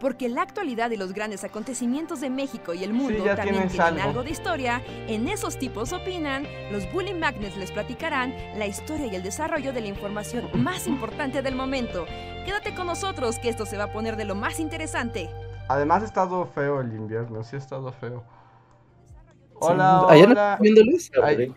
Porque la actualidad y los grandes acontecimientos de México y el mundo ya también tienen algo. algo de historia, en esos tipos opinan, los Bully Magnets les platicarán la historia y el desarrollo de la información más importante del momento. Quédate con nosotros que esto se va a poner de lo más interesante. Además ha estado feo el invierno, sí ha estado feo. Hola, ¿Allá no hola. estás viendo Luis? Ay.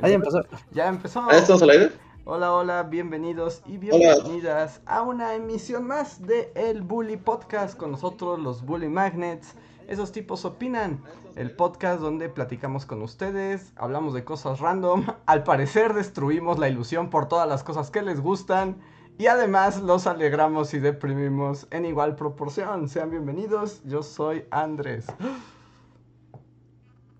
Ah, ya empezó. Ya empezó. ¿Ah, estamos al aire? Hola, hola, bienvenidos y bienvenidas a una emisión más de El Bully Podcast con nosotros, los Bully Magnets. Esos tipos opinan. El podcast donde platicamos con ustedes, hablamos de cosas random. Al parecer destruimos la ilusión por todas las cosas que les gustan. Y además los alegramos y deprimimos en igual proporción. Sean bienvenidos, yo soy Andrés.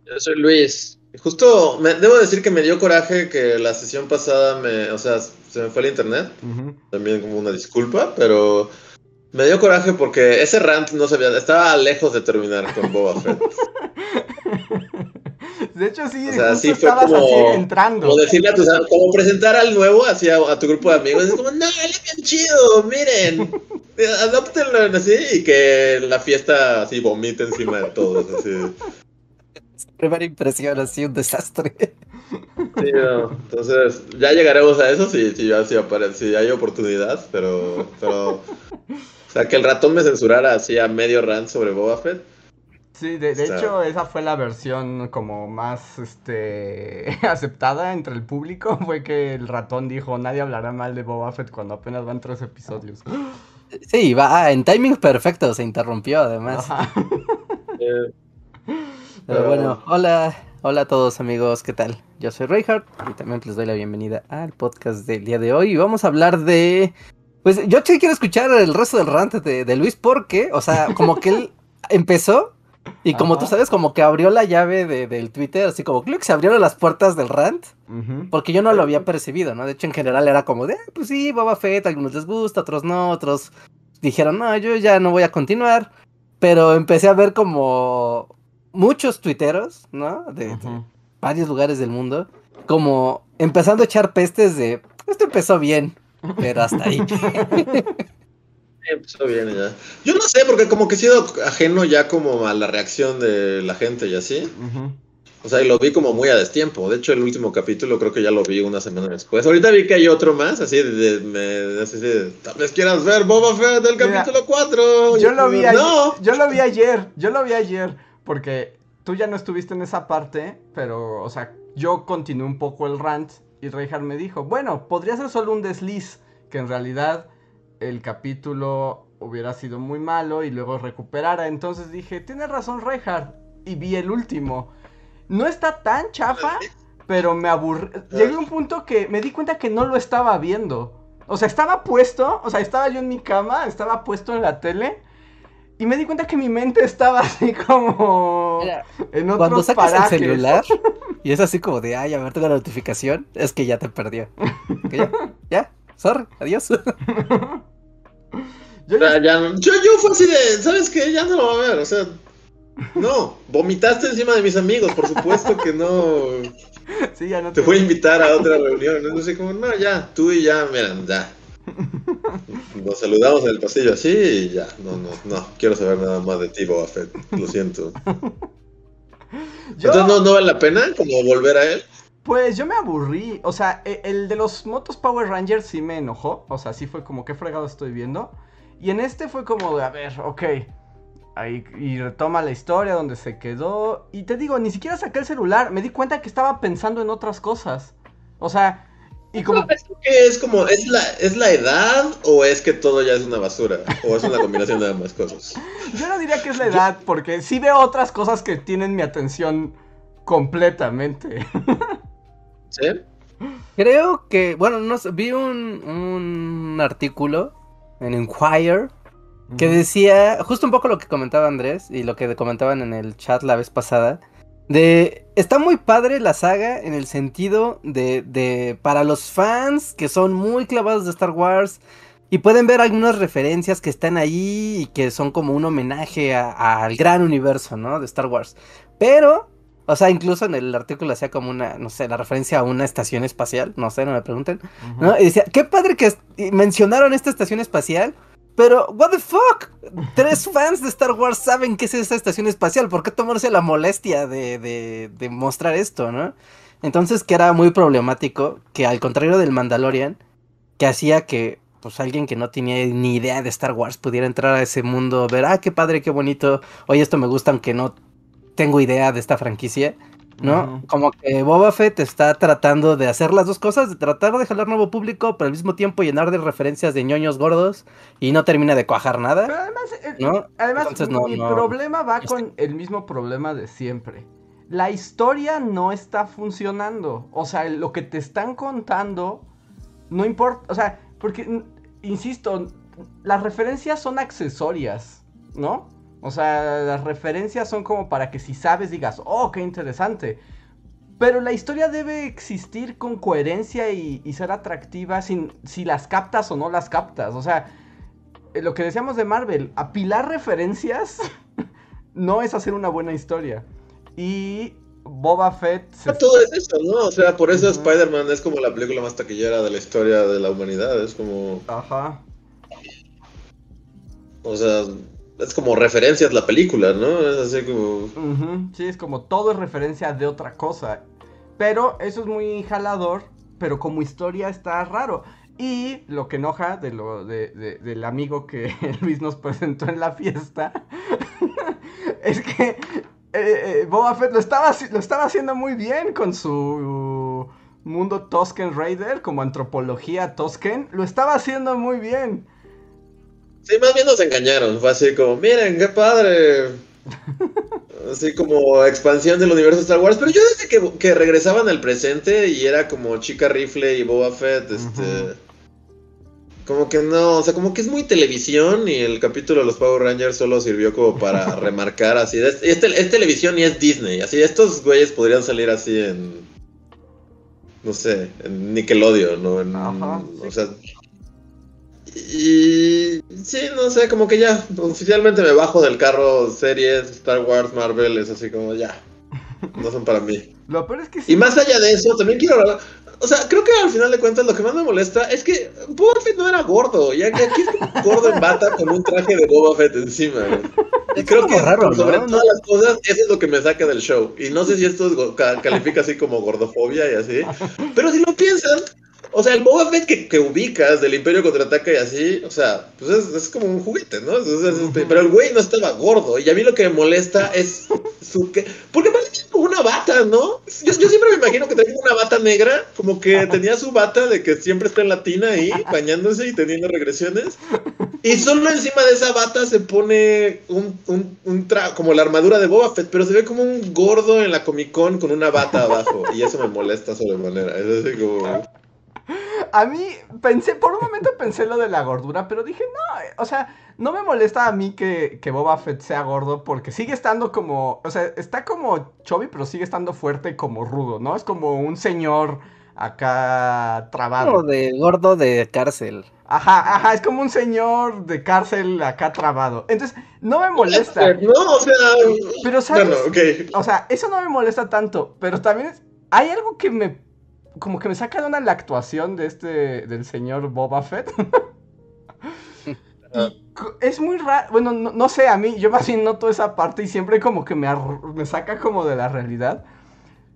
Yo soy Luis. Justo, me, debo decir que me dio coraje que la sesión pasada me, o sea, se me fue el internet. También como una disculpa, pero me dio coraje porque ese rant no se había, estaba lejos de terminar con Boba Fett. De hecho, sí, O sea, justo sí fue estabas como- así entrando. Como decirle a tus, como presentar al nuevo así a, a tu grupo de amigos, es como, no, él es bien chido, miren, adóptenlo así y que la fiesta así vomite encima de todos, así. Primera impresión, así un desastre. Sí, no. Entonces, ya llegaremos a eso si, si, si, apare- si hay oportunidad, pero, pero. O sea, que el ratón me censurara así a medio rant sobre Boba Fett. Sí, de, de O sea- hecho esa fue la versión como más este aceptada entre el público, fue que el ratón dijo nadie hablará mal de Boba Fett cuando apenas van tres episodios. Sí, va ah, en timing perfecto, se interrumpió además. Ajá. Eh, Pero bueno, hola, hola a todos amigos, ¿qué tal? Yo soy Reinhardt y también les doy la bienvenida al podcast del día de hoy y vamos a hablar de... Pues yo sí quiero escuchar el resto del rant de, de Luis porque, o sea, como que él empezó y como Ajá. tú sabes, como que abrió la llave de- del Twitter, así como creo que se abrieron las puertas del rant. Porque yo no lo había percibido, ¿no? De hecho, en general era como de, "Ah, pues sí, Boba Fett, a algunos les gusta, otros no, otros dijeron, no, yo ya no voy a continuar. Pero empecé a ver como muchos tuiteros, ¿no? De, varios lugares del mundo, como empezando a echar pestes de, esto empezó bien, pero hasta ahí. empezó bien ya. Yo no sé, porque como que he sido ajeno ya como a la reacción de la gente y así. O sea, y lo vi como muy a destiempo. De hecho, el último capítulo creo que ya lo vi una semana después. Ahorita vi que hay otro más, así de, de- me, así de, tal vez quieras ver Boba Fett del Mira, capítulo 4. Yo lo vi No. ayer, yo lo vi ayer, yo lo vi ayer, porque tú ya no estuviste en esa parte, pero, o sea, yo continué un poco el rant y Reinhardt me dijo, bueno, podría ser solo un desliz, que en realidad el capítulo hubiera sido muy malo y luego recuperara. Entonces dije, tienes razón Reinhardt, y vi el último. No está tan chafa, pero me aburrí. Llegué a un punto que me di cuenta que no lo estaba viendo. O sea, estaba puesto, o sea, estaba yo en mi cama, estaba puesto en la tele. Y me di cuenta que mi mente estaba así como Mira, en otros Cuando sacas parajes. el celular y es así como de, ay, a ver, tengo la notificación, es que ya te perdió. Ya, ya, sorry, adiós. Yo ya no- yo, yo fue así de, ¿sabes qué? Ya no lo va a ver, o sea, no, vomitaste encima de mis amigos, por supuesto que no, sí, ya no te voy a invitar a otra reunión, no sé cómo, no, ya, tú y ya, miren, ya. Nos saludamos en el pasillo así y ya, no, no, no, quiero saber nada más de ti, Boba Fett, lo siento. Yo- Entonces no, no vale la pena como volver a él. Pues yo me aburrí. O sea, e- el de los motos Power Rangers sí me enojó. O sea, sí fue como que fregado estoy viendo. Y en este fue como de, a ver, ok. Ahí, y retoma la historia donde se quedó. Y te digo, ni siquiera saqué el celular. Me di cuenta que estaba pensando en otras cosas. O sea, y como... ¿Qué es como, es la, es la edad o es que todo ya es una basura? ¿O es una combinación de ambas cosas? Yo no diría que es la edad, porque sí veo otras cosas que tienen mi atención completamente. ¿Sí? Creo que, bueno, no sé, vi un, un artículo en Enquire que decía justo un poco lo que comentaba Andrés y lo que comentaban en el chat la vez pasada. De, está muy padre la saga en el sentido de, de, para los fans que son muy clavados de Star Wars y pueden ver algunas referencias que están ahí y que son como un homenaje al gran universo, ¿no? De Star Wars. Pero, o sea, incluso en el artículo hacía como una, no sé, la referencia a una estación espacial, no sé, no me pregunten. Y decía, qué padre que mencionaron esta estación espacial, Pero, what the fuck? Tres fans de Star Wars saben qué es esa estación espacial. ¿Por qué tomarse la molestia de, de, de mostrar esto, no? Entonces, que era muy problemático que al contrario del Mandalorian, que hacía que pues alguien que no tenía ni idea de Star Wars pudiera entrar a ese mundo, ver, ah, qué padre, qué bonito, oye, esto me gusta aunque no tengo idea de esta franquicia, ¿no? Como que Boba Fett está tratando de hacer las dos cosas, de tratar de jalar nuevo público, pero al mismo tiempo llenar de referencias de ñoños gordos y no termina de cuajar Pero nada, además, eh, ¿no? además Entonces, no, mi no. problema va Este- con el mismo problema de siempre. La historia no está funcionando. O sea, lo que te están contando no importa. O sea, porque, insisto, las referencias son accesorias, ¿no? O sea, las referencias son como para que si sabes digas, oh, qué interesante. Pero la historia debe existir con coherencia y, y ser atractiva sin, si las captas o no las captas. O sea, eh, lo que decíamos de Marvel, apilar referencias no es hacer una buena historia. Y Boba Fett se... Todo es eso, ¿no? O sea, por eso Ujú. Spider-Man es como la película más taquillera de la historia de la humanidad. Es como, Ajá. o sea, es como referencias la película, ¿no? Es así como... Sí, es como todo es referencia de otra cosa. Pero eso es muy jalador, pero como historia está raro. Y lo que enoja de lo, de- de- del amigo que Luis nos presentó en la fiesta es que eh, eh, Boba Fett lo estaba, lo estaba haciendo muy bien con su mundo Tosken Raider, como antropología Tosken. Lo estaba haciendo muy bien. Sí, más bien nos engañaron. Fue así como, miren, qué padre. Así como expansión del universo de Star Wars. Pero yo desde que, que regresaban al presente y era como Chica Rifle y Boba Fett, este... Como que no, o sea, como que es muy televisión y el capítulo de los Power Rangers solo sirvió como para remarcar así. Es, es televisión y es Disney. Así, estos güeyes podrían salir así en... No sé, en Nickelodeon, ¿no? En- Ajá, O sea... Y... Sí, no sé, como que ya, oficialmente me bajo del carro series, Star Wars, Marvel, es así como ya. No son para mí. Lo peor es que sí. Y más allá de eso, también quiero hablar. O sea, creo que al final de cuentas lo que más me molesta es que Boba Fett no era gordo. Y aquí aquí es gordo en bata con un traje de Boba Fett encima. Y creo que sobre No- todas las cosas, eso es lo que me saca del show. Y no sé si esto es califica así como gordofobia y así. Pero si lo piensan, o sea, el Boba Fett que, que ubicas del Imperio Contraataca y así, o sea, pues es, es como un juguete, ¿no? Es- es- es- pero el güey no estaba gordo. Y a mí lo que me molesta es su que. Porque parece como una bata, ¿no? Yo, yo siempre me imagino que tenía una bata negra, como que tenía su bata de que siempre está en la tina ahí, bañándose y teniendo regresiones. Y solo encima de esa bata se pone un, un, un tra- como la armadura de Boba Fett, pero se ve como un gordo en la Comic Con con una bata abajo. Y eso me molesta sobremanera. Es así como. A mí pensé, por un momento pensé lo de la gordura, pero dije, no, o sea, no me molesta a mí que, que Boba Fett sea gordo porque sigue estando como, o sea, está como chubby, pero sigue estando fuerte y como rudo, ¿no? Es como un señor acá trabado. Como de gordo de cárcel. Ajá, ajá, es como un señor de cárcel acá trabado. Entonces, no me molesta. No, o sea. Pero, ¿sabes? O sea, eso no me molesta tanto, pero también hay algo que me como que me saca de onda la actuación de este del señor Boba Fett. Y es muy raro, bueno, no, no sé, a mí yo más bien noto esa parte y siempre como que me, me saca como de la realidad.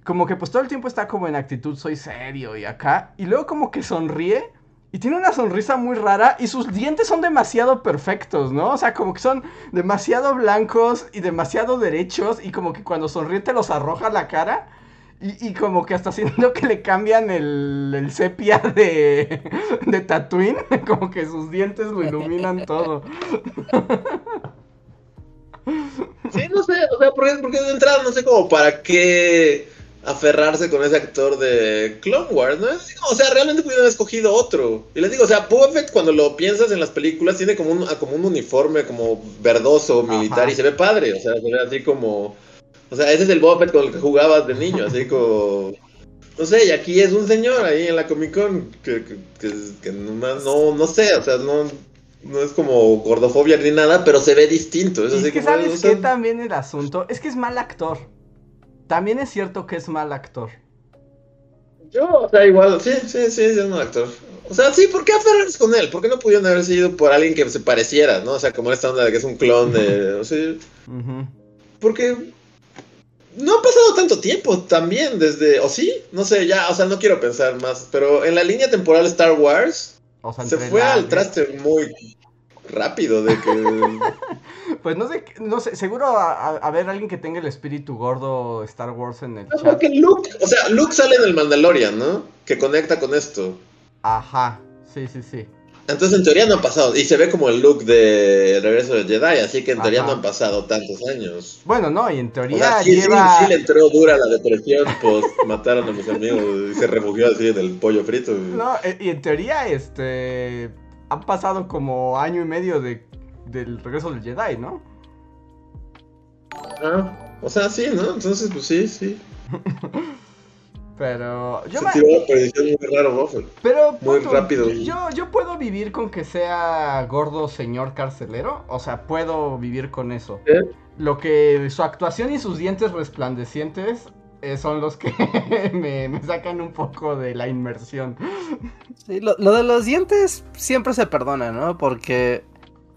Como que pues todo el tiempo está como en actitud soy serio y acá y luego como que sonríe y tiene una sonrisa muy rara y sus dientes son demasiado perfectos, ¿no? O sea, como que son demasiado blancos y demasiado derechos y como que cuando sonríe te los arroja a la cara. Y, y como que hasta siento que le cambian el, el sepia de, de Tatooine, como que sus dientes lo iluminan todo. Sí, no sé, o sea, porque, porque de entrada no sé como para qué aferrarse con ese actor de Clone Wars, ¿no? O sea, realmente pudieron haber escogido otro. Y les digo, o sea, Boba Fett cuando lo piensas en las películas tiene como un, como un uniforme como verdoso, militar, Ajá. y se ve padre, o sea, se ve así como... O sea, ese es el Boba Fett con el que jugabas de niño, así como... No sé, y aquí es un señor ahí en la Comic Con que, que, que- que nomás no, no sé, o sea, no, no es como gordofobia ni nada, pero se ve distinto. Es Y así es que como, sabes o sea, qué también el asunto, es que es mal actor. También es cierto que es mal actor. Yo, o sea, igual, sí, sí, sí, es un actor. O sea, sí, ¿por qué aferrarse con él? ¿Por qué no pudieron haber sido por alguien que se pareciera, no? O sea, como esta onda de que es un clon de... O sea, Ujú. porque no ha pasado tanto tiempo también desde... ¿O sí? No sé, ya, o sea, no quiero pensar más. Pero en la línea temporal Star Wars O sea, se fue la- al traste muy rápido de que... Pues no sé, no sé, seguro a, a- a ver alguien que tenga el espíritu gordo Star Wars en el No, chat. porque Luke, o sea, Luke sale en el Mandalorian, ¿no? Que conecta con esto. Ajá, sí, sí, sí. Entonces, en teoría no han pasado. Y se ve como el look de Regreso de Jedi, así que en teoría no han pasado tantos años. Bueno, no, y en O teoría sea, sí, sí, lleva... sí le entró dura la depresión, pues mataron a mis amigos y se refugió así en el pollo frito. No, eh, y en teoría, este... Han pasado como año y medio de, del regreso del Jedi, ¿no? Ah, o sea, sí, ¿no? Entonces, pues sí, sí. Pero... Yo se me- tiró muy raro. Pero Muy punto, rápido. Yo, yo puedo vivir con que sea gordo señor carcelero. O sea, puedo vivir con eso. ¿Eh? Lo que su actuación y sus dientes resplandecientes eh, son los que me, me sacan un poco de la inmersión. Sí, lo, lo de los dientes siempre se perdona, ¿no? Porque,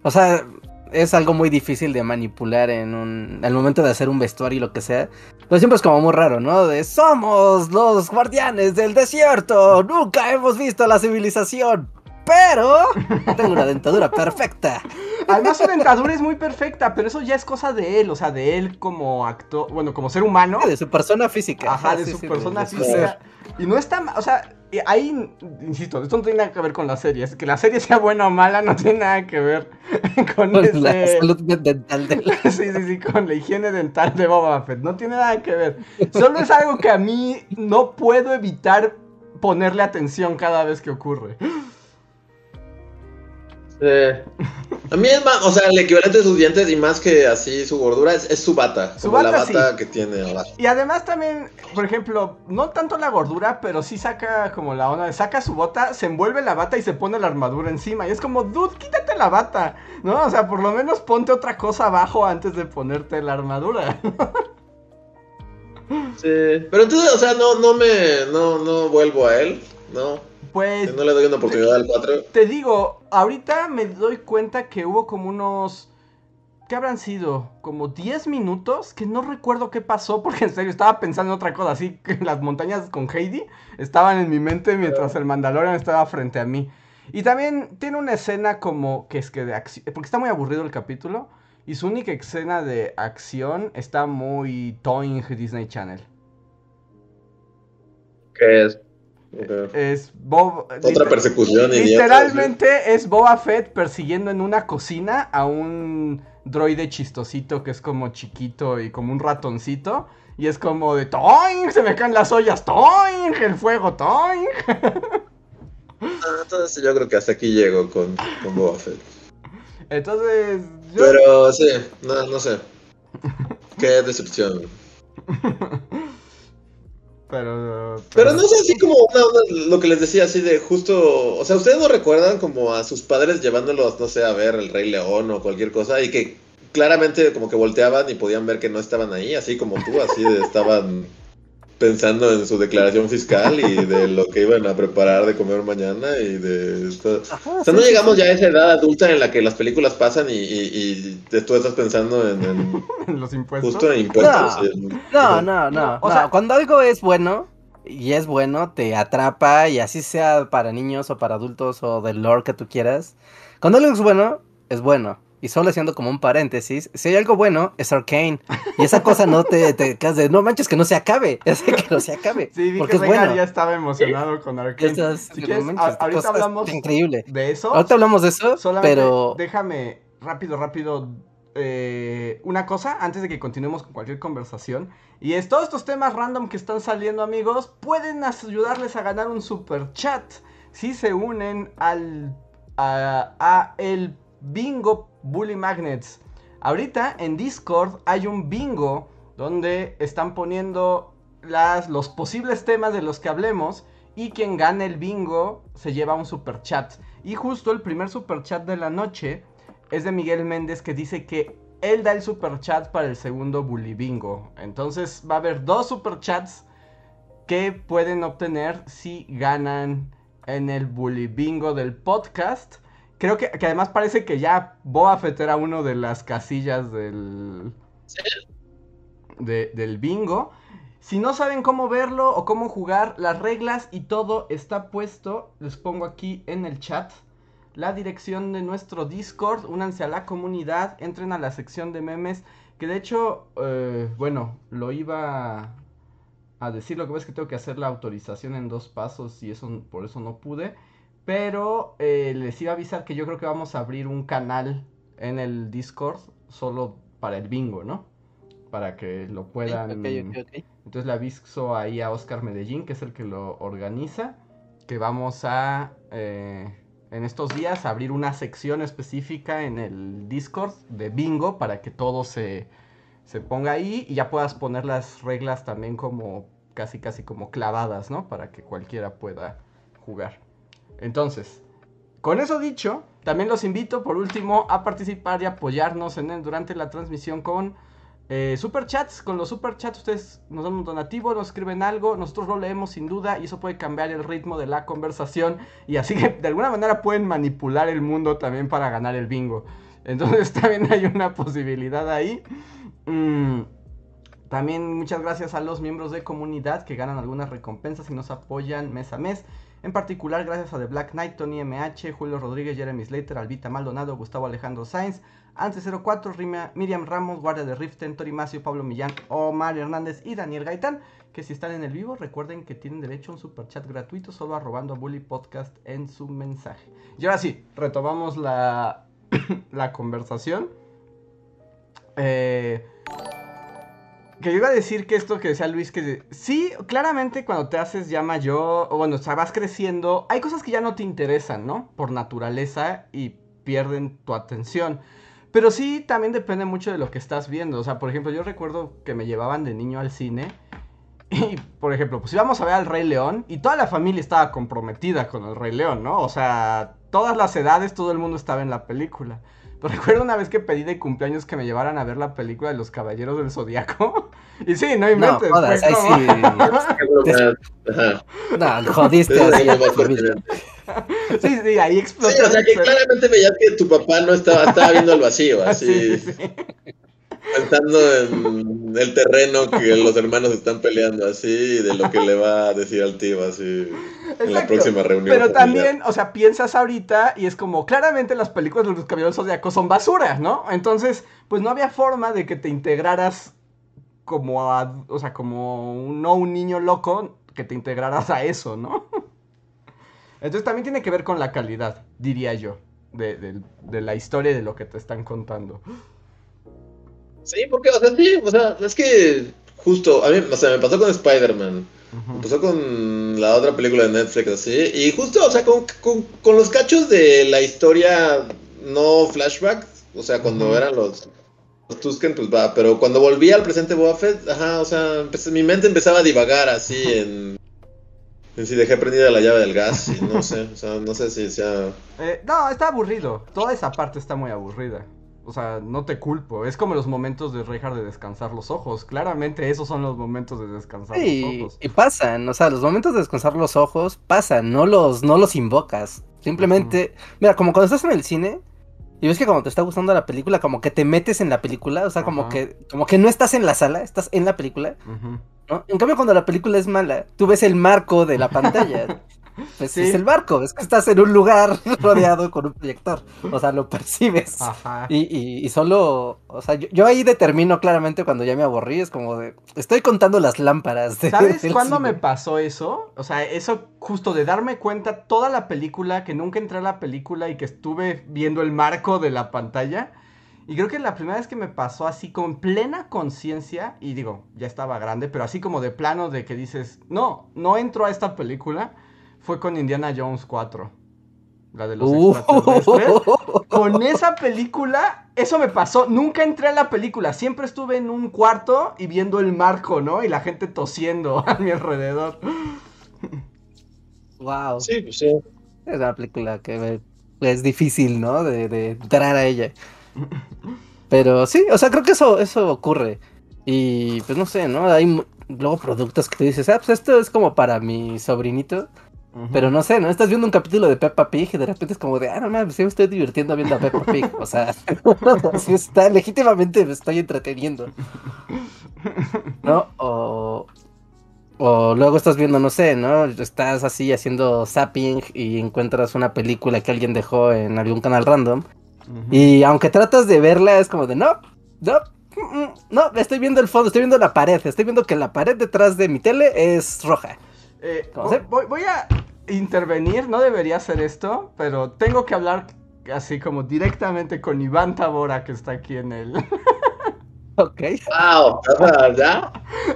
o sea, es algo muy difícil de manipular en un, al momento de hacer un vestuario y lo que sea. Pero siempre es como muy raro, ¿no? De somos los guardianes del desierto, nunca hemos visto la civilización, pero tengo una dentadura perfecta. Además, su dentadura es muy perfecta, pero eso ya es cosa de él. O sea, de él como actor, bueno, como ser humano. De su persona física. Ajá, de sí, su sí, persona de física. Y no está, o sea, ahí, insisto, esto no tiene nada que ver con la serie. Es que la serie sea buena o mala no tiene nada que ver con la ese- salud dental de la- Sí, sí, sí, con la higiene dental de Boba Fett. No tiene nada que ver. Solo es algo que a mí no puedo evitar ponerle atención cada vez que ocurre. A mí es más, o sea, el equivalente de sus dientes y más que así su gordura es, es su bata. Su como la bata, bata sí. que tiene abajo. Y además también, por ejemplo, no tanto la gordura, pero sí saca como la onda saca su bota, se envuelve la bata y se pone la armadura encima. Y es como, dude, quítate la bata. ¿No? O sea, por lo menos ponte otra cosa abajo antes de ponerte la armadura. Sí. Pero entonces, o sea, no, no me, no, no vuelvo a él, no. Pues No le doy una oportunidad al 4. Te digo, ahorita me doy cuenta que hubo como unos... ¿Qué habrán sido? Como 10 minutos que no recuerdo qué pasó porque en serio estaba pensando en otra cosa, así que las montañas con Heidi estaban en mi mente mientras el Mandalorian estaba frente a mí. Y también tiene una escena como que es que de acción, porque está muy aburrido el capítulo y su única escena de acción está muy Toing Disney Channel. ¿Qué es? Es Bob... Otra persecución idiota, Literalmente es Boba Fett persiguiendo en una cocina a un droide chistosito que es como chiquito y como un ratoncito. Y es como de ¡Toing! Se me caen las ollas, ¡Toing! El fuego, ¡Toing! Ah, entonces yo creo que hasta aquí llego con, con Boba Fett. Entonces, yo... Pero sí, no, no sé. Qué decepción. Pero... Pero no sé, así como una onda, lo que les decía, así de justo. O sea, ¿ustedes no recuerdan como a sus padres llevándolos, no sé, a ver el Rey León o cualquier cosa? Y que claramente como que volteaban y podían ver que no estaban ahí, así como tú, así de estaban pensando en su declaración fiscal y de lo que iban a preparar de comer mañana y de... Ajá, O sea, no sí, llegamos sí, ya a esa edad adulta en la que las películas pasan y, y, y tú estás pensando en, en- Los impuestos. justo en impuestos. No. en- No, no, no. O no, sea- cuando algo es bueno y es bueno, te atrapa y así sea para niños o para adultos o del lore que tú quieras. Cuando algo es bueno, es bueno. Y solo haciendo como un paréntesis, si hay algo bueno, es Arcane. Y esa cosa no te, te quedas de, no manches que no se acabe. Es que no se acabe. Sí, vi porque que es bueno. ya estaba emocionado con Arkane. Estas- Si no quieres, manches, a- esta ahorita hablamos increíble. de eso. Ahorita hablamos de eso, Solamente pero déjame rápido, rápido eh, una cosa antes de que continuemos con cualquier conversación. Y es todos estos temas random que están saliendo, amigos, pueden ayudarles a ganar un super chat si se unen al a, a el bingo Bully Magnets. Ahorita en Discord hay un bingo donde están poniendo las, los posibles temas de los que hablemos y quien gane el bingo se lleva un super chat. Y justo el primer super chat de la noche es de Miguel Méndez que dice que él da el super chat para el segundo Bully Bingo. Entonces va a haber dos super chats que pueden obtener si ganan en el Bully Bingo del podcast. Creo que, que además parece que ya Boa Fett era uno de las casillas del, de- del bingo. Si no saben cómo verlo o cómo jugar, las reglas y todo está puesto. Les pongo aquí en el chat la dirección de nuestro Discord. Únanse a la comunidad, entren a la sección de memes. Que de hecho, eh, bueno, lo iba a decir. Lo que pasa es que tengo que hacer la autorización en dos pasos y eso por eso no pude. Pero eh, les iba a avisar que yo creo que vamos a abrir un canal en el Discord solo para el bingo, ¿no? Para que lo puedan. Ok, ok, ok. Entonces le aviso ahí a Oscar Medellín, que es el que lo organiza, que vamos a, eh, en estos días, abrir una sección específica en el Discord de bingo para que todo se, se ponga ahí y ya puedas poner las reglas también como casi casi como clavadas, ¿no? Para que cualquiera pueda jugar. Entonces, con eso dicho, también los invito por último a participar y apoyarnos durante la transmisión con eh, superchats. Con los superchats ustedes nos dan un donativo, nos escriben algo, nosotros lo leemos sin duda y eso puede cambiar el ritmo de la conversación y así que de alguna manera pueden manipular el mundo también para ganar el bingo. Entonces también hay una posibilidad ahí. Mm, también muchas gracias a los miembros de comunidad que ganan algunas recompensas y nos apoyan mes a mes. En particular, gracias a The Black Knight, Tony MH, Julio Rodríguez, Jeremy Slater, Albita Maldonado, Gustavo Alejandro Sainz, Anse04, Rima- Miriam Ramos, Guardia de Riften, Tori Macio, Pablo Millán, Omar Hernández y Daniel Gaitán. Que si están en el vivo, recuerden que tienen derecho a un superchat gratuito solo arrobando a Bully Podcast en su mensaje. Y ahora sí, retomamos la, la conversación. Eh, que yo iba a decir que esto que decía Luis, que sí, claramente cuando te haces ya mayor, o bueno, o vas creciendo, hay cosas que ya no te interesan, ¿no? Por naturaleza y pierden tu atención. Pero sí, también depende mucho de lo que estás viendo. O sea, por ejemplo, yo recuerdo que me llevaban de niño al cine. Y, por ejemplo, pues íbamos a ver al Rey León y toda la familia estaba comprometida con el Rey León, ¿no? O sea, todas las edades, todo el mundo estaba en la película. Pero recuerdo una vez que pedí de cumpleaños que me llevaran a ver la película de los Caballeros del Zodiaco. Y sí, no No, inventes. jodas, fue ahí sí. No, jodiste así. Sí, sí, ahí explotó. Sí, o sea que el- claramente veías que tu papá no estaba, estaba viendo al vacío, así, Sí, sí, sí. Pensando en el terreno que los hermanos están peleando, así, de lo que le va a decir al tío, así, en la próxima reunión. Pero familiar. también, o sea, piensas ahorita y es como, claramente las películas de los Caballeros Zodiacos son basura, ¿no? Entonces, pues no había forma de que te integraras como a, o sea, como un- no un niño loco, que te integraras a eso, ¿no? Entonces también tiene que ver con la calidad, diría yo, de, de- de la historia y de lo que te están contando. Sí, porque, o sea, sí, o sea, es que justo, a mí, o sea, me pasó con Spider-Man, me pasó con la otra película de Netflix, así, y justo, o sea, con, con, con los cachos de la historia no flashback, o sea, cuando eran los, los Tusken, pues va, pero cuando volví al presente Boba Fett, ajá, o sea, empecé- mi mente empezaba a divagar así en, en si dejé prendida la llave del gas, y no sé, o sea, no sé si sea... Eh, no, está aburrido. Toda esa parte está muy aburrida. O sea, no te culpo. Es como los momentos de Reinhardt de descansar los ojos. Claramente esos son los momentos de descansar los ojos. y pasan, o sea, los momentos de descansar los ojos pasan, no los, no los invocas. Simplemente, mira, como cuando estás en el cine y ves que como te está gustando la película, como que te metes en la película, o sea, como que, como que no estás en la sala, estás en la película. ¿no? En cambio, cuando la película es mala, tú ves el marco de la pantalla. Pues Sí. es el marco, es que estás en un lugar rodeado con un proyector, o sea, lo percibes. Ajá. Y, y, y solo, o sea, yo, yo ahí determino claramente cuando ya me aburrí, es como de, estoy contando las lámparas. de- ¿Sabes cuándo cine. me pasó eso? O sea, eso justo de darme cuenta toda la película, que nunca entré a la película y que estuve viendo el marco de la pantalla. Y creo que la primera vez que me pasó así con plena conciencia, y digo, ya estaba grande, pero así como de plano de que dices, no, no entro a esta película, fue con Indiana Jones 4. La de los Uh. extraterrestres. Con esa película, eso me pasó. Nunca entré a la película. Siempre estuve en un cuarto y viendo el marco, ¿no? Y la gente tosiendo a mi alrededor. Wow. Sí, pues sí. Es una película que es difícil, ¿no? De, de entrar a ella. Pero sí, o sea, creo que eso, eso ocurre. Y pues no sé, ¿no? Hay, luego productos que tú dices, ah, pues esto es como para mi sobrinito. Pero no sé, ¿no? Estás viendo un capítulo de Peppa Pig y de repente es como de, ah, no mames, sí me estoy divirtiendo viendo a Peppa Pig. O sea, sí está, legítimamente me estoy entreteniendo. ¿No? O, o luego estás viendo, no sé, ¿no? Estás así haciendo zapping y encuentras una película que alguien dejó en algún canal random. Y aunque tratas de verla, es como de, no, no, mm, mm, no, estoy viendo el fondo, estoy viendo la pared, estoy viendo que la pared detrás de mi tele es roja. Eh, voy, a intervenir, no debería hacer esto, pero tengo que hablar así como directamente con Iván Tabora que está aquí en el... ok. Wow, ¿ya?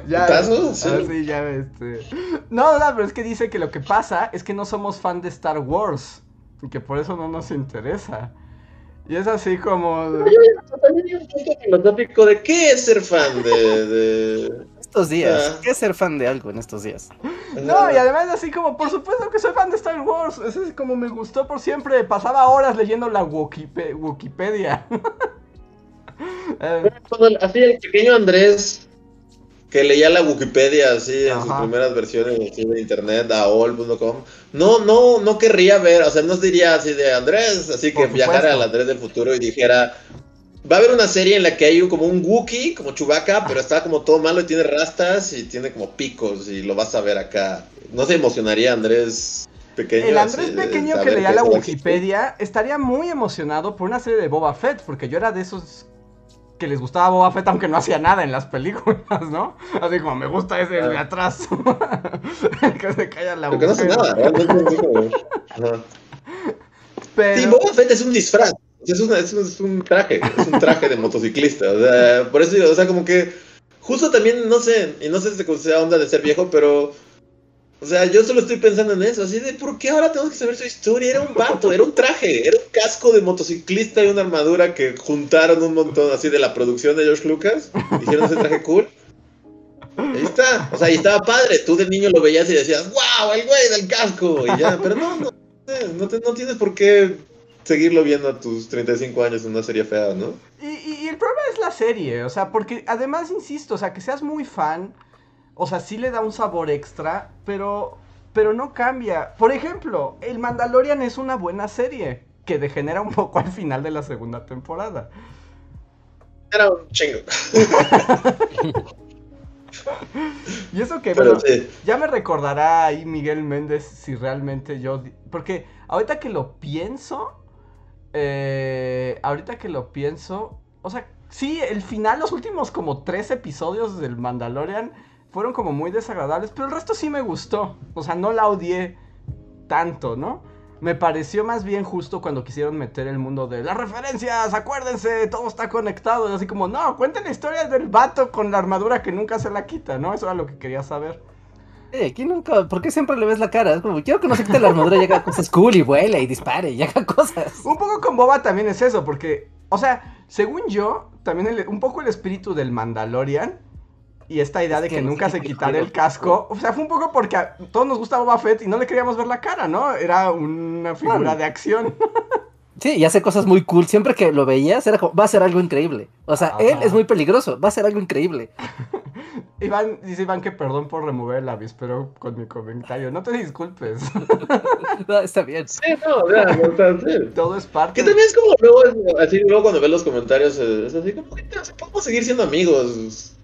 ya. Sí. ya, este... No, no, pero es que dice que lo que pasa es que no somos fan de Star Wars y que por eso no nos interesa. Y es así como... también un punto filosófico de qué es ser fan de estos días. Ah. ¿Qué es ser fan de algo en estos días? No, y además así como, por supuesto que soy fan de Star Wars. Eso es como me gustó por siempre. Pasaba horas leyendo la Wikipedia. Eh. así el pequeño Andrés que leía la Wikipedia así en sus primeras versiones de internet, aol.com, no, no, no querría ver, o sea, no diría así de Andrés, así que viajara al Andrés del futuro y dijera, Va a haber una serie en la que hay como un Wookiee, como Chewbacca, pero está como todo malo y tiene rastas y tiene como picos y lo vas a ver acá. ¿No se emocionaría Andrés pequeño? El Andrés pequeño que leía la Wikipedia estaría muy emocionado por una serie de Boba Fett, porque yo era de esos que les gustaba Boba Fett aunque no hacía nada en las películas, ¿no? Así como me gusta ese de atrás. que se calla la Porque no hace nada, Pero... Sí, Boba Fett es un disfraz. Es, es, un traje, es un traje de motociclista. O sea, por eso o sea, como que justo también, no sé, y no sé si sea onda de ser viejo, pero, o sea, yo solo estoy pensando en eso, así de, ¿por qué ahora tenemos que saber su historia? Era un vato, era un traje, era un casco de motociclista y una armadura que juntaron un montón así de la producción de George Lucas, hicieron ese traje cool. Ahí está, o sea, y estaba padre, tú de niño lo veías y decías, wow, el güey del casco, y ya, pero no, no, no, no tienes por qué seguirlo viendo a tus 35 años en una serie fea, ¿no? Y, el problema es la serie, o sea, porque además, insisto, o sea, que seas muy fan, o sea, sí le da un sabor extra, pero, pero no cambia. Por ejemplo, El Mandalorian es una buena serie, que degenera un poco al final de la segunda temporada. Era un chingo. y eso que, bueno, ya me recordará ahí Miguel Méndez si realmente yo... Porque ahorita que lo pienso, eh, ahorita que lo pienso, o sea, sí, el final, los últimos como tres episodios del Mandalorian fueron como muy desagradables, pero el resto sí me gustó. O sea, no la odié tanto, ¿no? Me pareció más bien justo cuando quisieron meter el mundo de las referencias, acuérdense, todo está conectado. Y así como, no, cuenten la historia del vato con la armadura que nunca se la quita, ¿no? Eso era lo que quería saber. Eh, ¿quién nunca? ¿Por qué siempre le ves la cara? Es como, quiero que no se quite la armadura y haga cosas cool y vuela y dispare y haga cosas. Un poco con Boba también es eso, porque, o sea, según yo, también un poco el espíritu del Mandalorian y esta idea de que, nunca se quitara el casco, o sea, fue un poco porque a todos nos gusta Boba Fett y no le queríamos ver la cara, ¿no? Era una figura de acción. Sí, y hace cosas muy cool. Siempre que lo veías, era como, va a ser algo increíble. O sea, él es muy peligroso, va a ser algo increíble. Iván, dice Iván que perdón por remover el avispero con mi comentario. No te disculpes. no, está bien. Sí, no, ya, no, sí. Todo es parte. Que también es como luego, así luego cuando ves los comentarios, es así como, podemos seguir siendo amigos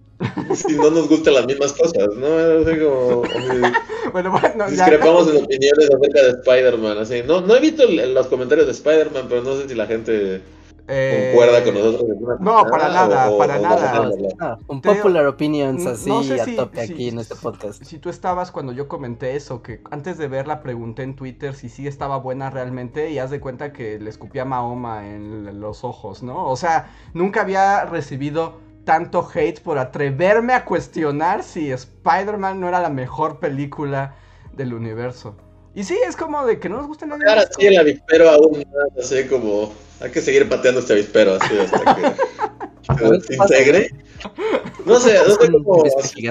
si no nos gustan las mismas cosas, ¿no? Así como, bueno, bueno, discrepamos en opiniones acerca de Spider-Man, así. No, no he visto los comentarios de Spider-Man, pero no sé si la gente eh, concuerda con nosotros. No, para nada, para nada. un popular opinions así a tope aquí en este podcast. Si tú estabas cuando yo comenté eso, que antes de verla pregunté en Twitter si sí estaba buena realmente y haz de cuenta que le escupía Mahoma en los ojos, ¿no? O sea, nunca había recibido tanto hate por atreverme a cuestionar si Spider-Man no era la mejor película del universo. Y sí, es como de que no nos gusta nada. Ahora sí el avispero aún más, así como hay que seguir pateando este avispero así hasta que, se integre. No sé, no sé cómo si,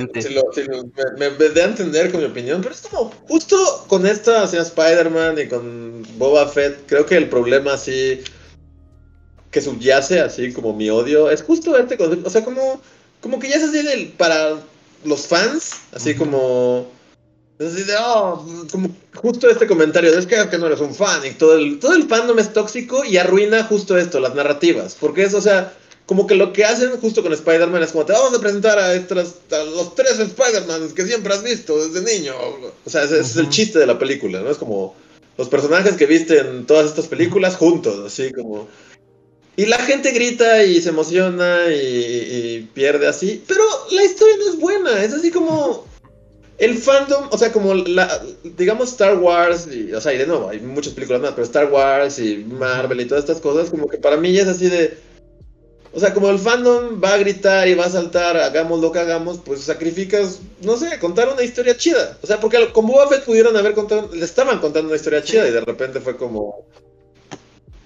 me, me, a entender con mi opinión, pero es como justo con esta, o sea, Spider-Man y con Boba Fett, creo que el problema así que subyace así como mi odio, es justo este concepto, o sea, como, como que ya es así del, para los fans, así como... Así de, oh, como justo este comentario, es que, que no eres un fan y todo el, todo el fandom es tóxico y arruina justo esto, las narrativas, porque es, o sea, como que lo que hacen justo con Spider-Man es como te vamos a presentar a, estos, a los tres Spider-Man que siempre has visto desde niño. O sea, ese, es el chiste de la película, ¿no? Es como los personajes que viste en todas estas películas juntos, así como... Y la gente grita y se emociona y, pierde así, pero la historia no es buena, es así como el fandom, o sea, como la, digamos Star Wars, o sea, y de nuevo, hay muchas películas más, pero Star Wars y Marvel y todas estas cosas, como que para mí es así de, o sea, como el fandom va a gritar y va a saltar, hagamos lo que hagamos, pues sacrificas, no sé, contar una historia chida. O sea, porque con Boba Fett pudieron haber contado, le estaban contando una historia chida y de repente fue como,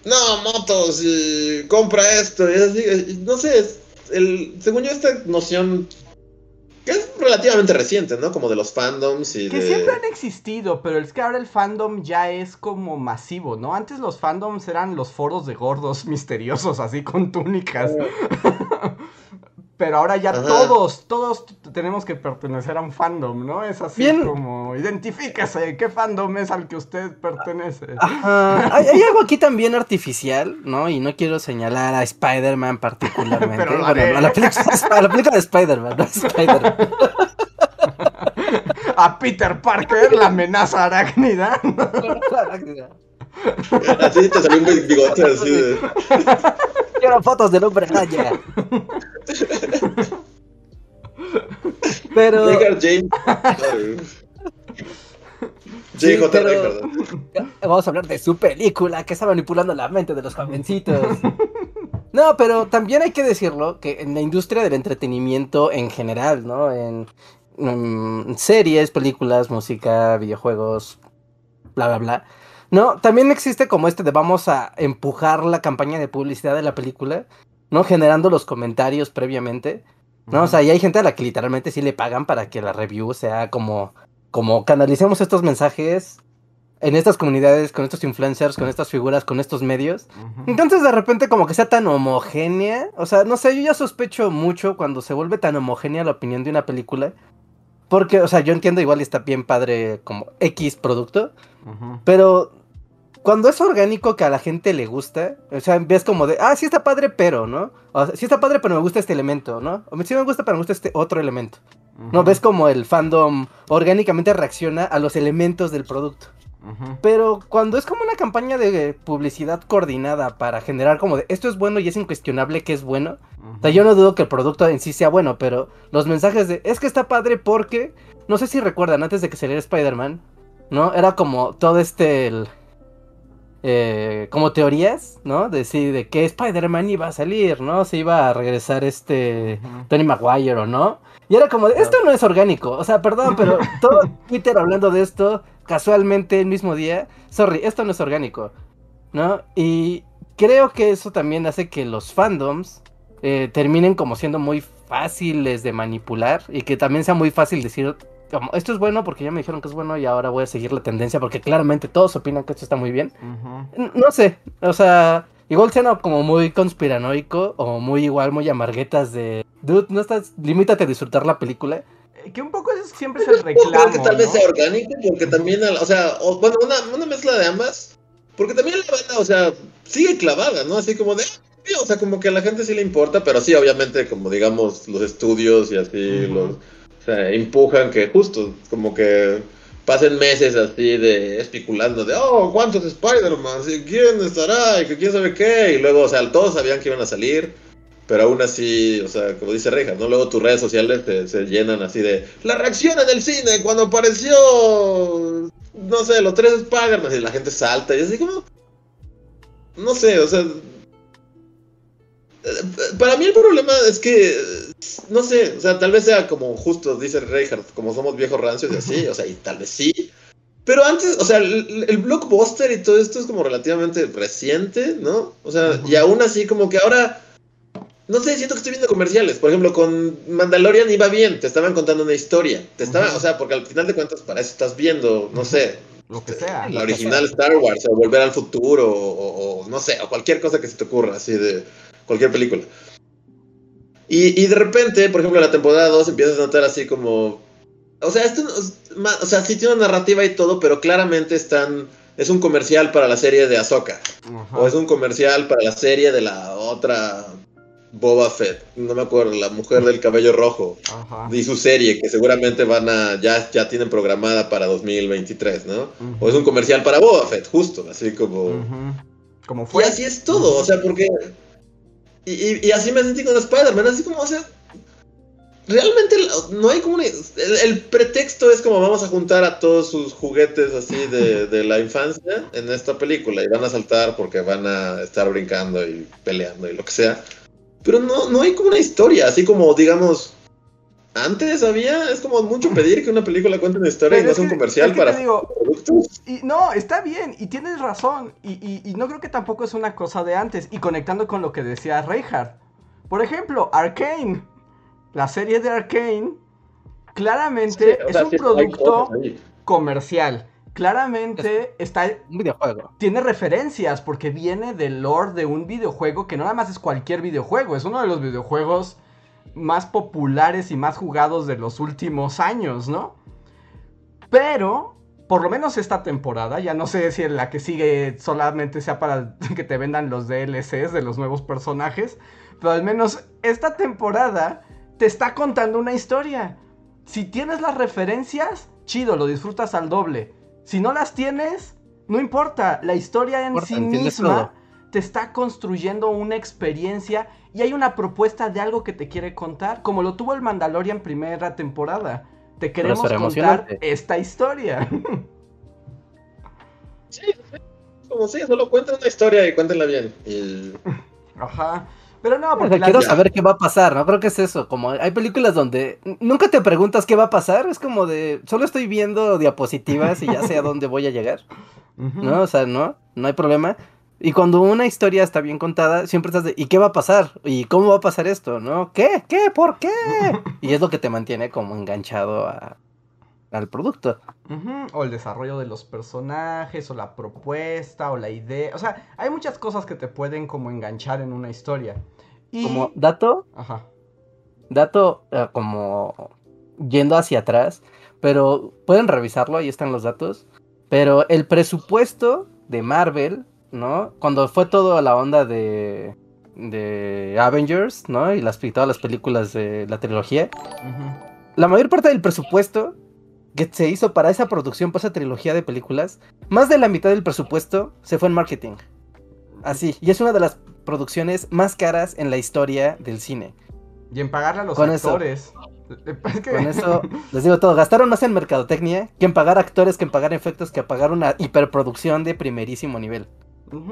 no, motos, y compra esto, y así, no sé, el, según yo esta noción que es relativamente reciente, ¿no? Como de los fandoms y que de... siempre han existido, pero es que ahora el fandom ya es como masivo, ¿no? Antes los fandoms eran los foros de gordos misteriosos, así con túnicas. pero ahora ya Ajá. todos, todos tenemos que pertenecer a un fandom, ¿no? Es así Bien. como, identifíquese, ¿qué fandom es al que usted pertenece? Ajá. Hay, hay algo aquí también artificial, ¿no? Y no quiero señalar a Spider-Man particularmente. Pero bueno, a la película, a la película de Spider-Man, no a Spider-Man. A Peter Parker, la amenaza arácnida. Así te salió un bigote así de... Quiero fotos del hombre araña. Pero James. Sí, pero- vamos a hablar de su película que está manipulando la mente de los jovencitos. No, pero también hay que decirlo que en la industria del entretenimiento en general, ¿no? En, series, películas, música, videojuegos, bla, bla, bla. No, también existe como este de vamos a empujar la campaña de publicidad de la película, ¿no? Generando los comentarios previamente. ¿no? O sea, y hay gente a la que literalmente sí le pagan para que la review sea como, como canalicemos estos mensajes en estas comunidades, con estos influencers, con estas figuras, con estos medios. Entonces de repente como que sea tan homogénea, o sea, no sé, yo ya sospecho mucho cuando se vuelve tan homogénea la opinión de una película. Porque, o sea, yo entiendo igual está bien padre como X producto, pero cuando es orgánico que a la gente le gusta, o sea, ves como de, ah, sí está padre, pero, ¿no? O sea, sí está padre, pero me gusta este elemento, ¿no? O sí me gusta, pero me gusta este otro elemento. ¿No? Ves como el fandom orgánicamente reacciona a los elementos del producto. Pero cuando es como una campaña de publicidad coordinada para generar como de esto es bueno y es incuestionable que es bueno. O sea, yo no dudo que el producto en sí sea bueno, pero los mensajes de es que está padre porque, no sé si recuerdan, antes de que saliera Spider-Man, ¿no? Era como todo este, el, eh, como teorías, ¿no? De si de que Spider-Man iba a salir, ¿no? Se iba a regresar este. Tony Maguire o no. Y era como, de, esto no es orgánico. O sea, perdón, pero todo Twitter hablando de esto casualmente el mismo día. Sorry, esto no es orgánico. ¿No? Y creo que eso también hace que los fandoms eh, terminen como siendo muy fáciles de manipular y que también sea muy fácil decir, como, esto es bueno porque ya me dijeron que es bueno y ahora voy a seguir la tendencia porque claramente todos opinan que esto está muy bien. No sé, o sea, igual sea como muy conspiranoico o muy igual, muy amarguetas de, dude, no estás, limítate a disfrutar la película. Que un poco ese siempre es el Puedo creer reclamo, que tal vez ¿no? sea orgánico, porque también, o sea, o- bueno, una, una mezcla de ambas, porque también la banda, o sea, sigue clavada, ¿no? Así como de, sí, o sea, como que a la gente sí le importa, pero sí, obviamente, como digamos, los estudios y así, Ujú. los, o sea, empujan que justo, como que pasen meses así de especulando de, oh, ¿cuántos Spider-Man? ¿Y ¿Quién estará? Y que quién sabe qué, y luego, o sea, todos sabían que iban a salir. Pero aún así, o sea, como dice Reja, ¿no? Luego tus redes sociales te- se llenan así de la reacción en el cine cuando apareció, no sé, los tres Spider-Man y la gente salta y así como, no sé, o sea, eh, para mí el problema es que, no sé, o sea, tal vez sea como justo, dice Reinhardt, como somos viejos rancios y así, o sea, y tal vez sí. Pero antes, o sea, el, el blockbuster y todo esto es como relativamente reciente, ¿no? O sea, y aún así como que ahora no sé, siento que estoy viendo comerciales. Por ejemplo, con Mandalorian iba bien, te estaban contando una historia. Te estaban, o sea, porque al final de cuentas para eso estás viendo, no sé, Lo que sea. la original Star Wars o Volver al Futuro o, no sé, o cualquier cosa que se te ocurra, así de cualquier película. Y, y de repente, por ejemplo, en la temporada 2 empiezas a notar así como. O sea, esto, o sea, sí tiene una narrativa y todo, pero claramente están. Es un comercial para la serie de Ahsoka. Ajá. O es un comercial para la serie de la otra Boba Fett. No me acuerdo, la mujer del cabello rojo. Ajá. Y su serie, que seguramente van a. Ya, ya tienen programada para 2023, ¿no? O es un comercial para Boba Fett, justo, así como. Como Y fue. así es todo, o sea, porque. Y, y- y así me sentí con Spider-Man, así como, o sea. Realmente no hay como una. El, el pretexto es como vamos a juntar a todos sus juguetes así de, de la infancia en esta película y van a saltar porque van a estar brincando y peleando y lo que sea. Pero no, no hay como una historia, así como, digamos. Antes había, es como mucho pedir que una película cuente una historia y no es un que- comercial es que para digo, productos. Y no, está bien, y tienes razón. Y, y- y no creo que tampoco es una cosa de antes. Y conectando con lo que decía Reinhardt. Por ejemplo, Arkane. La serie de Arkane. Claramente Sí, es sea, un sí producto comercial. Claramente está, Un videojuego. tiene referencias porque viene del lore de un videojuego que no nada más es cualquier videojuego. Es uno de los videojuegos más populares y más jugados de los últimos años, ¿no? Pero, por lo menos esta temporada, ya no sé si en la que sigue solamente sea para que te vendan los DLCs de los nuevos personajes, pero al menos esta temporada te está contando una historia. Si tienes las referencias, chido, lo disfrutas al doble. Si no las tienes, no importa, la historia en Importa, sí misma todo. te está construyendo una experiencia y hay una propuesta de algo que te quiere contar, como lo tuvo el Mandalorian primera temporada. Te queremos contar emocionante. esta historia. Sí, como sí, solo cuenten una historia y cuéntenla bien. Y Ajá. Pero no, O sea, porque quiero saber qué va a pasar, ¿no? Creo que es eso. Como hay películas donde nunca te preguntas qué va a pasar. Es como de. Solo estoy viendo diapositivas y ya sé a dónde voy a llegar. ¿No? O sea, no, no hay problema. Y cuando una historia está bien contada, siempre estás de, ¿y qué va a pasar? ¿Y cómo va a pasar esto? ¿No? ¿Qué? ¿Qué? ¿Por qué? Y es lo que te mantiene como enganchado a- al producto. O el desarrollo de los personajes, o la propuesta, o la idea. O sea, hay muchas cosas que te pueden como enganchar en una historia. Y... Como dato, Ajá. dato eh, como yendo hacia atrás, pero pueden revisarlo, ahí están los datos. Pero el presupuesto de Marvel, ¿no? Cuando fue toda la onda de, de Avengers, ¿no? Y las, y todas las películas de la trilogía, la mayor parte del presupuesto que se hizo para esa producción, para esa trilogía de películas, más de la mitad del presupuesto se fue en marketing. Así, y es una de las producciones más caras en la historia del cine. Y en pagarle a los Con eso. actores. Es que- Con eso les digo todo, gastaron más en mercadotecnia que en pagar actores, que en pagar efectos, que en pagar una hiperproducción de primerísimo nivel.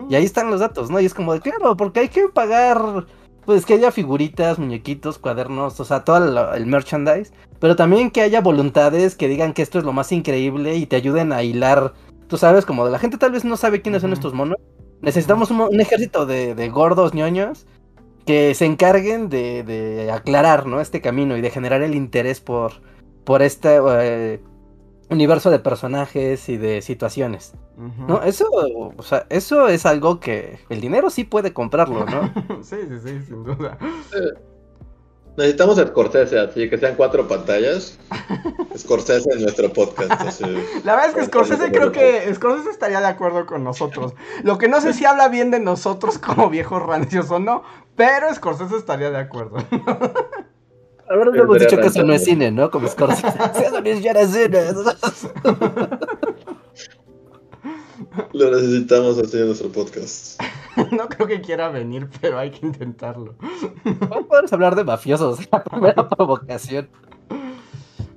Y ahí están los datos, ¿no? Y es como de, claro, porque hay que pagar, pues que haya figuritas, muñequitos, cuadernos, o sea, todo el, el merchandise, pero también que haya voluntades que digan que esto es lo más increíble y te ayuden a hilar, tú sabes, como de la gente tal vez no sabe quiénes son estos monos. Necesitamos un, un ejército de, de gordos ñoños que se encarguen de, de aclarar, ¿no? Este camino y de generar el interés por, por este eh, universo de personajes y de situaciones. No, eso, o sea, eso es algo que el dinero sí puede comprarlo, ¿no? sí, sí, sí, sin duda. Necesitamos Scorsese, así que sean cuatro pantallas. Scorsese en nuestro podcast. así. La verdad es que Scorsese creo que Scorsese estaría de acuerdo con nosotros. Lo que no sé si habla bien de nosotros como viejos rancios o no, pero Scorsese estaría de acuerdo. La verdad Pero hemos dicho que eso no es cine, ¿no? Como Scorsese. Eso siquiera es cine. Lo necesitamos así en nuestro podcast. No creo que quiera venir, pero hay que intentarlo. ¿Cómo podemos hablar de mafiosos? La primera provocación.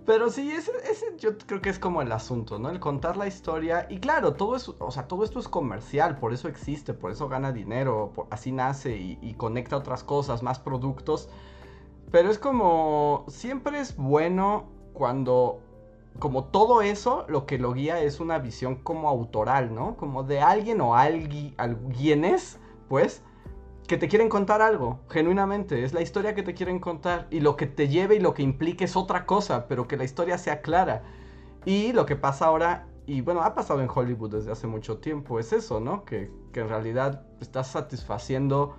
Pero sí, ese, ese yo creo que es como el asunto, ¿no? El contar la historia. Y claro, todo es, o sea, todo esto es comercial, por eso existe, por eso gana dinero, por- así nace y, y conecta otras cosas, más productos. Pero es como, siempre es bueno cuando, como todo eso, lo que lo guía es una visión como autoral, ¿no? Como de alguien o algui, alguienes, pues, que te quieren contar algo, genuinamente. Es la historia que te quieren contar. Y lo que te lleve y lo que implique es otra cosa, pero que la historia sea clara. Y lo que pasa ahora, y bueno, ha pasado en Hollywood desde hace mucho tiempo, es eso, ¿no? Que, que en realidad estás satisfaciendo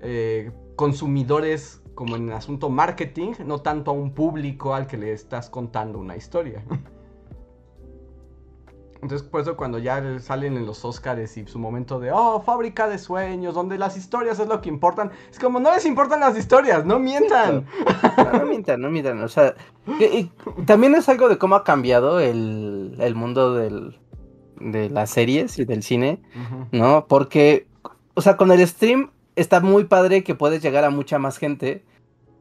eh, consumidores como en asunto marketing, no tanto a un público al que le estás contando una historia. Entonces, por eso cuando ya salen en los Oscars y su momento de, oh, fábrica de sueños, donde las historias es lo que importan, es como, no les importan las historias, no mientan. No, no mientan, no mientan. O sea, y, también es algo de cómo ha cambiado el, el mundo del, de las series y del cine, ¿no? Porque, o sea, con el stream está muy padre que puedes llegar a mucha más gente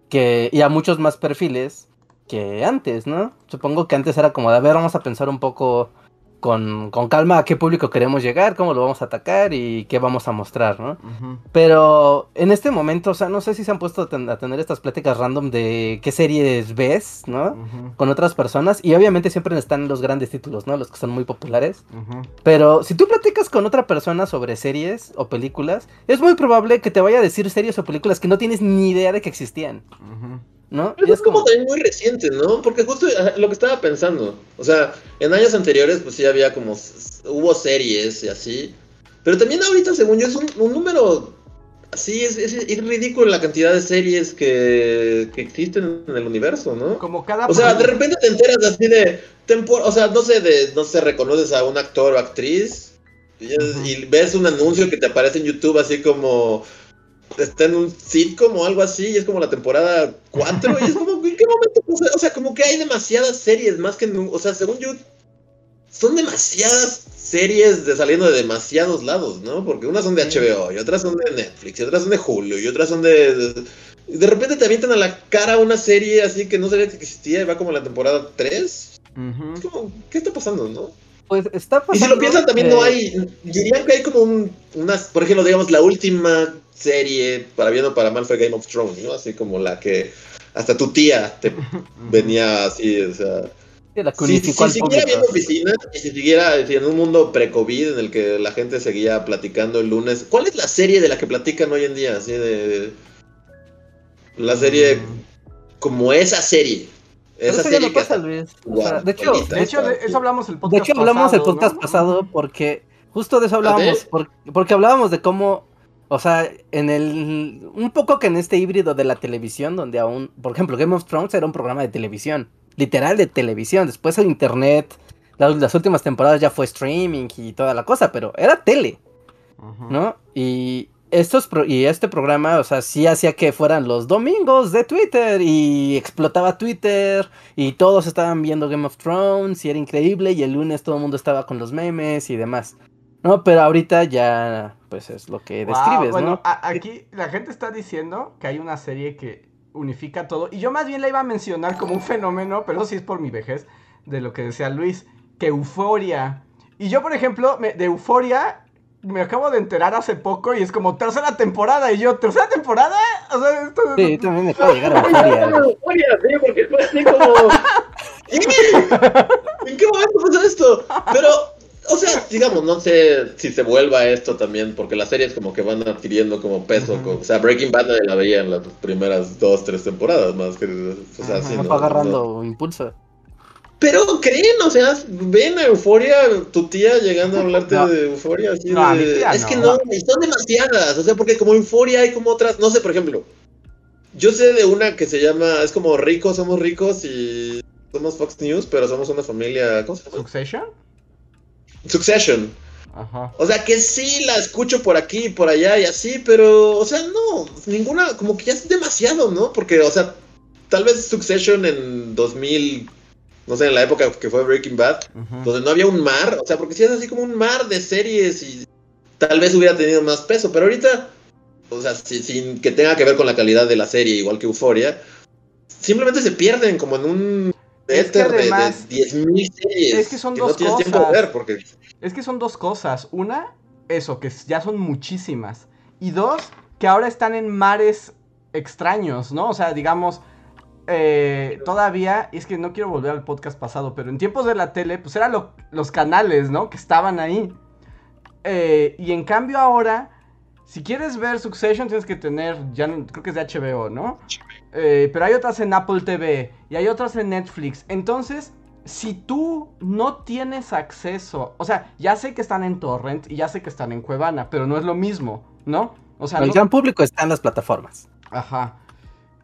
que, y a muchos más perfiles que antes, ¿no? Supongo que antes era como de, a ver, vamos a pensar un poco con, calma a qué público queremos llegar, cómo lo vamos a atacar y qué vamos a mostrar, ¿no? Pero en este momento, o sea, no sé si se han puesto a, tener estas pláticas random de qué series ves, ¿no? Con otras personas y obviamente siempre están los grandes títulos, ¿no? Los que son muy populares. Pero si tú platicas con otra persona sobre series o películas, es muy probable que te vaya a decir series o películas que no tienes ni idea de que existían. ¿No? es, como... también muy reciente, ¿no? Porque justo lo que estaba pensando, o sea, en años anteriores pues sí había como, hubo series y así, pero también ahorita según yo es un, número, así, es, es, ridículo la cantidad de series que, que, existen en el universo, ¿no? Como cada... O sea, de repente te enteras así de, o sea, no sé, de, no sé, reconoces a un actor o actriz y ves un anuncio que te aparece en YouTube así como está en un sitcom o algo así, y es como la temporada 4, y es como, ¿en qué momento? O sea, como que hay demasiadas series, más que, o sea, según yo, son demasiadas series de saliendo de demasiados lados, ¿no? Porque unas son de HBO, y otras son de Netflix, y otras son de Hulu, y otras son de... De, repente te avientan a la cara una serie así que no sabía que existía y va como la temporada 3. ¿qué está pasando, no? Pues está pasando. Y si lo piensan, también no hay. Dirían que hay como un, unas. Por ejemplo, digamos, la última serie, para bien o para mal, fue Game of Thrones, ¿no? Así como la que hasta tu tía te venía así, o sea... la si, si, si siguiera viendo oficinas y si siguiera en un mundo pre-COVID en el que la gente seguía platicando el lunes, ¿cuál es la serie de la que platican hoy en día? Así de... La serie... Mm. Como esa serie. Esa serie pasa, Luis. de hecho, de hecho eso hablamos el podcast De hecho, hablamos el podcast pasado porque justo de eso hablábamos, porque hablábamos de cómo o sea, en el. Un poco que en este híbrido de la televisión, donde aún. Por ejemplo, Game of Thrones era un programa de televisión. Literal de televisión. Después el internet. Las, últimas temporadas ya fue streaming y toda la cosa, pero era tele. ¿No? Y. Estos y este programa, o sea, sí hacía que fueran los domingos de Twitter y explotaba Twitter y todos estaban viendo Game of Thrones y era increíble y el lunes todo el mundo estaba con los memes y demás. No, pero ahorita ya, pues es lo que describes, bueno, aquí la gente está diciendo que hay una serie que unifica todo. Y yo más bien la iba a mencionar como un fenómeno, pero eso sí es por mi vejez, de lo que decía Luis, que Euforia. Y yo, por ejemplo, de Euforia me acabo de enterar hace poco y es como tercera temporada. Y yo, ¿tercera temporada? O sea, esto... Sí, también me acabo de llegar a Euforia. Euforia, sí, porque fue así como. ¿En qué momento pasó esto? Pero o sea, digamos, no sé si se vuelva esto también, porque las series como que van adquiriendo como peso. o sea, Breaking Bad nadie la veía en las primeras dos, tres temporadas más que... O sea, sí, no, agarrando impulso. Pero creen, o sea, ven a Euforia, tu tía llegando a hablarte de Euforia, así de... es que no, son demasiadas, o sea, porque como Euforia hay como otras, no sé, por ejemplo, yo sé de una que se llama, es como ricos, somos ricos y somos Fox News, pero somos una familia, ¿cómo se llama? ¿Succession? Succession. Ajá. O sea que sí la escucho por aquí y por allá y así, pero, o sea, no, ninguna, como que ya es demasiado, ¿no? Porque, o sea, tal vez Succession en 2000, no sé, en la época que fue Breaking Bad, donde no había un mar, o sea, porque si es así como un mar de series y tal vez hubiera tenido más peso, pero ahorita, o sea, sin que tenga que ver con la calidad de la serie, igual que Euphoria, simplemente se pierden como en un es que además, de, 10.000 series. Es que son dos cosas. porque... Es que son dos cosas. Una, eso, que ya son muchísimas. Y dos, que ahora están en mares extraños, ¿no? O sea, digamos, eh, todavía, y es que no quiero volver al podcast pasado, pero en tiempos de la tele, pues eran los canales, ¿no? Que estaban ahí. Eh, y en cambio ahora, si quieres ver Succession, tienes que tener, ya creo que es de HBO, ¿no? Eh, pero hay otras en Apple TV y hay otras en Netflix. Entonces, si tú no tienes acceso, o sea, ya sé que están en Torrent y ya sé que están en Cuevana, pero no es lo mismo, ¿no? O sea, el gran público está en las plataformas. Ajá.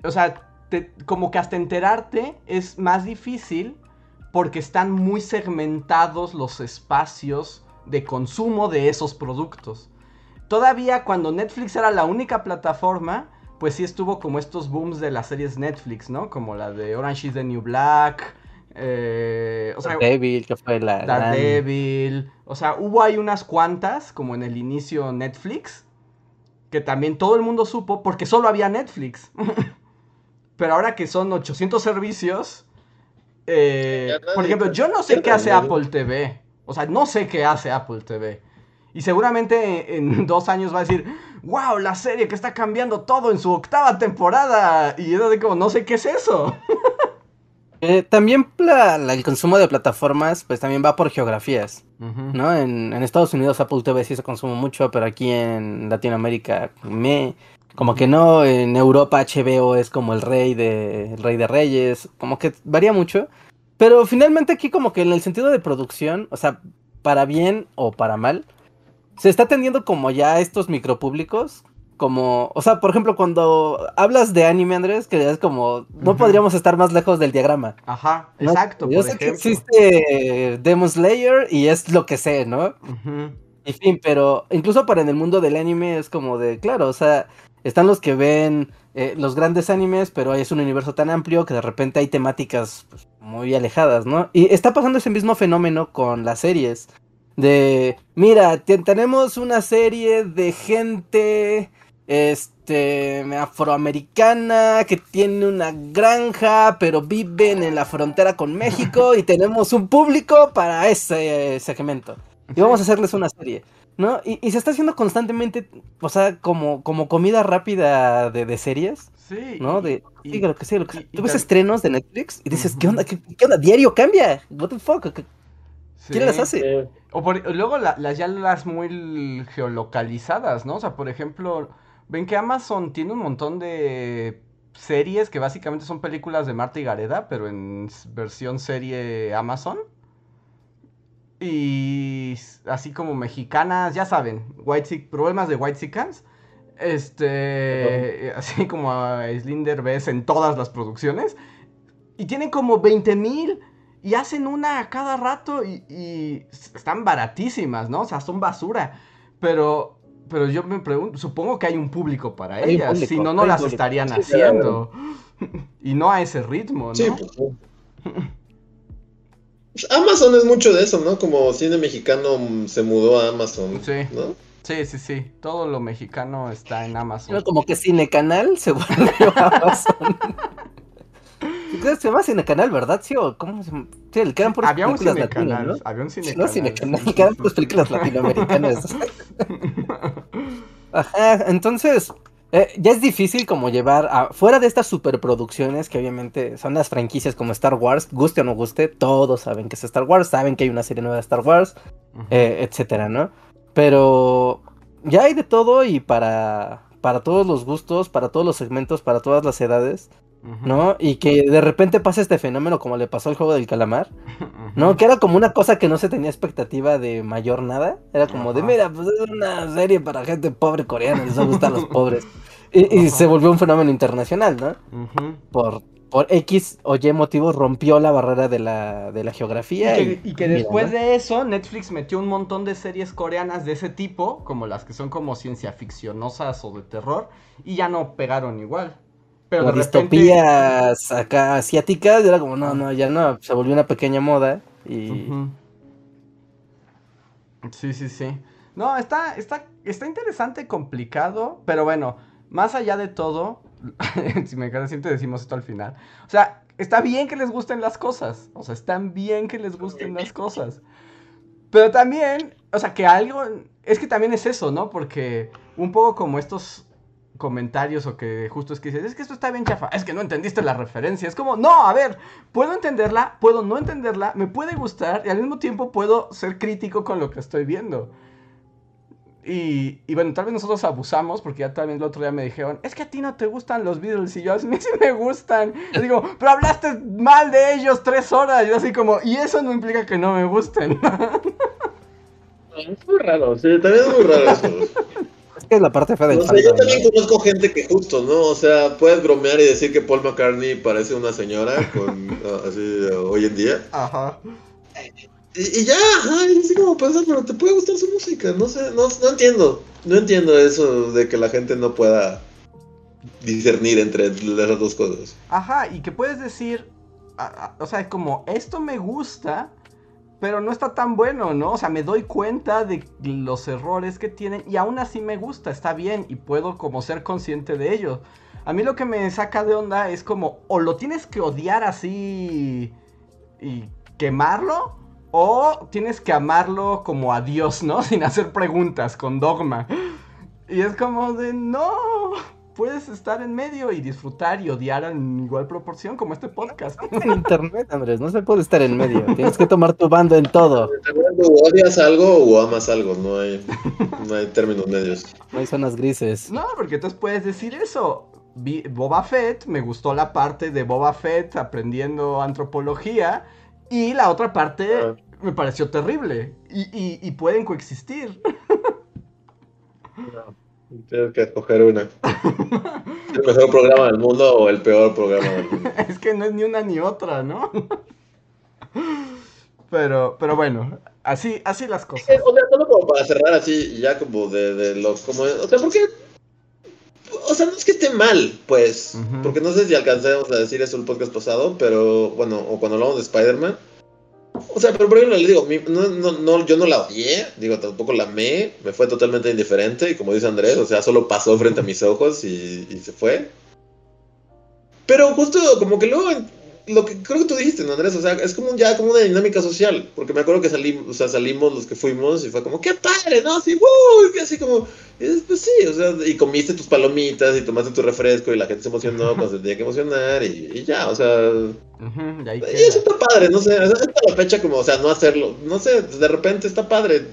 o sea, te- como que hasta enterarte es más difícil porque están muy segmentados los espacios de consumo de esos productos. Todavía cuando Netflix era la única plataforma, pues sí estuvo como estos booms de las series Netflix, ¿no? Como la de Orange is the New Black. eh, o sea, Daredevil, que fue la... Daredevil. O sea, hubo ahí unas cuantas, como en el inicio Netflix, que también todo el mundo supo porque solo había Netflix. Pero ahora que son 800 servicios, eh, por ejemplo, yo no sé qué hace. Apple TV. O sea, no sé qué hace Apple TV. Y seguramente en dos años va a decir, wow, la serie que está cambiando todo en su octava temporada. Y yo digo, no sé qué es eso. Eh, también la- la- el consumo de plataformas, pues también va por geografías, ¿no? En, en Estados Unidos Apple TV sí se consume mucho, pero aquí en Latinoamérica me... Como que no, en Europa HBO es como el rey de, el rey de reyes, como que varía mucho. Pero finalmente aquí como que en el sentido de producción, o sea, para bien o para mal, se está atendiendo como ya a estos micropúblicos. Como, o sea, por ejemplo, cuando hablas de anime, Andrés, que es como, no podríamos estar más lejos del diagrama. Ajá, ¿no? exacto. Yo por sé que ejemplo. existe eh, Demon Slayer y es lo que sé, ¿no? Ujú. En fin, pero incluso para en el mundo del anime es como de, claro, o sea, están los que ven eh, los grandes animes, pero es un universo tan amplio que de repente hay temáticas pues, muy alejadas, ¿no? Y está pasando ese mismo fenómeno con las series. De, mira, te- tenemos una serie de gente, este, afroamericana que tiene una granja, pero viven en la frontera con México y tenemos un público para ese segmento. Y vamos a hacerles una serie, ¿no? Y, y se está haciendo constantemente, o sea, como, como comida rápida de, de series, Sí. ¿no? De, y- sí, lo que sea, lo que sea. y- Tú ves estrenos de Netflix y dices, ¿qué onda? ¿Qué, qué onda? Diario cambia. What the fuck? ¿Qué- sí. ¿Quién las hace? Eh, O por- luego la- las ya las muy geolocalizadas, ¿no? O sea, por ejemplo, ven que Amazon tiene un montón de series que básicamente son películas de Marta y Gareda, pero en versión serie Amazon. Y así como mexicanas, ya saben, White problemas de White Sicans. Este, así como a Slinder ves en todas las producciones. Y tienen como 20 mil. Y hacen una a cada rato y, están baratísimas, ¿no? O sea, son basura. Pero, pero yo me pregunto, supongo que hay un público para Hay ellas. si no, no las público. estarían Sí, haciendo. y no a ese ritmo, ¿no? Sí, pues, Amazon es mucho de eso, ¿no? Como cine mexicano se mudó a Amazon, Sí. ¿no? Sí, sí, sí. Todo lo mexicano está en Amazon. Era como que Cinecanal se volvió a Amazon. Que Se llama Cinecanal, ¿verdad? Sí, o cómo se llama? Sí, el que eran puras Había un películas cinecanal. latinas, ¿no? Había un cinecanal. no, que eran puras películas latinoamericanas. Ajá, entonces, eh, ya es difícil como llevar a, fuera de estas superproducciones que obviamente son las franquicias como Star Wars, guste o no guste, todos saben que es Star Wars, saben que hay una serie nueva de Star Wars, eh, etcétera, ¿no? Pero ya hay de todo y para, para todos los gustos, para todos los segmentos, para todas las edades. ¿No? Y que de repente pasa este fenómeno como le pasó al juego del calamar. ¿no? Que era como una cosa que no se tenía expectativa de mayor nada. Era como de, mira, pues es una serie para gente pobre coreana, les gusta a los pobres. Y, se volvió un fenómeno internacional, ¿no? Por, por X o Y motivos rompió la barrera de la, de la Y geografía. que, y que mira, después ¿no? de eso, Netflix metió un montón de series coreanas de ese tipo, como las que son como ciencia ficcionosas o de terror, y ya no pegaron igual. Pero repente. distopías acá asiáticas, era como, no, no, ya no, se volvió una pequeña moda. Y. Sí, sí, sí. No, está, está, está interesante, complicado, pero bueno, más allá de todo, si me queda siempre decimos esto al final. O sea, está bien que les gusten las cosas. O sea, están bien que les gusten las cosas. Pero también, o sea, que algo, es que también es eso, ¿no? Porque un poco como estos comentarios o que justo es que dices, es que esto está bien chafa, es que no entendiste la referencia, es como, no, a ver, puedo entenderla, puedo no entenderla, me puede gustar y al mismo tiempo puedo ser crítico con lo que estoy viendo. Y, y bueno, tal vez nosotros abusamos, porque ya también el otro día me dijeron, es que a ti no te gustan los Beatles, y yo, a mí sí me gustan. Yo digo, pero hablaste mal de ellos tres horas, y yo así como, y eso no implica que no me gusten. Es muy raro, sí, también es muy raro eso. Que es la parte fea del O sea, yo también ¿no? conozco gente que justo, ¿no? O sea, puedes bromear y decir que Paul McCartney parece una señora con ah, así eh, hoy en día. Ajá. Y, y ya, ajá, y así como pensar, pero te puede gustar su música. No sé, no, no entiendo. No entiendo eso de que la gente no pueda discernir entre esas dos cosas. Ajá, y que puedes decir, o sea, como, esto me gusta, pero no está tan bueno, ¿no? O sea, me doy cuenta de los errores que tienen y aún así me gusta, está bien y puedo como ser consciente de ello. A mí lo que me saca de onda es como, o lo tienes que odiar así y quemarlo, o tienes que amarlo como a Dios, ¿no? Sin hacer preguntas, con dogma. Y es como de, no, puedes estar en medio y disfrutar y odiar en igual proporción como este podcast. En internet, Andrés, no se puede estar en medio. Tienes que tomar tu bando en todo. O odias algo o amas algo, no hay, no hay términos medios. No hay zonas grises. No, porque entonces puedes decir eso. Vi- Boba Fett, me gustó la parte de Boba Fett aprendiendo antropología y la otra parte Ah. me pareció terrible. Y, y- y pueden coexistir. Tienes que escoger una. ¿El mejor programa del mundo o el peor programa del mundo? es que no es ni una ni otra, ¿no? pero, pero bueno, así, así las cosas. O sea, solo como para cerrar así, ya como de, de lo... Como, o sea, ¿por qué? O sea, no es que esté mal, pues. Porque no sé si alcancemos a decir eso el podcast pasado, pero bueno, o cuando hablamos de Spider-Man. O sea, pero por ejemplo, le digo, no, no, no, yo no la odié, digo, tampoco la amé, me fue totalmente indiferente, y como dice Andrés, o sea, solo pasó frente a mis ojos y, y se fue. Pero justo como que luego, lo que creo que tú dijiste, ¿no, Andrés? O sea, es como ya como una dinámica social, porque me acuerdo que salimos, o sea, salimos los que fuimos y fue como, ¡qué padre! ¿No? Así, ¡wow! Y así como, y después sí, o sea, y comiste tus palomitas y tomaste tu refresco y la gente se emocionó cuando se tenía que emocionar y, y ya, o sea, y ahí y queda. eso está padre, no sé, o sea, hasta la fecha como, o sea, no hacerlo, no sé, de repente está padre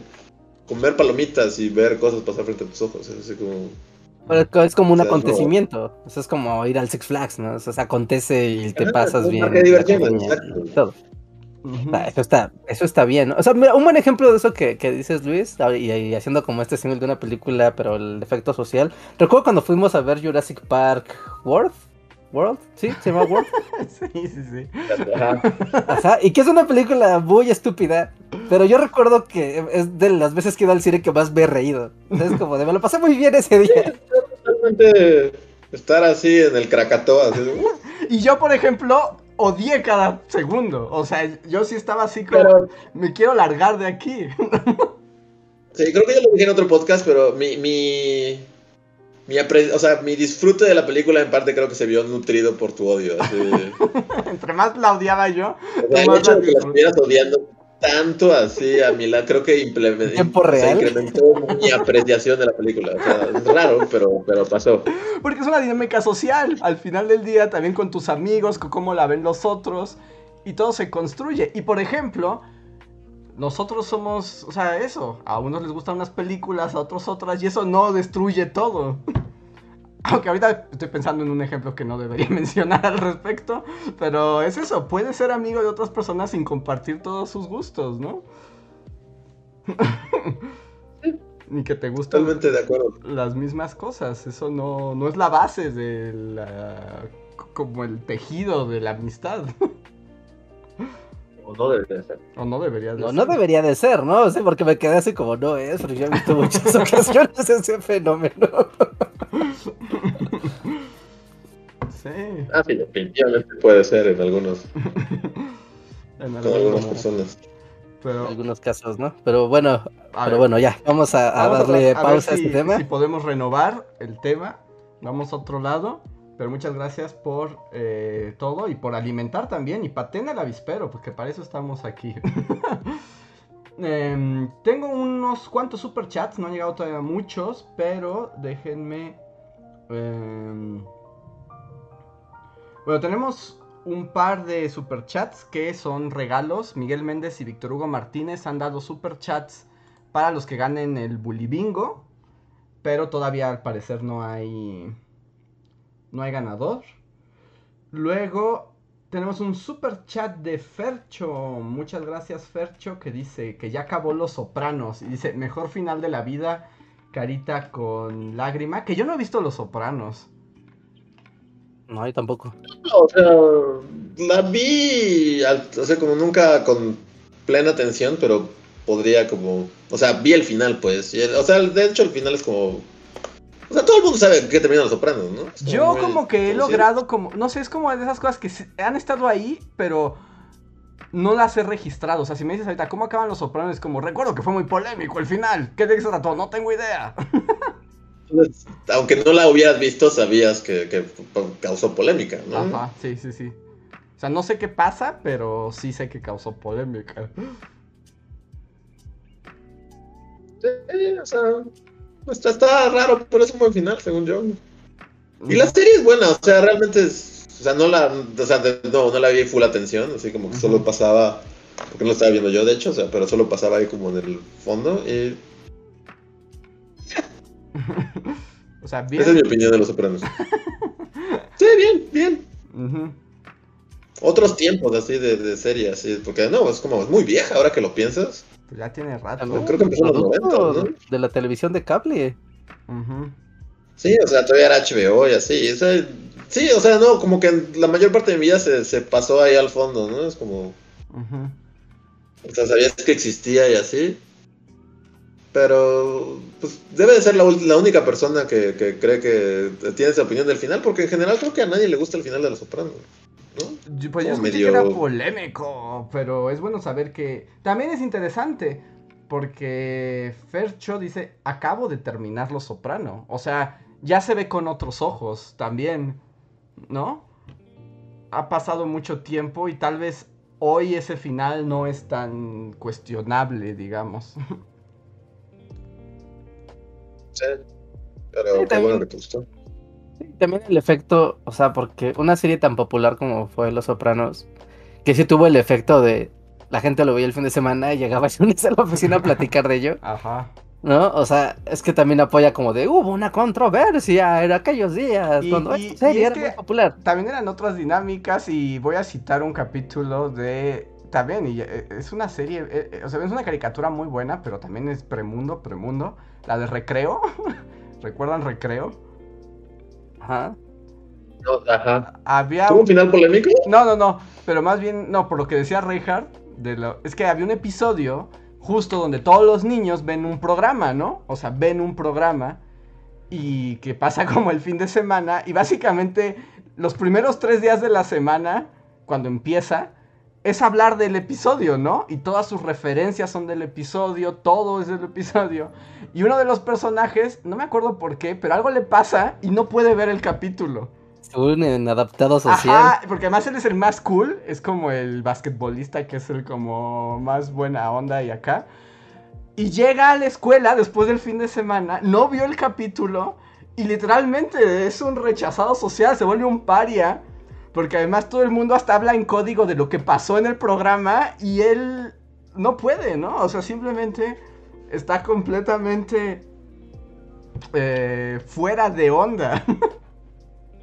comer palomitas y ver cosas pasar frente a tus ojos, es así como... Pero es como un O sea, no. acontecimiento. Eso es como ir al Six Flags, ¿no? O sea, acontece y te pasas es bien. y todo. O sea, eso está, eso está bien. ¿no? O sea, mira, un buen ejemplo de eso que, que dices, Luis, y, y haciendo como este símil de una película, pero el efecto social. Recuerdo cuando fuimos a ver Jurassic Park World. ¿World? ¿Sí? ¿Se llama World? Sí, sí, sí. Ajá. Ajá, y que es una película muy estúpida. Pero yo recuerdo que es de las veces que iba al cine que más me he reído. Es como de me lo pasé muy bien ese día. Estar así en el Krakatoa. Y yo, por ejemplo, odié cada segundo. O sea, yo sí estaba así como, Pero- me quiero largar de aquí. Sí, creo que ya lo dije en otro podcast, pero mi, mi, o sea, mi disfrute de la película en parte creo que se vio nutrido por tu odio. así. Entre más la odiaba yo, O sea, el hecho la de que la estuvieras odiando tanto así a mi lado, creo que implementó, ¿En tiempo real? incrementó mi apreciación de la película. O sea, es raro, pero, pero pasó. Porque es una dinámica social. Al final del día, también con tus amigos, con cómo la ven los otros. Y todo se construye. Y por ejemplo, nosotros somos, o sea, eso. A unos les gustan unas películas, a otros otras. Y eso no destruye todo. Aunque ahorita estoy pensando en un ejemplo que no debería mencionar al respecto. Pero es eso. Puedes ser amigo de otras personas sin compartir todos sus gustos, ¿no? Ni que te gusten Totalmente de acuerdo. las mismas cosas. Eso no, no es la base de la. como el tejido de la amistad. O no debería ser. o no debería de No, ser. no debería de ser, ¿no? Sí, porque me quedé así como no es, pero yo he visto muchas ocasiones ese fenómeno. Sí. Ah, sí, definitivamente puede ser en algunos, En con algún algunas personas. En algunos casos, ¿no? Pero bueno, a pero ver, bueno, ya, vamos a, a vamos darle a ver pausa a si, este tema. si podemos renovar el tema. Vamos a otro lado. Pero muchas gracias por eh, todo y por alimentar también. Y paten el avispero, porque para eso estamos aquí. Em, tengo unos cuantos superchats, no han llegado todavía muchos, pero déjenme... em, Bueno, tenemos un par de superchats que son regalos. Miguel Méndez y Víctor Hugo Martínez han dado superchats para los que ganen el Bully Bingo. Pero todavía al parecer no hay. No hay ganador. Luego tenemos un super chat de Fercho. Muchas gracias, Fercho, que dice que ya acabó Los Sopranos. Y dice: Mejor final de la vida carita con lágrima, que yo no he visto Los Sopranos. No, yo tampoco. O sea, la vi, o sea, como nunca con plena atención, pero podría como, o sea, vi el final, pues. el- o sea, de hecho el final es como, o sea, todo el mundo sabe que termina Los Sopranos, ¿no? Yo como que he logrado como, no sé, es como de esas cosas que han estado ahí, pero no las he registrado. O sea, si me dices ahorita cómo acaban los sopranos, es como, recuerdo que fue muy polémico el final. ¿Qué se trató? No tengo idea. Entonces, aunque no la hubieras visto, sabías que, que causó polémica, ¿no? Ajá, sí, sí, sí. O sea, no sé qué pasa, pero sí sé que causó polémica. Sí, o sea, está, está raro, pero es un buen final, según yo. Y la serie es buena, o sea, realmente es, o sea, no la, o sea, no, no la vi full atención, así como que solo pasaba, porque no lo estaba viendo yo, de hecho, o sea, pero solo pasaba ahí como en el fondo, y O sea, esa es mi bien. opinión de Los Sopranos. Sí, bien, bien. Otros tiempos así de, de serie, así, porque no, es como, es muy vieja ahora que lo piensas. Pues ya tiene rato. También creo que empezó en los producto 90, ¿no? De la televisión de cable. Ujú. Sí, o sea, todavía era HBO y así, o sea, sí, o sea, no, como que la mayor parte de mi vida se, se pasó ahí al fondo, ¿no? Es como... O sea, sabías que existía y así. Pero, pues, debe de ser la, la única persona que, que cree que tiene esa opinión del final, porque en general creo que a nadie le gusta el final de Los Sopranos, ¿no? Yo- Pues yo escuché medio- que era polémico, pero es bueno saber que también es interesante porque Fercho dice, acabo de terminar Los Soprano, o sea, ya se ve con otros ojos también, ¿no? Ha pasado mucho tiempo y tal vez hoy ese final no es tan cuestionable, digamos. Sí. Pero Sí, qué también. bueno que te gustó. Sí, También el efecto, o sea, porque una serie tan popular como fue Los Sopranos, que sí tuvo el efecto de la gente lo veía el fin de semana y llegaba el lunes a la oficina a platicar de ello, Ajá. ¿no? O sea, es que también apoya como de hubo una controversia en aquellos días Y- cuando y- serie y es era muy popular. También eran otras dinámicas y voy a citar un capítulo de... También, y eh, es una serie, eh, eh, o sea, es una caricatura muy buena, pero también es premundo, premundo. La de Recreo. ¿Recuerdan Recreo? Ajá. No, ajá. Había... ¿Tuvo un final polémico? No, no, no, pero más bien, no, por lo que decía Reinhardt, de lo... es que había un episodio justo donde todos los niños ven un programa, ¿no? O sea, ven un programa y que pasa como el fin de semana y básicamente los primeros tres días de la semana, cuando empieza, es hablar del episodio, ¿no? Y todas sus referencias son del episodio, todo es del episodio. Y uno de los personajes, no me acuerdo por qué, pero algo le pasa y no puede ver el capítulo. Un adaptado social. Ajá, porque además él es el más cool, es como el basquetbolista que es el como más buena onda y acá. Y llega a la escuela después del fin de semana, no vio el capítulo y literalmente es un rechazado social, se vuelve un paria. Porque además todo el mundo hasta habla en código de lo que pasó en el programa y él no puede, ¿no? O sea, simplemente está completamente eh, fuera de onda.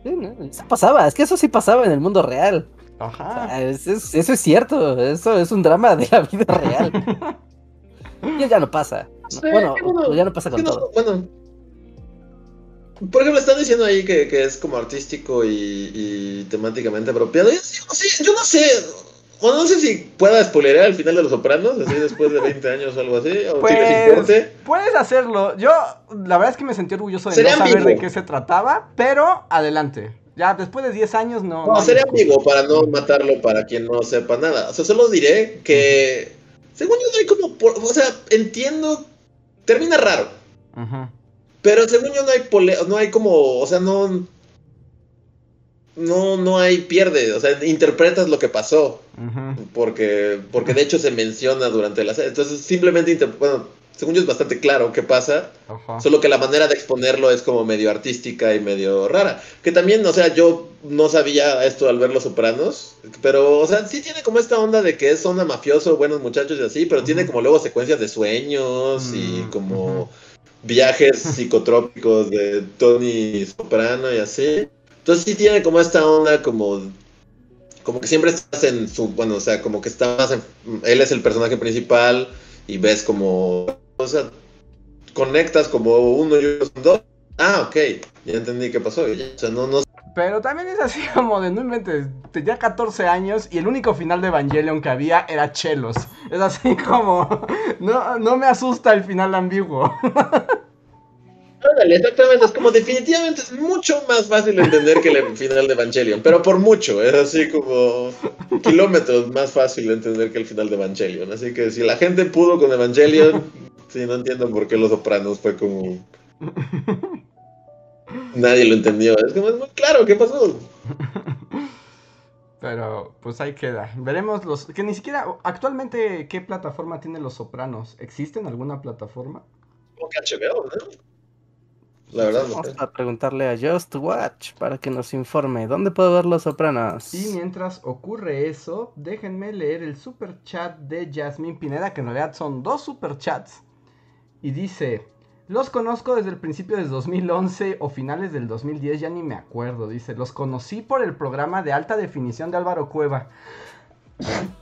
Sí, ¿no? Eso pasaba, es que eso sí pasaba en el mundo real. O Ajá. sea, es- es- eso es cierto, eso es un drama de la vida real. Y ya no pasa. bueno, bueno, ya no pasa con no, todo. bueno. Por ejemplo, están diciendo ahí que, que es como artístico y, y temáticamente apropiado. Yo, sí, yo no sé. O no sé si pueda spoilerear el final de Los Sopranos, así después de 20 años o algo así. O si les Pues importe. puedes hacerlo. Yo, la verdad es que me sentí orgulloso de Sería no saber ambiguo. de qué se trataba, pero adelante. Ya después de 10 años no. No, hay sería ambiguo para no matarlo para quien no sepa nada. O sea, solo diré que. Según yo, no hay como. por- o sea, entiendo. Termina raro. Ujú. Pero según yo no hay pole no hay como, o sea, no no no hay pierde, o sea, interpretas lo que pasó, porque porque de hecho se menciona durante la serie. Entonces, simplemente bueno, según yo es bastante claro qué pasa, Ajá. solo que la manera de exponerlo es como medio artística y medio rara, que también, o sea, yo no sabía esto al ver Los Sopranos, pero o sea, sí tiene como esta onda de que es onda mafioso, buenos muchachos y así, pero tiene como luego secuencias de sueños y Mm, como. Viajes psicotrópicos de Tony Soprano y así. Entonces sí tiene como esta onda como como que siempre estás en su, bueno, o sea, como que estás en, él es el personaje principal y ves como, o sea, conectas como uno y uno son dos. Ah, ok, ya entendí qué pasó. O sea, no Pero también es así como de no inventes, tenía 14 años y el único final de Evangelion que había era Chelos. Es así como, no, no me asusta el final ambiguo. Ándale, exactamente, es como definitivamente es mucho más fácil de entender que el final de Evangelion, pero por mucho, es así como kilómetros más fácil de entender que el final de Evangelion. Así que si la gente pudo con Evangelion, sí, no entiendo por qué Los Sopranos fue como... Nadie lo entendió, es como es muy claro, ¿qué pasó? Pero pues ahí queda. Veremos los... Que ni siquiera... Actualmente, ¿qué plataforma tiene Los Sopranos? ¿Existe en alguna plataforma? Como que HBO, ¿no? La verdad, no sé. Vamos a preguntarle a Just Watch para que nos informe. ¿Dónde puedo ver Los Sopranos? Y mientras ocurre eso, déjenme leer el super chat de Jasmine Pineda, que en realidad son dos super chats. Y dice, los conozco desde el principio del 2011 o finales del 2010, ya ni me acuerdo. Dice, los conocí por el programa de alta definición de Álvaro Cueva.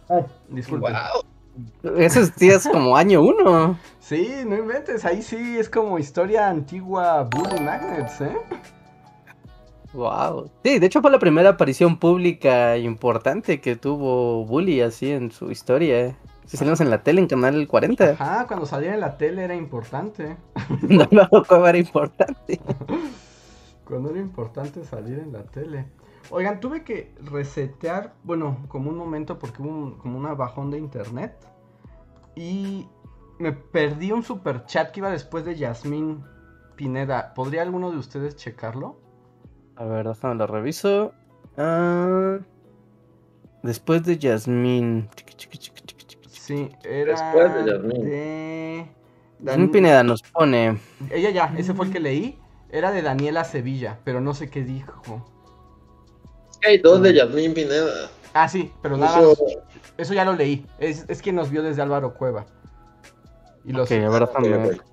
Ay, disculpen. Wow. Ese sí es como año uno. Sí, no inventes, ahí sí es como historia antigua Bully Magnets, ¿eh? Wow. Sí, de hecho fue la primera aparición pública importante que tuvo Bully así en su historia. Si salimos en la tele en Canal 40. Ajá, cuando salía en la tele era importante. No me acuerdo era importante. Cuando era importante salir en la tele. Oigan, tuve que resetear, bueno, como un momento porque hubo un- como una bajón de internet. Y me perdí un super chat que iba después de Yasmín Pineda. ¿Podría alguno de ustedes checarlo? A ver, déjame lo reviso. Ah, después de Yasmín. Sí, era Después de Yasmín. de... Dan- Pineda nos pone. Ella ya, ese fue el que leí. Era de Daniela Sevilla, pero no sé qué dijo. Hay dos de Yasmín Pineda. Ah, sí, pero nada. Eso ya lo leí. Es, es que nos vio desde Álvaro Cueva. Y los, Ok, a ver, déjame Ok, ver. ok.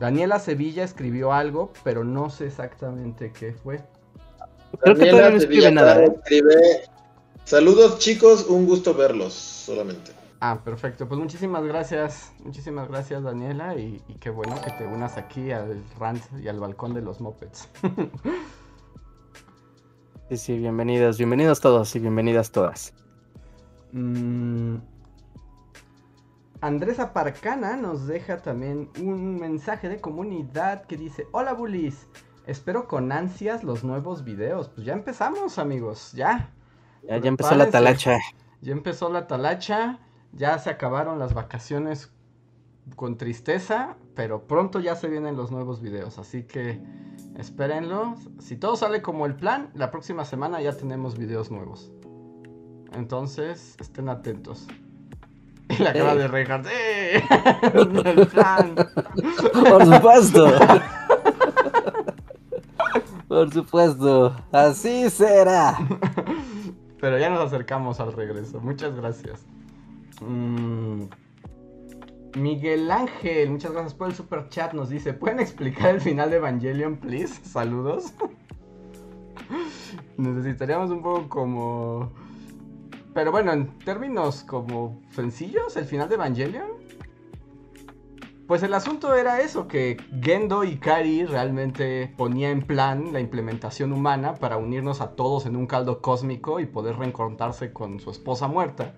Daniela Sevilla escribió algo, pero no sé exactamente qué fue. Creo que Daniela todavía no escribe Sevilla nada. ¿eh? escribe, Saludos chicos, un gusto verlos solamente. Ah, perfecto. Pues muchísimas gracias. Muchísimas gracias, Daniela. Y, y qué bueno que te unas aquí al rant y al balcón de los mopeds. Sí, sí, bienvenidos, bienvenidos todos y bienvenidas todas. Mm. Andrés Aparcana nos deja también un mensaje de comunidad que dice: Hola bullies, espero con ansias los nuevos videos. Pues ya empezamos, amigos, ya. Ya, ya empezó la talacha. Ya empezó la talacha, ya se acabaron las vacaciones con tristeza, pero pronto ya se vienen los nuevos videos, así que espérenlo. Si todo sale como el plan, la próxima semana ya tenemos videos nuevos. Entonces, estén atentos. Y la cara de Reinhardt, ¡eh! El plan. Por supuesto. Por supuesto. Así será. Pero ya nos acercamos al regreso. Muchas gracias. Mm, Miguel Ángel, muchas gracias por el super chat. Nos dice: ¿Pueden explicar el final de Evangelion, please? Saludos. Necesitaríamos un poco como. Pero bueno, en términos como sencillos, el final de Evangelion. Pues el asunto era eso, que Gendo y Kari realmente ponía en plan la implementación humana para unirnos a todos en un caldo cósmico y poder reencontrarse con su esposa muerta.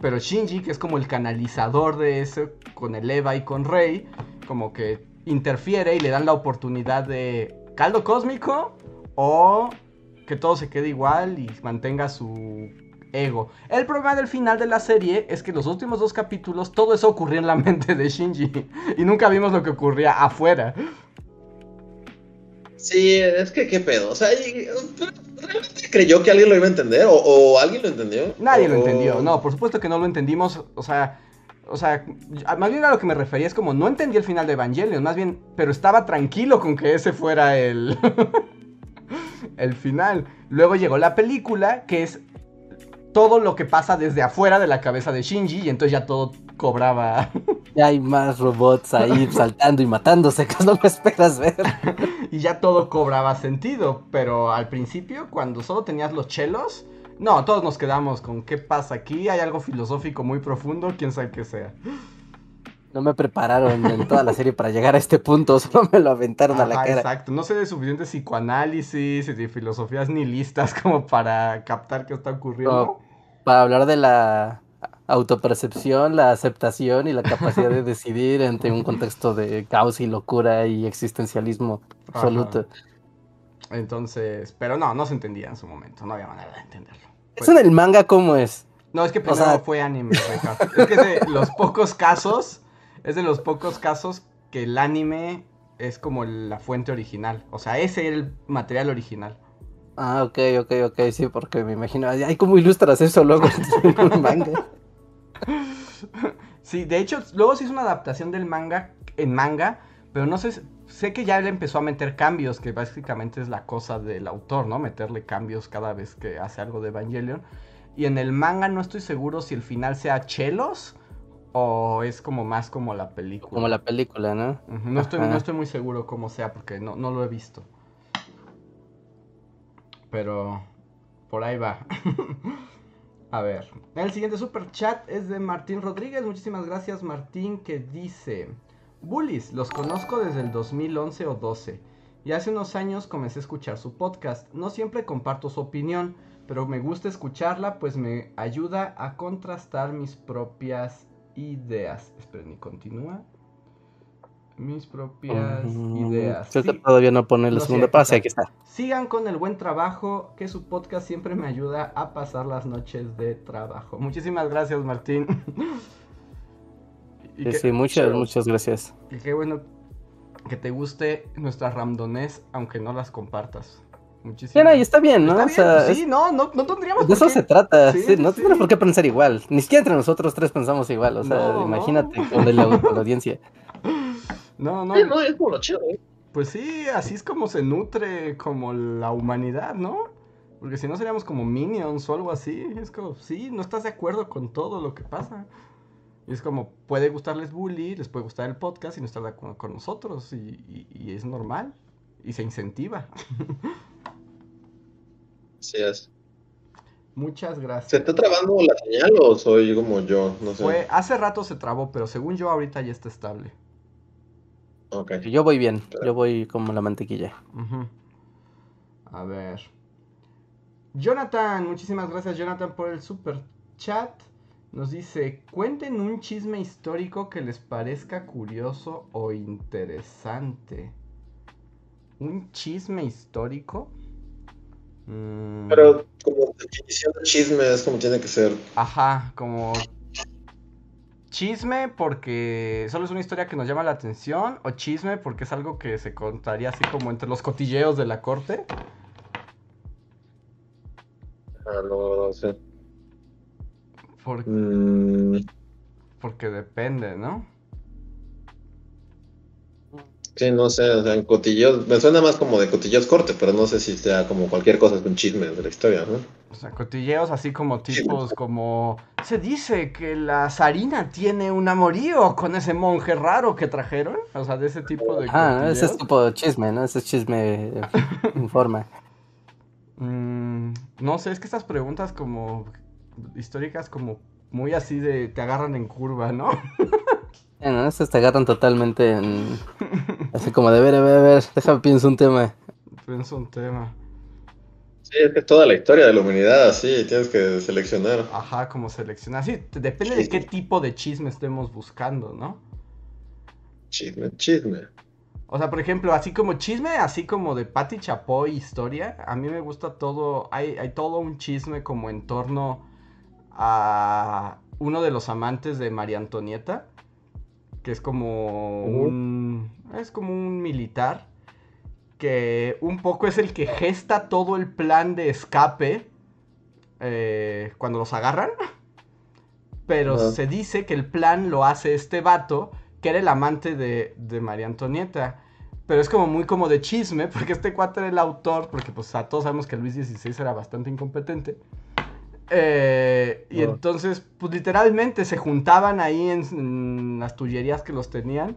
Pero Shinji, que es como el canalizador de eso, con el Eva y con Rey, como que interfiere y le dan la oportunidad de caldo cósmico o que todo se quede igual y mantenga su ego. El problema del final de la serie es que los últimos dos capítulos todo eso ocurría en la mente de Shinji y nunca vimos lo que ocurría afuera. Sí, es que qué pedo. O sea, ¿realmente creyó que alguien lo iba a entender? ¿O, o alguien lo entendió? Nadie lo entendió. No, por supuesto que no lo entendimos. O sea, o sea, más bien a lo que me refería es como no entendí el final de Evangelion, más bien, pero estaba tranquilo con que ese fuera el el final. Luego llegó la película, que es todo lo que pasa desde afuera de la cabeza de Shinji y entonces ya todo cobraba Ya hay más robots ahí saltando y matándose que no me esperas ver. y ya todo cobraba sentido, pero al principio cuando solo tenías los chelos, no, todos nos quedamos con qué pasa aquí, hay algo filosófico muy profundo, quién sabe qué sea. No me prepararon en toda la serie para llegar a este punto, solo me lo aventaron a la cara. exacto. No sé de suficiente psicoanálisis y de filosofías ni listas como para captar qué está ocurriendo. No. Para hablar de la autopercepción, la aceptación y la capacidad de decidir ante un contexto de caos y locura y existencialismo absoluto. Entonces, pero no, no se entendía en su momento, no había manera de entenderlo. ¿Eso en el manga cómo es? No, es que primero sea- fue anime. Es que es de los pocos casos, es de los pocos casos que el anime es como la fuente original. O sea, ese era el material original. Ah, ok, ok, ok, sí, porque me imagino, ay, ay, ¿cómo ilustras eso luego en un manga? Sí, de hecho, luego se hizo una adaptación del manga en manga, pero no sé, sé que ya le empezó a meter cambios, que básicamente es la cosa del autor, ¿no? Meterle cambios cada vez que hace algo de Evangelion. Y en el manga no estoy seguro si el final sea chelos o es como más como la película. Como la película, ¿no? No estoy, no estoy muy seguro cómo sea porque no, no lo he visto. Pero por ahí va. A ver. El siguiente super chat es de Martín Rodríguez. Muchísimas gracias Martín que dice... Bullies, los conozco desde el 2011 o 12. Y hace unos años comencé a escuchar su podcast. No siempre comparto su opinión, pero me gusta escucharla pues me ayuda a contrastar mis propias ideas. Esperen, y continúa. Mis propias Mm, ideas. Creo que Sí, todavía no pone la No, segunda pase, aquí está. Sigan con el buen trabajo, que su podcast siempre me ayuda a pasar las noches de trabajo. Muchísimas gracias, Martín. y, Sí, que- sí, muchas, muchas gracias. y qué bueno que te guste nuestra ramdonés, aunque no las compartas. Sí, Muchísimas no, y está bien, ¿no? Está O bien, sea, pues es- sí, no, no, no tendríamos de eso qué- se trata. Sí, sí, no sí, sí. por qué pensar igual. Ni siquiera entre nosotros tres pensamos igual. O sea, no. imagínate con la, con la audiencia. No, no, Sí, no, es como lo chido, ¿eh? Pues sí, así es como se nutre como la humanidad, ¿no? Porque si no seríamos como minions o algo así. Es como, sí, no estás de acuerdo con todo lo que pasa. Y es como, puede gustarles Bully, les puede gustar el podcast y no estar de acuerdo con nosotros. Y, y- y es normal. Y se incentiva. Sí es. Muchas ¿Se gracias. está trabando la señal o soy como yo? No sé. Fue, hace rato se trabó, pero según yo ahorita ya está estable. Ok. Yo voy bien, yo voy como la mantequilla. Ujú. A ver. Jonathan, muchísimas gracias Jonathan por el super chat. Nos dice, cuenten un chisme histórico que les parezca curioso o interesante. ¿Un chisme histórico? Mm, Pero como definición de chisme es como tiene que ser. Ajá, como chisme porque solo es una historia que nos llama la atención o chisme porque es algo que se contaría así como entre los cotilleos de la corte. Ah, no, no sé. Por- Mm, porque depende, ¿no? Sí, no sé, o sea, en cotillos, me suena más como de cotillos corte, pero no sé si sea como cualquier cosa con chisme de la historia, ¿no? O sea, cotilleos así como tipos como... Se dice que la zarina tiene un amorío con ese monje raro que trajeron. O sea, de ese tipo de... Ah, ese es tipo chisme, ¿no? Ese es chisme eh, informa. Mm, no sé, es que estas preguntas como históricas como muy así de... Te agarran en curva, ¿no? Eh, ¿no? Esas te agarran totalmente en... Así como de ver, a ver, a ver, déjame pienso un tema. Es un tema. Sí, es que toda la historia de la humanidad así, tienes que seleccionar. Ajá, como seleccionar. Sí, depende de qué tipo de chisme estemos buscando, ¿no? Chisme, chisme. O sea, por ejemplo, así como chisme, así como de Patti Chapoy historia, a mí me gusta todo, hay, hay todo un chisme como en torno a uno de los amantes de María Antonieta, que es como un, es como un militar, que un poco es el que gesta todo el plan de escape eh, cuando los agarran, pero se dice que el plan lo hace este vato, que era el amante de, de María Antonieta. Pero es como muy como de chisme, porque este cuate era el autor, porque pues a todos sabemos que Luis XVI era bastante incompetente. Eh, y entonces, pues literalmente se juntaban ahí en, en las tullerías que los tenían.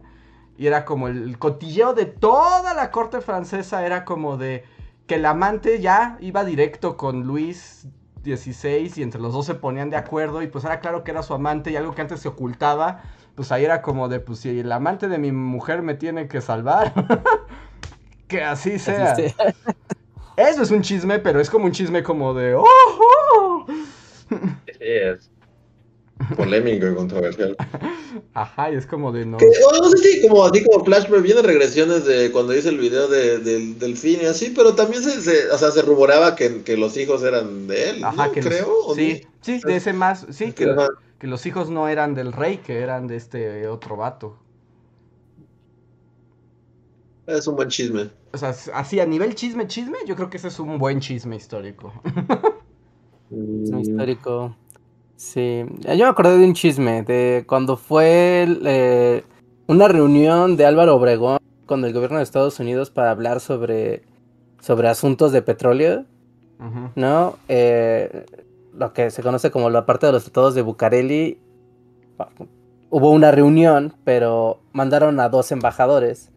Y era como el, el cotilleo de toda la corte francesa, era como de que el amante ya iba directo con Luis 16 y entre los dos se ponían de acuerdo y pues era claro que era su amante y algo que antes se ocultaba, pues ahí era como de, pues si el amante de mi mujer me tiene que salvar, que así sea. Así Eso es un chisme, pero es como un chisme como de, ¡oh! oh". Es polémico y controversial. Ajá, y es como de no. Que, no sé si como así como Flash me viene regresiones de cuando hice el video de, del delfín y así, pero también se, se, o sea, se rumoraba que, que los hijos eran de él, Ajá, ¿no? que los- creo. ¿o sí, sí, de ese más, sí, que, que los hijos no eran del rey, que eran de este otro vato. Es un buen chisme. O sea, así a nivel chisme, chisme, yo creo que ese es un buen chisme histórico. Es un histórico. Sí, yo me acordé de un chisme, de cuando fue el, eh, una reunión de Álvaro Obregón con el gobierno de Estados Unidos para hablar sobre, sobre asuntos de petróleo. ¿no? Eh, lo que se conoce como la parte de los tratados de Bucareli. Hubo una reunión, pero mandaron a dos embajadores,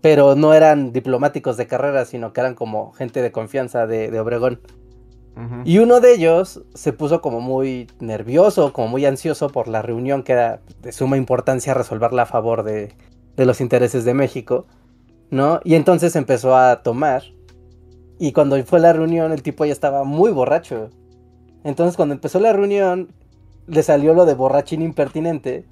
pero no eran diplomáticos de carrera, sino que eran como gente de confianza de, de Obregón. Y uno de ellos se puso como muy nervioso, como muy ansioso por la reunión que era de suma importancia resolverla a favor de, de los intereses de México, ¿no? Y entonces empezó a tomar. Y cuando fue la reunión, el tipo ya estaba muy borracho. Entonces cuando empezó la reunión, le salió lo de borrachín impertinente.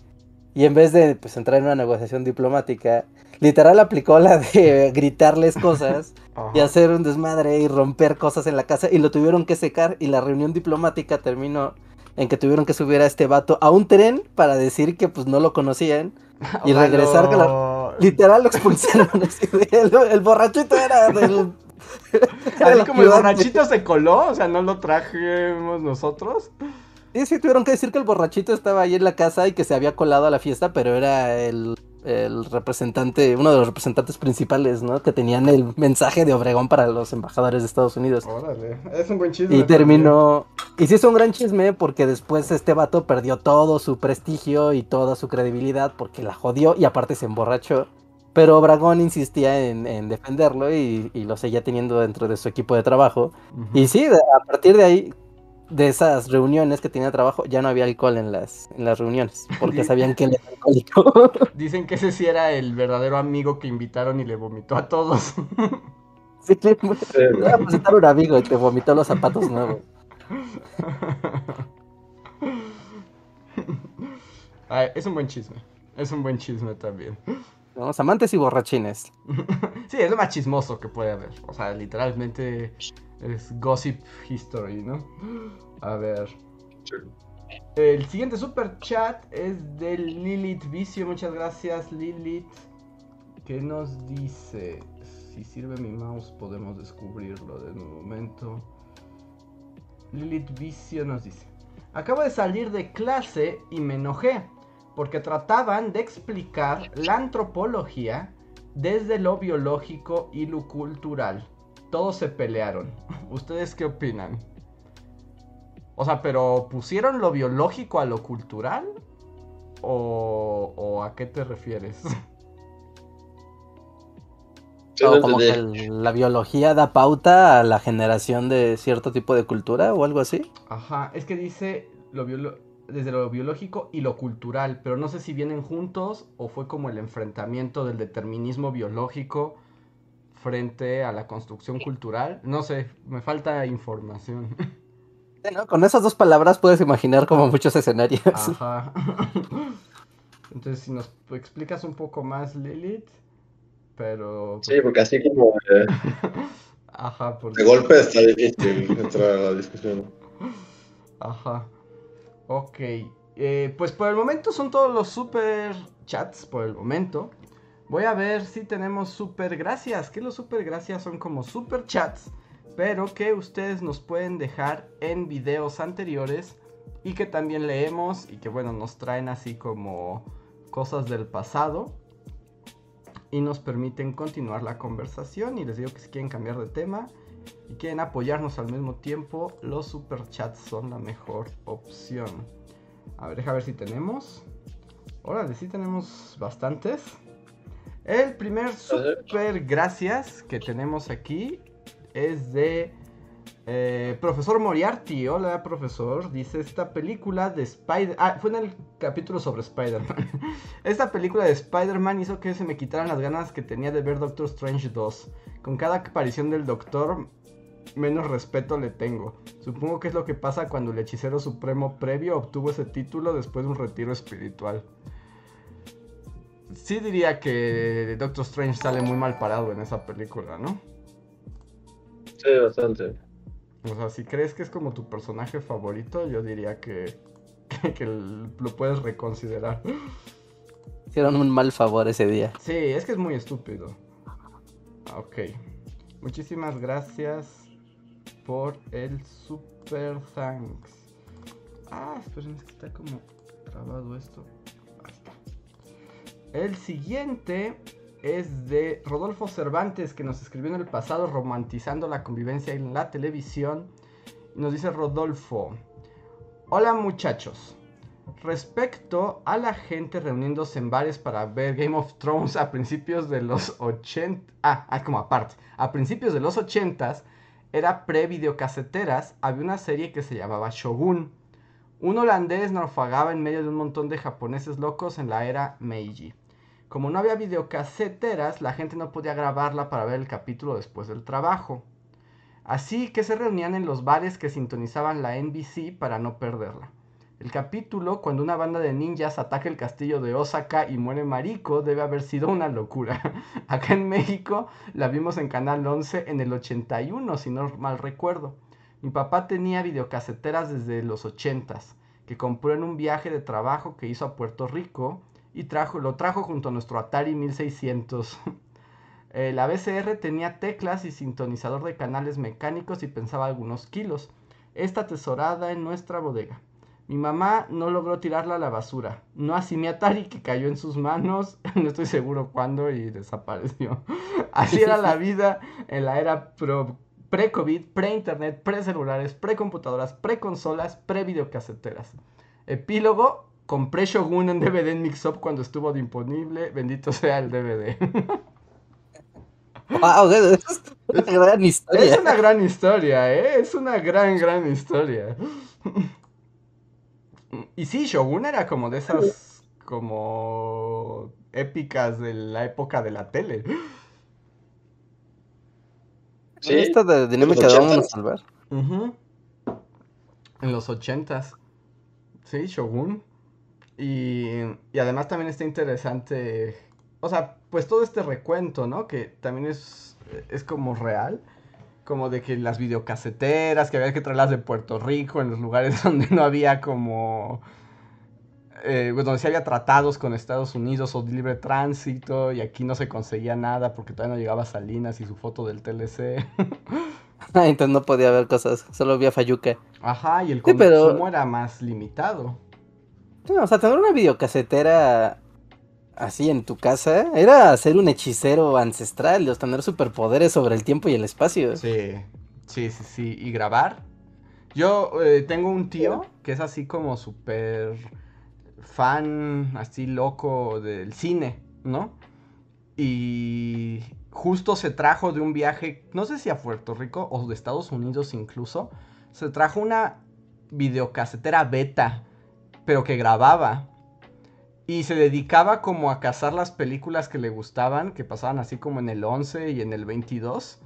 Y en vez de pues, entrar en una negociación diplomática, literal aplicó la de gritarles cosas Ajá. y hacer un desmadre y romper cosas en la casa y lo tuvieron que secar y la reunión diplomática terminó en que tuvieron que subir a este vato a un tren para decir que pues no lo conocían y O sea, regresar con la- literal lo expulsaron el, el borrachito era del Así como el borrachito se coló, o sea, no lo trajimos nosotros. Sí, sí, tuvieron que decir que el borrachito estaba ahí en la casa y que se había colado a la fiesta, pero era el, el representante, uno de los representantes principales, ¿no? Que tenían el mensaje de Obregón para los embajadores de Estados Unidos. Órale, es un buen chisme. Y terminó. Y sí es un gran chisme porque después este vato perdió todo su prestigio y toda su credibilidad porque la jodió y aparte se emborrachó. Pero Obregón insistía en, en defenderlo y, y lo seguía teniendo dentro de su equipo de trabajo. Y sí, a partir de ahí, de esas reuniones que tenía trabajo, ya no había alcohol en las, en las reuniones porque sabían que él era alcohólico. Dicen que ese sí era el verdadero amigo que invitaron y le vomitó a todos. sí, le voy a presentar un amigo y te vomitó los zapatos nuevos. Ay, es un buen chisme. Es un buen chisme también. Los amantes y borrachines. Sí, es lo más chismoso que puede haber. O sea, literalmente es gossip history, ¿no? A ver. El siguiente super chat es de Lilith Vicio. Muchas gracias, Lilith. ¿Qué nos dice? Si sirve mi mouse, podemos descubrirlo de un momento. Lilith Vicio nos dice: Acabo de salir de clase y me enojé porque trataban de explicar la antropología desde lo biológico y lo cultural. Todos se pelearon. ¿Ustedes qué opinan? O sea, pero ¿pusieron lo biológico a lo cultural? ¿O, o a qué te refieres? Sí, O no como que la biología da pauta a la generación de cierto tipo de cultura o algo así. Ajá, es que dice lo desde lo biológico y lo cultural, pero no sé si vienen juntos o fue como el enfrentamiento del determinismo biológico frente a la construcción cultural. No sé, me falta información. Sí, ¿no? Con esas dos palabras puedes imaginar como muchos escenarios. Ajá. Entonces, si nos explicas un poco más, Lilith, pero... Sí, porque así como eh, Ajá, porque... de golpe está difícil entrar a la discusión. Ajá. Ok. Eh, pues por el momento son todos los super chats. Por el momento. Voy a ver si tenemos super gracias. Que los super gracias son como super chats. Pero que ustedes nos pueden dejar en videos anteriores. Y que también leemos. Y que bueno, nos traen así como cosas del pasado. Y nos permiten continuar la conversación. Y les digo que si quieren cambiar de tema y quieren apoyarnos al mismo tiempo, los super chats son la mejor opción. A ver, deja ver si tenemos. Órale, sí tenemos bastantes. El primer super gracias que tenemos aquí es de Eh, profesor Moriarty, hola profesor, dice esta película de Spider... Ah, fue en el capítulo sobre Spider-Man. esta película de Spider-Man hizo que se me quitaran las ganas que tenía de ver Doctor Strange 2. Con cada aparición del Doctor, menos respeto le tengo. Supongo que es lo que pasa cuando el hechicero supremo previo obtuvo ese título después de un retiro espiritual. Sí diría que Doctor Strange sale muy mal parado en esa película, ¿no? Sí, bastante. O sea, si crees que es como tu personaje favorito, yo diría que, que, lo puedes reconsiderar. Hicieron un mal favor ese día. Sí, es que es muy estúpido. Ok. Muchísimas gracias por el super thanks. Ah, esperen, es que está como trabado esto. El siguiente es de Rodolfo Cervantes, que nos escribió en el pasado romantizando la convivencia en la televisión. Nos dice Rodolfo, hola muchachos, respecto a la gente reuniéndose en bares para ver Game of Thrones a principios de los 80, ah, ah, como aparte, a principios de los 80 era pre-videocaseteras, había una serie que se llamaba Shogun. Un holandés naufragaba en medio de un montón de japoneses locos en la era Meiji. Como no había videocaseteras, la gente no podía grabarla para ver el capítulo después del trabajo. Así que se reunían en los bares que sintonizaban la NBC para no perderla. El capítulo, cuando una banda de ninjas ataca el castillo de Osaka y muere Mariko, debe haber sido una locura. Acá en México la vimos en Canal 11 en el 81, si no mal recuerdo. Mi papá tenía videocaseteras desde los 80s, que compró en un viaje de trabajo que hizo a Puerto Rico y trajo, lo trajo junto a nuestro Atari 1600. Eh, la BCR tenía teclas y sintonizador de canales mecánicos y pensaba algunos kilos. Esta tesorada en nuestra bodega. Mi mamá no logró tirarla a la basura. No así mi Atari que cayó en sus manos, no estoy seguro cuándo y desapareció. Así era la vida en la era pre-COVID, pre-internet, pre-celulares, pre-computadoras, pre-consolas, pre-videocaseteras. Epílogo, Compré Shogun en DVD en Mixup cuando estuvo disponible. Bendito sea el DVD. Wow, es una gran historia. Es una gran historia, ¿eh? Es una gran, gran historia. Y sí, Shogun era como de esas, como épicas de la época de la tele. Sí, esta de dinámica de vamos a salvar. En los ochentas. Sí, Shogun. Y, además también está interesante, o sea, pues todo este recuento, ¿no? Que también es, es como real, como de que las videocaseteras, que había que traerlas de Puerto Rico, en los lugares donde no había como... Eh, pues donde se había tratados con Estados Unidos o libre tránsito y aquí no se conseguía nada porque todavía no llegaba Salinas y su foto del TLC. Entonces no podía ver cosas, solo había Fayuca. Ajá, y el consumo era más limitado o sea, tener una videocasetera así en tu casa era ser un hechicero ancestral, o tener superpoderes sobre el tiempo y el espacio. Sí, sí, sí, sí. Y grabar. Yo eh, tengo un tío que es así como súper fan, así loco del cine, ¿no? Y justo se trajo de un viaje, no sé si a Puerto Rico o de Estados Unidos incluso, se trajo una videocasetera beta pero que grababa. Y se dedicaba como a cazar las películas que le gustaban, que pasaban así como en el 11 y en el 22.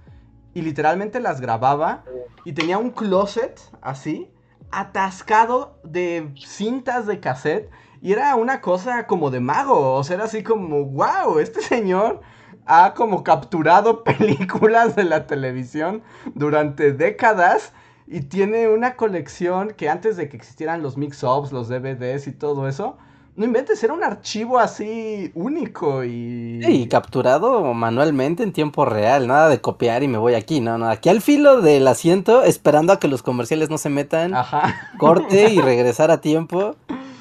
Y literalmente las grababa. Y tenía un closet así, atascado de cintas de cassette. Y era una cosa como de mago. O sea, era así como, wow, este señor ha como capturado películas de la televisión durante décadas y tiene una colección que antes de que existieran los mix-ups, los DVDs y todo eso, no inventes, era un archivo así único y... Sí, capturado manualmente en tiempo real, nada de copiar y me voy aquí, no, no, aquí al filo del asiento, esperando a que los comerciales no se metan, Ajá. corte y regresar a tiempo.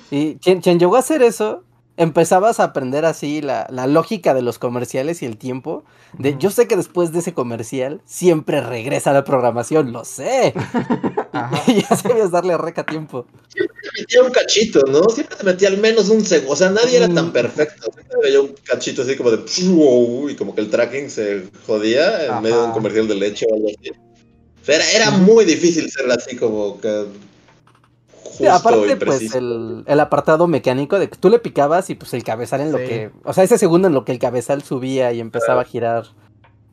Y quien, quien llegó a hacer eso empezabas a aprender así la, lógica de los comerciales y el tiempo. De, Yo sé que después de ese comercial siempre regresa la programación, lo sé. y ya sabías darle reca tiempo. Siempre te metía un cachito, ¿no? Siempre te metía al menos un segundo. O sea, nadie era tan mm. perfecto. Siempre veía un cachito así como de y como que el tracking se jodía en medio de un comercial de leche o algo así. era, era muy difícil ser así como que justo Sí, y aparte, pues el, el apartado mecánico de que tú le picabas y pues el cabezal en lo que. O sea, ese segundo en lo que el cabezal subía y empezaba a girar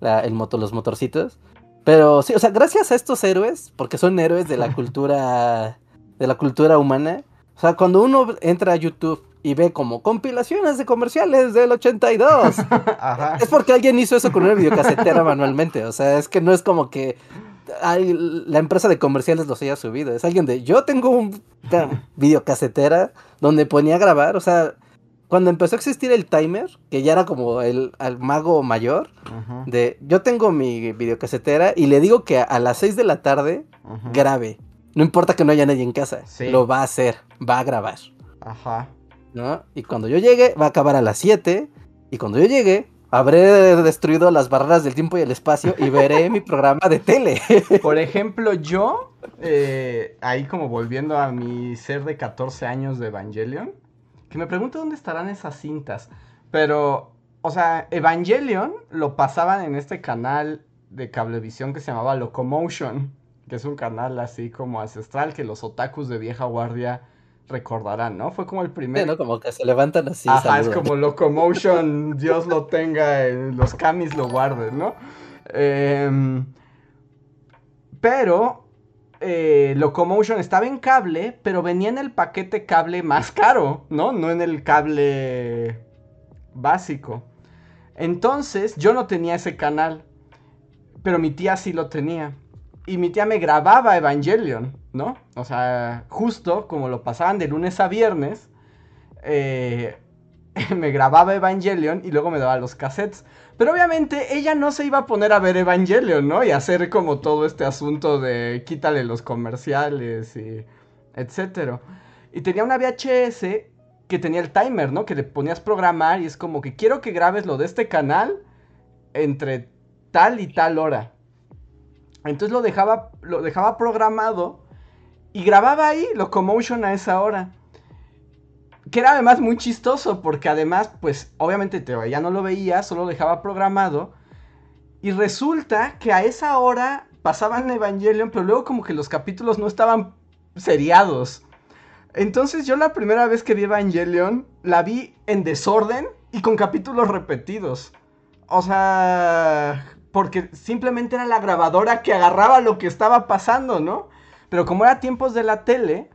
la- el moto, los motorcitos. Pero sí, o sea, gracias a estos héroes, porque son héroes de la cultura. de la cultura humana. O sea, cuando uno entra a YouTube y ve como compilaciones de comerciales del 82. Ajá. Es porque alguien hizo eso con una videocasetera manualmente. O sea, es que no es como que la empresa de comerciales los haya subido. Es alguien de yo tengo un una videocasetera donde ponía a grabar. O sea, cuando empezó a existir el timer, que ya era como el mago mayor, de yo tengo mi videocasetera y le digo que a, a las 6 de la tarde ujú. grabe. No importa que no haya nadie en casa. Sí. Lo va a hacer. Va a grabar. Ajá. ¿no? Y cuando yo llegue, va a acabar a las 7. Y cuando yo llegue, habré destruido las barreras del tiempo y el espacio y veré mi programa de tele. Por ejemplo, yo, eh, ahí como volviendo a mi ser de 14 años de Evangelion, que me pregunto dónde estarán esas cintas. Pero, o sea, Evangelion lo pasaban en este canal de cablevisión que se llamaba Locomotion, que es un canal así como ancestral que los otakus de vieja guardia recordarán, ¿no? Fue como el primer... ¿no? Como que se levantan así. Ajá, es como Locomotion, Dios lo tenga, en los camis lo guarden, ¿no? Em, pero eh, Locomotion estaba en cable, pero venía en el paquete cable más caro, ¿no? No en el cable básico. Entonces, yo no tenía ese canal, pero mi tía sí lo tenía. Y mi tía me grababa Evangelion, ¿no? O sea, justo como lo pasaban de lunes a viernes, eh, me grababa Evangelion y luego me daba los cassettes. Pero obviamente ella no se iba a poner a ver Evangelion, ¿no? Y hacer como todo este asunto de quítale los comerciales y etcétera. Y tenía una VHS que tenía el timer, ¿no? Que le ponías programar y es como que quiero que grabes lo de este canal entre tal y tal hora. Entonces lo dejaba, lo dejaba programado y grababa ahí Locomotion a esa hora. Que era además muy chistoso porque además, pues obviamente te, ya no lo veía, solo dejaba programado. Y resulta que a esa hora pasaban Evangelion, pero luego como que los capítulos no estaban seriados. Entonces yo la primera vez que vi Evangelion la vi en desorden y con capítulos repetidos. O sea, porque simplemente era la grabadora que agarraba lo que estaba pasando, ¿no? Pero como era tiempos de la tele,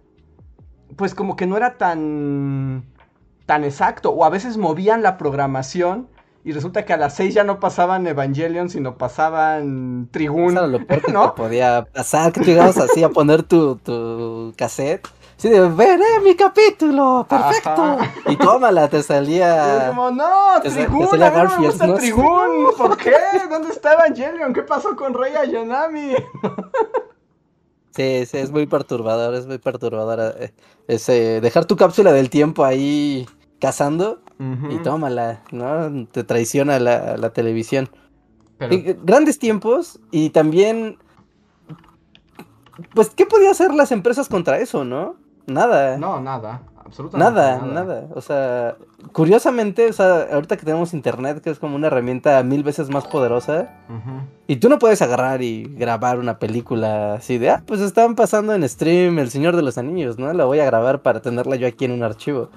pues como que no era tan tan exacto o a veces movían la programación y resulta que a las 6 ya no pasaban Evangelion, sino pasaban Trigun, Eso era lo peor que ¿no? te podía pasar, que llegabas así a poner tu, tu cassette. Así de, veré mi capítulo, perfecto. Ajá. Y tómala, te salía... como, no, salía a mí no me gusta ¿no? ¿por qué? ¿Dónde está Evangelion? ¿Qué pasó con Rey Ayanami? Sí, sí, es muy perturbador, es muy perturbador. eh, Ese, dejar tu cápsula del tiempo ahí cazando y tómala, ¿no? Te traiciona la, la televisión. Pero, Y, eh, grandes tiempos y también... Pues, ¿qué podían hacer las empresas contra eso, no? Nada. no, nada, absolutamente Nada, nada, O sea, curiosamente, o sea, ahorita que tenemos internet, que es como una herramienta mil veces más poderosa, y tú no puedes agarrar y grabar una película así de, ah, pues estaban pasando en stream El Señor de los Anillos, ¿no? La voy a grabar para tenerla yo aquí en un archivo.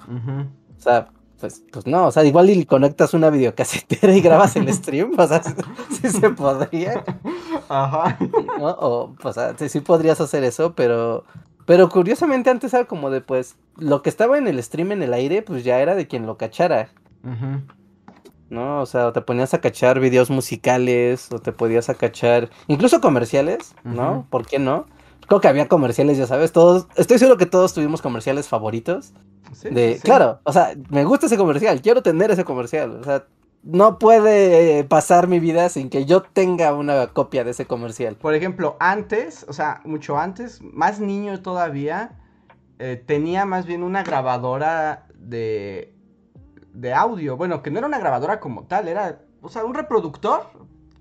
O sea, pues, pues no, o sea, igual y conectas una videocasetera y grabas el stream, o sea, sí, sí se podría, Ajá. ¿no? O, o sea, sí, sí podrías hacer eso, pero... Pero curiosamente antes era como de, pues, lo que estaba en el stream en el aire, pues ya era de quien lo cachara. Ujú. ¿no? O sea, o te ponías a cachar videos musicales, o te podías a cachar, incluso comerciales, ¿no? ¿Por qué no? Creo que había comerciales, ya sabes, todos, estoy seguro que todos tuvimos comerciales favoritos. Sí, De, sí. claro, o sea, me gusta ese comercial, quiero tener ese comercial, o sea, no puede eh, pasar mi vida sin que yo tenga una copia de ese comercial. Por ejemplo, antes, o sea, mucho antes, más niño todavía, eh, tenía más bien una grabadora de, de audio. Bueno, que no era una grabadora como tal, era, o sea, un reproductor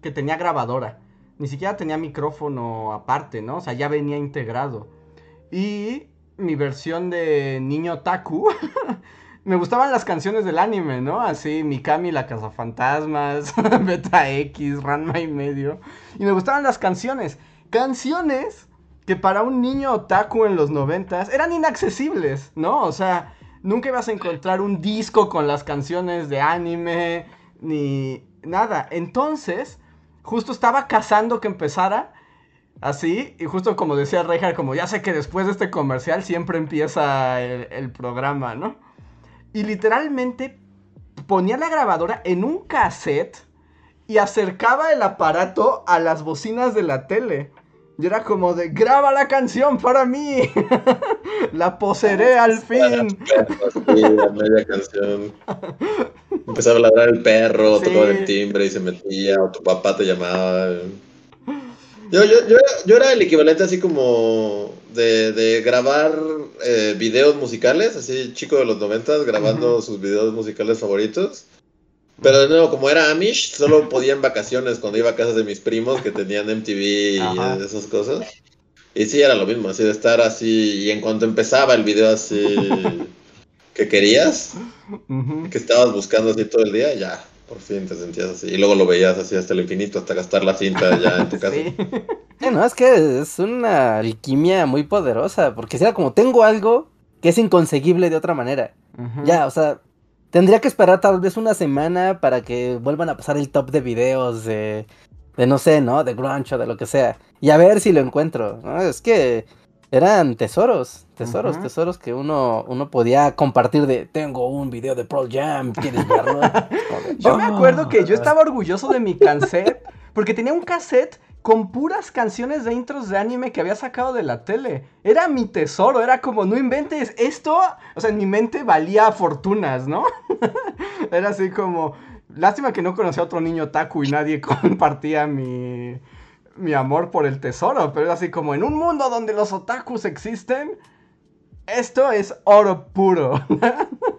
que tenía grabadora. Ni siquiera tenía micrófono aparte, ¿no? O sea, ya venía integrado. Y mi versión de niño Taku, me gustaban las canciones del anime, ¿no? Así, Mikami la Cazafantasmas, Beta X, Ranma y medio. Y me gustaban las canciones. canciones que para un niño otaku en los noventas eran inaccesibles, ¿no? O sea, nunca ibas a encontrar un disco con las canciones de anime, ni nada. Entonces, justo estaba cazando que empezara así, y justo como decía Reinhardt, como ya sé que después de este comercial siempre empieza el, el programa, ¿no? Y literalmente ponía la grabadora en un cassette y acercaba el aparato a las bocinas de la tele. Y era como de, graba la canción para mí. la poseeré al fin. Media canción. Empezaba a ladrar el perro, Sí. tocaba el timbre y se metía, o tu papá te llamaba. Yo, yo, yo, yo era el equivalente así como de, de grabar eh, videos musicales, así chico de los noventas grabando sus videos musicales favoritos. Pero de nuevo, como era Amish, solo podía en vacaciones cuando iba a casas de mis primos que tenían MTV y Ajá. esas cosas. Y sí, era lo mismo, así de estar así, y en cuanto empezaba el video así que querías, que estabas buscando así todo el día, ya, por fin te sentías así. Y luego lo veías así hasta el infinito, hasta gastar la cinta ya en tu casa. Sí. No, es que es una alquimia muy poderosa, porque si era como tengo algo que es inconseguible de otra manera. Ya, o sea, tendría que esperar tal vez una semana para que vuelvan a pasar el top de videos de, de no sé, ¿no? De grunge o de lo que sea. Y a ver si lo encuentro, ¿no? Es que eran tesoros, tesoros, tesoros que uno, uno podía compartir de, tengo un video de Pearl Jam, ¿quieres verlo? Yo me acuerdo que yo Ah. estaba orgulloso de mi cassette porque tenía un cassette con puras canciones de intros de anime que había sacado de la tele. Era mi tesoro, era como, no inventes, esto, o sea, en mi mente valía fortunas, ¿no? era así como, lástima que no conocía a otro niño taku y nadie compartía mi, mi amor por el tesoro, pero era así como, en un mundo donde los otakus existen, esto es oro puro.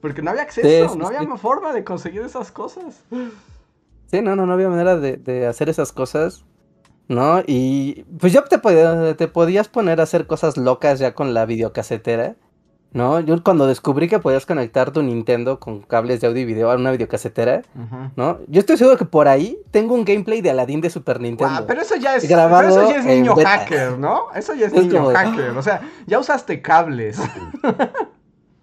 Porque no había acceso, sí, no había sí. forma de conseguir esas cosas. Sí, no, no, no había manera de, de hacer esas cosas, ¿no? Y pues ya te, podía- te podías poner a hacer cosas locas ya con la videocasetera, ¿no? Yo cuando descubrí que podías conectar tu Nintendo con cables de audio y video a una videocasetera, ¿no? Yo estoy seguro que por ahí tengo un gameplay de Aladdin de Super Nintendo. Guau, pero eso ya es, pero eso ya es en niño beta. hacker, ¿no? Eso ya es, Es niño como hacker. O sea, ya usaste cables.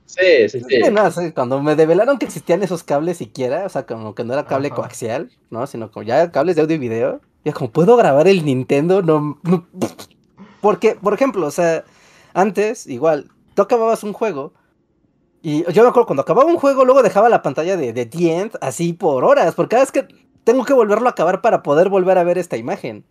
Sí, sí, sí. Sí, no, sí, cuando me develaron que existían esos cables siquiera, o sea, como que no era cable Ajá. coaxial, ¿no? Sino como ya cables de audio y video, ya como, ¿puedo grabar el Nintendo? No, no- Porque, por ejemplo, o sea, antes, igual, tú acababas un juego, y yo me acuerdo cuando acababa un juego, luego dejaba la pantalla de, de The End así por horas, porque cada vez que tengo que volverlo a acabar para poder volver a ver esta imagen.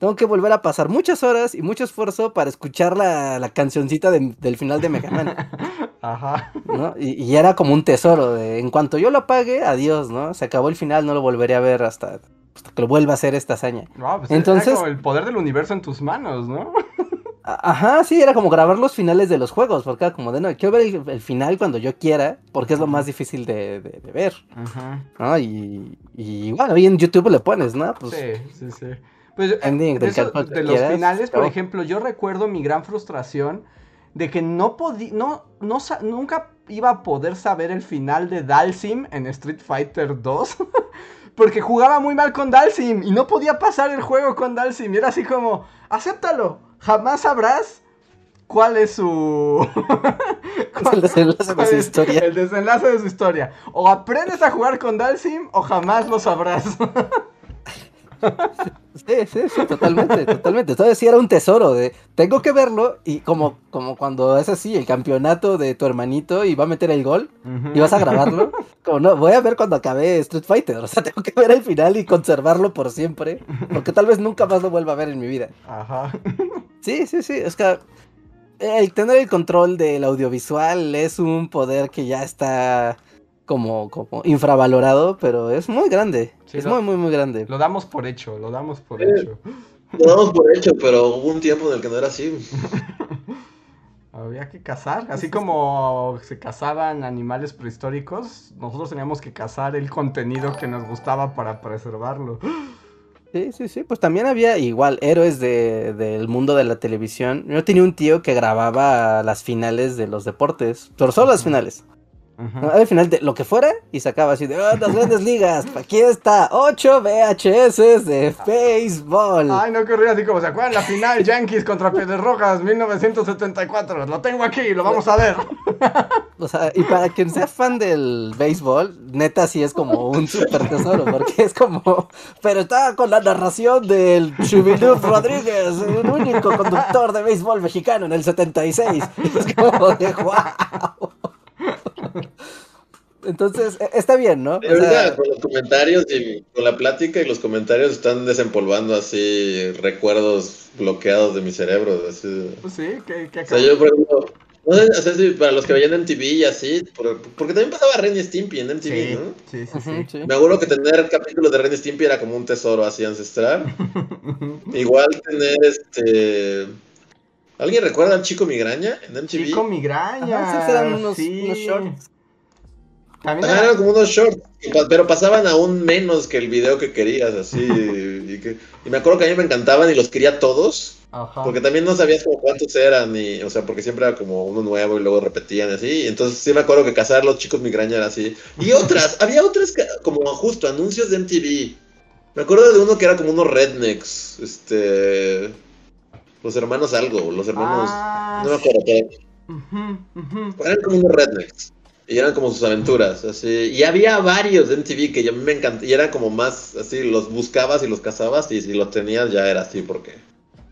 Tengo que volver a pasar muchas horas y mucho esfuerzo para escuchar la, la cancioncita de- del final de Mega Man. Ajá. ¿no? Y, y era como un tesoro de en cuanto yo lo apague, adiós, ¿no? Se acabó el final, no lo volveré a ver hasta, hasta que lo vuelva a hacer esta hazaña. No, pues Entonces- el poder del universo en tus manos, ¿no? Ajá, sí, era como grabar los finales de los juegos, porque era como de, no, quiero ver el, el final cuando yo quiera, porque es lo más difícil de, de- de ver, ¿no? Y, y bueno, ahí en YouTube le pones, ¿no? Pues, Sí, sí, sí. Pues, eh, Ending de, eso- los quieras, finales, por ejemplo, yo recuerdo mi gran frustración de que no podía, no, no, nunca iba a poder saber el final de Dalsim en Street Fighter 2. Porque jugaba muy mal con Dalsim y no podía pasar el juego con Dalsim. Y era así como, acéptalo, jamás sabrás cuál es su... el desenlace de cuál su es historia. El desenlace de su historia. O aprendes a jugar con Dalsim o jamás lo sabrás. Sí, sí, sí, totalmente, totalmente. Entonces sí era un tesoro de, tengo que verlo y como, como cuando es así, el campeonato de tu hermanito y va a meter el gol y vas a grabarlo, como no, voy a ver cuando acabe Street Fighter, o sea, tengo que ver el final y conservarlo por siempre, porque tal vez nunca más lo vuelva a ver en mi vida. Ajá. Sí, sí, sí, es que el tener el control del audiovisual es un poder que ya está como, como infravalorado, pero es muy grande, Sí, es lo- muy, muy, muy grande. Lo damos por hecho, lo damos por Sí. hecho. Lo damos por hecho, pero hubo un tiempo en el que no era así. Había que cazar, así como se cazaban animales prehistóricos, nosotros teníamos que cazar el contenido que nos gustaba para preservarlo. Sí, sí, sí, pues también había igual héroes de, del mundo de la televisión. Yo tenía un tío que grababa las finales de los deportes, pero solo las finales. Al final de lo que fuera y sacaba así de "Ah, las grandes ligas. Aquí está 8 VHS de béisbol. Ay, no corría así como se acuerdan la final Yankees contra Piedras Rojas 1974. Lo tengo aquí, lo vamos a ver. O sea, y para quien sea fan del béisbol, neta sí es como un super tesoro, porque es como, pero está con la narración del Chubilú Rodríguez, el único conductor de béisbol mexicano en el 76. Es como de wow. Entonces, e- está bien, ¿no? O sea, con los comentarios y con la plática y los comentarios están desempolvando así recuerdos bloqueados de mi cerebro. Así. Pues sí, que, que O sea, yo, por ejemplo, no sé, o sea, si para los que veían en TV y así, por- porque también pasaba Ren y Stimpy en MTV, Sí, ¿no? sí, sí, sí. sí. Me acuerdo que tener capítulos de Ren y Stimpy era como un tesoro así ancestral. Igual tener este. ¿Alguien recuerda al chico migraña en MTV? Chico migraña. Ajá, sí, eran unos- sí. unos shorts. También era- eran como unos shorts, pero pasaban aún menos que el video que querías, así. y, que- y me acuerdo que a mí me encantaban y los quería todos, Ajá. porque también no sabías como cuántos eran, y, o sea, porque siempre era como uno nuevo y luego repetían así. y Entonces sí me acuerdo que cazar los chicos migraña era así. Y otras, había otras que- como justo anuncios de MTV. Me acuerdo de uno que era como unos rednecks, este. Los hermanos algo, los hermanos. Ah, no me acuerdo, pero eran como unos rednecks. Y eran como sus aventuras, así. Y había varios de MTV que yo- a mí me encantaban. Y eran como más así, los buscabas y los cazabas. Y si los tenías ya era así, porque.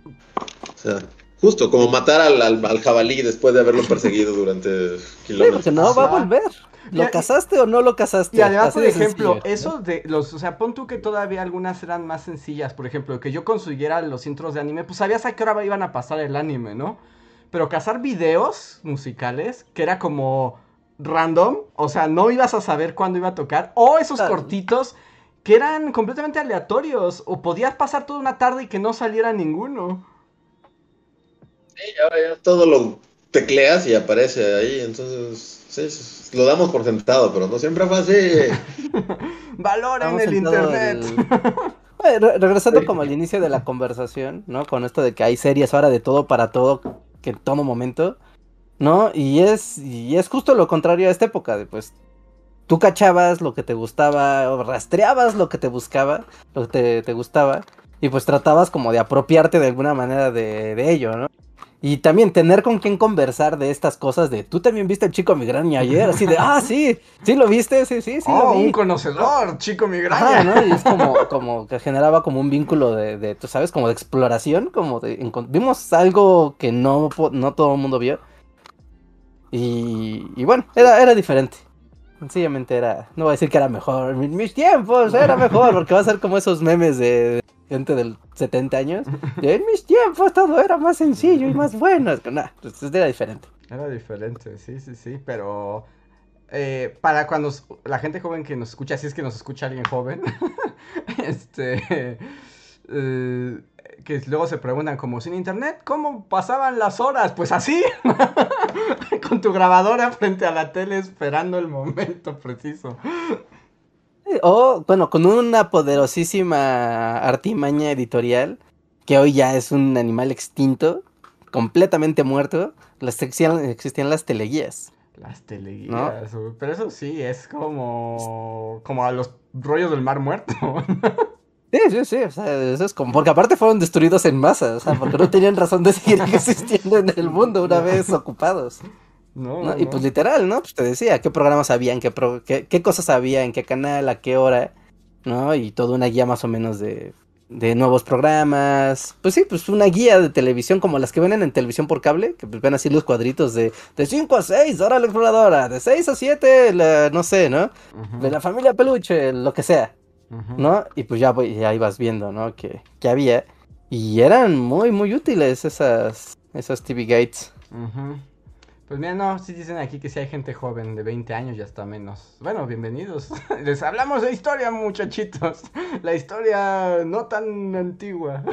O sea, justo como matar al, al- al jabalí después de haberlo perseguido durante Sí, kilómetros. porque no va a volver. ¿Lo casaste o no lo casaste? Y además, Así por ejemplo, sencillo. eso de los, o sea, pon tú que todavía algunas eran más sencillas, por ejemplo, que yo consiguiera los intros de anime, pues sabías a qué hora iban a pasar el anime, ¿no? Pero cazar videos musicales, que era como random, o sea, no ibas a saber cuándo iba a tocar, o esos Claro. cortitos que eran completamente aleatorios, o podías pasar toda una tarde y que no saliera ninguno. Sí, ahora ya todo lo tecleas y aparece ahí. Entonces, sí, sí, lo damos por sentado, pero no siempre fue así. Valoren el internet. el- Eh, re- regresando como al inicio de la conversación, ¿no? Con esto de que hay series ahora de todo para todo, que en todo momento, ¿no? Y es, y es justo lo contrario a esta época, de pues tú cachabas lo que te gustaba, o rastreabas lo que te buscaba, lo que te, te gustaba, y pues tratabas como de apropiarte de alguna manera de, de ello, ¿no? Y también tener con quién conversar de estas cosas de, tú también viste el chico migraña ayer, así de, ah, sí, sí lo viste, sí, sí, sí. lo oh, vi". un conocedor, chico migraña. ¿no? Y es como, como que generaba como un vínculo de, de, tú sabes, como de exploración, como de vimos algo que no, no todo el mundo vio. Y, y bueno, era, era diferente. Sencillamente era, no voy a decir que era mejor, en mis tiempos era mejor, porque va a ser como esos memes de gente del 70 años. en mis tiempos todo era más sencillo y más bueno. Es nah, pues, era diferente. Era diferente, sí, sí, sí, pero eh, para cuando la gente joven que nos escucha, si es que nos escucha alguien joven, este, eh, que luego se preguntan como sin internet, ¿cómo pasaban las horas? Pues así, con tu grabadora frente a la tele esperando el momento preciso. O, bueno, con una poderosísima artimaña editorial, que hoy ya es un animal extinto, completamente muerto, las existían, existían las teleguías. Las teleguías, pero eso sí, es como, como a los rollos del mar muerto. Sí, sí, sí, o sea, eso es como, porque aparte fueron destruidos en masa, o sea, porque no tenían razón de seguir existiendo en el mundo una vez ocupados. No, ¿no? Y pues literal, ¿no? Pues te decía, qué programas había, en qué, pro- qué, qué cosas había, en qué canal, a qué hora, ¿no? Y toda una guía más o menos de, de nuevos programas. Pues sí, pues una guía de televisión como las que ven en televisión por cable, que pues ven así los cuadritos de, de 5 a 6, hora la exploradora, de 6 a 7, la, no sé, ¿no? De la familia peluche, lo que sea. ¿no? Y pues ya, voy- ya ibas viendo, ¿no? Que, que había. Y eran muy, muy útiles esas, esas TV Gates. Ujú. Pues mira, no, sí dicen aquí que si hay gente joven de 20 años ya está menos. Bueno, bienvenidos. Les hablamos de historia, muchachitos. La historia no tan antigua.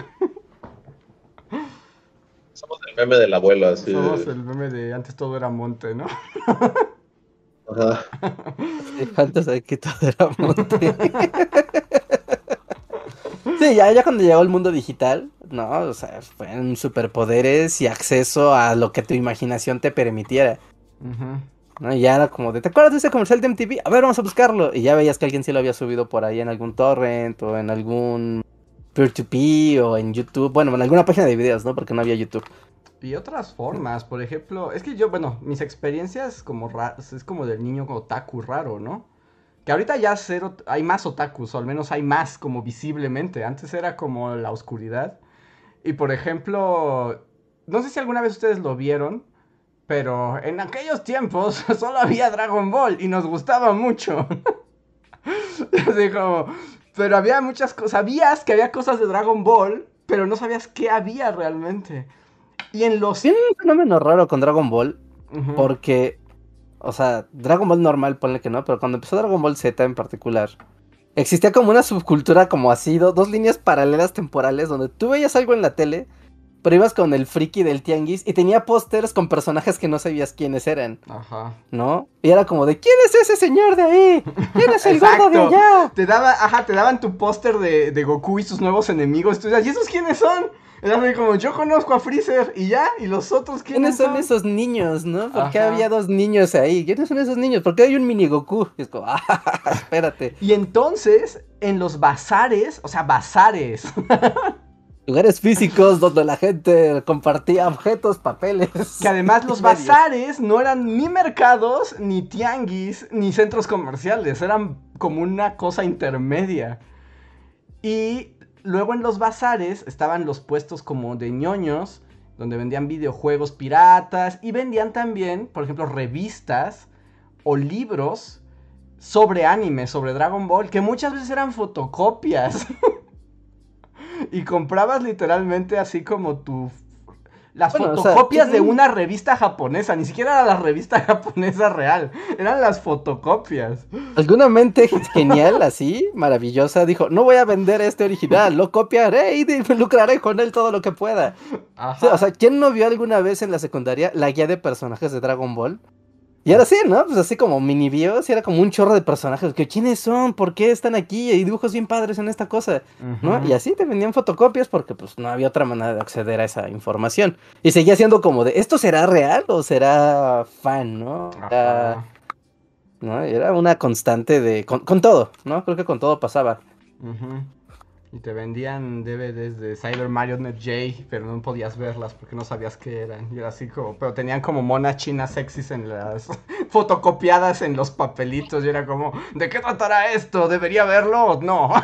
Somos el meme del abuelo, así. Somos el meme de antes todo era monte, ¿no? Ajá. Sí, Antes de que todo era monte. Sí, ya, ya cuando llegó el mundo digital, ¿no? O sea, fueron superpoderes y acceso a lo que tu imaginación te permitiera. Ujú. ¿no? Y ya era como de, ¿te acuerdas de ese comercial de MTV? A ver, vamos a buscarlo. Y ya veías que alguien sí lo había subido por ahí en algún torrent o en algún peer-to-peer o en YouTube. Bueno, en alguna página de videos, ¿no? Porque no había YouTube. Y otras formas, por ejemplo, es que yo, bueno, mis experiencias como ra- es como del niño otaku raro, ¿no? Que ahorita ya cero, hay más otakus, o al menos hay más como visiblemente. Antes era como la oscuridad. Y por ejemplo, no sé si alguna vez ustedes lo vieron, pero en aquellos tiempos solo había Dragon Ball y nos gustaba mucho. Así como, pero había muchas cosas, sabías que había cosas de Dragon Ball, pero no sabías qué había realmente. Y en los... Tiene un fenómeno raro con Dragon Ball, porque, o sea, Dragon Ball normal, ponle que no, pero cuando empezó Dragon Ball Z en particular, existía como una subcultura como así, do- dos líneas paralelas temporales donde tú veías algo en la tele, pero ibas con el friki del tianguis y tenía pósters con personajes que no sabías quiénes eran, Ajá. ¿no? Y era como de, ¿quién es ese señor de ahí? ¿Quién es el gordo de allá? Te daba, ajá, te daban tu póster de, de Goku y sus nuevos enemigos. Tú decías, ¿y esos quiénes son? Era así como, yo conozco a Freezer y ya, y los otros ¿Quiénes quiénes son son. esos niños, no? ¿Por qué Ajá. había dos niños ahí? ¿Quiénes son esos niños? ¿Por qué hay un mini Goku? Y es como, ah, espérate. Y entonces, en los bazares, o sea, bazares, Lugares físicos donde la gente compartía objetos, papeles. que además los bazares no eran ni mercados, ni tianguis, ni centros comerciales, eran como una cosa intermedia. Y luego en los bazares estaban los puestos como de ñoños, donde vendían videojuegos piratas y vendían también, por ejemplo, revistas o libros sobre anime, sobre Dragon Ball, que muchas veces eran fotocopias. y comprabas literalmente así como tu... Las Bueno, o sea, fotocopias de una revista japonesa, ni siquiera era la revista japonesa real, eran las fotocopias. Alguna mente genial, así, maravillosa, dijo, no voy a vender este original, lo copiaré y lucraré con él todo lo que pueda. Sea, o sea, ¿quién no vio alguna vez en la secundaria la guía de personajes de Dragon Ball? Y era así, ¿no? Pues así como mini bios, y era como un chorro de personajes. que ¿Quiénes son? ¿Por qué están aquí? Hay dibujos bien padres en esta cosa, ¿no? Y así te vendían fotocopias porque pues no había otra manera de acceder a esa información. Y seguía siendo como de, ¿esto será real o será fan, no? Era-. ¿no? Era una constante de... Con, con todo, ¿no? Creo que con todo pasaba. Ujú. Y te vendían DVDs de Sailor Marionette J, pero no podías verlas porque no sabías qué eran. Y era así como, pero tenían como monas chinas sexys en las fotocopiadas en los papelitos. Y era como, ¿de qué tratará esto? ¿Debería verlo o no?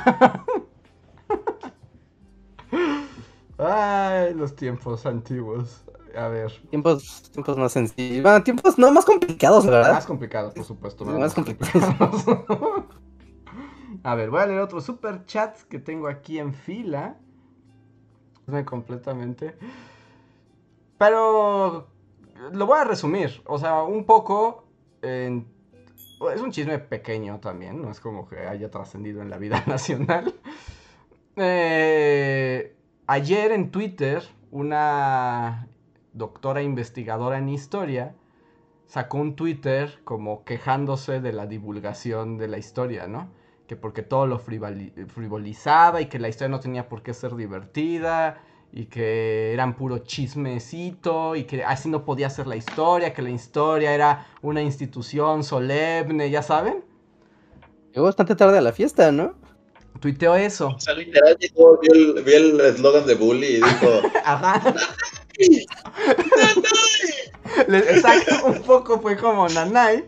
Ay, los tiempos antiguos. A ver, Tiempos, tiempos más sencillos. Bueno, tiempos no más complicados, ¿verdad? más complicados, por supuesto. nada Más complicados. A ver, voy a leer otros super chats que tengo aquí en fila. Completamente. Pero lo voy a resumir. O sea, un poco. Es un chisme pequeño también. No es como que haya trascendido en la vida nacional. Eh, ayer en Twitter, una doctora investigadora en historia sacó un Twitter como quejándose de la divulgación de la historia, ¿no? Que porque todo lo frivoli- frivolizaba y que la historia no tenía por qué ser divertida y que eran puro chismecito y que así no podía ser la historia, que la historia era una institución solemne, ¿ya saben? Llegó bastante tarde a la fiesta, ¿no? Tuiteó eso. O sea, literal, dijo, vi el vi el eslogan de Bully y dijo, Ajá. Le- Exacto, un poco fue como Nanai.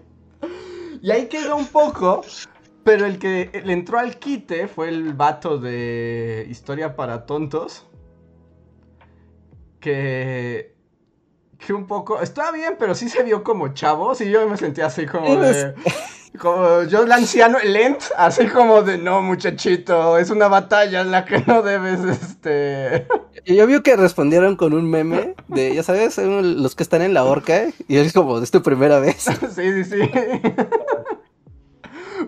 Y ahí quedó un poco. Pero el que le entró al quite fue el vato de Historia para Tontos. Que. Que un poco. Está bien, pero sí se vio como chavos. Y yo me sentía así como de. Como yo, el anciano, lent, así como de no, muchachito, es una batalla en la que no debes, este. Y yo vi que respondieron con un meme de, ya sabes, los que están en la horca. Y es como, es tu primera vez. Sí, sí, sí.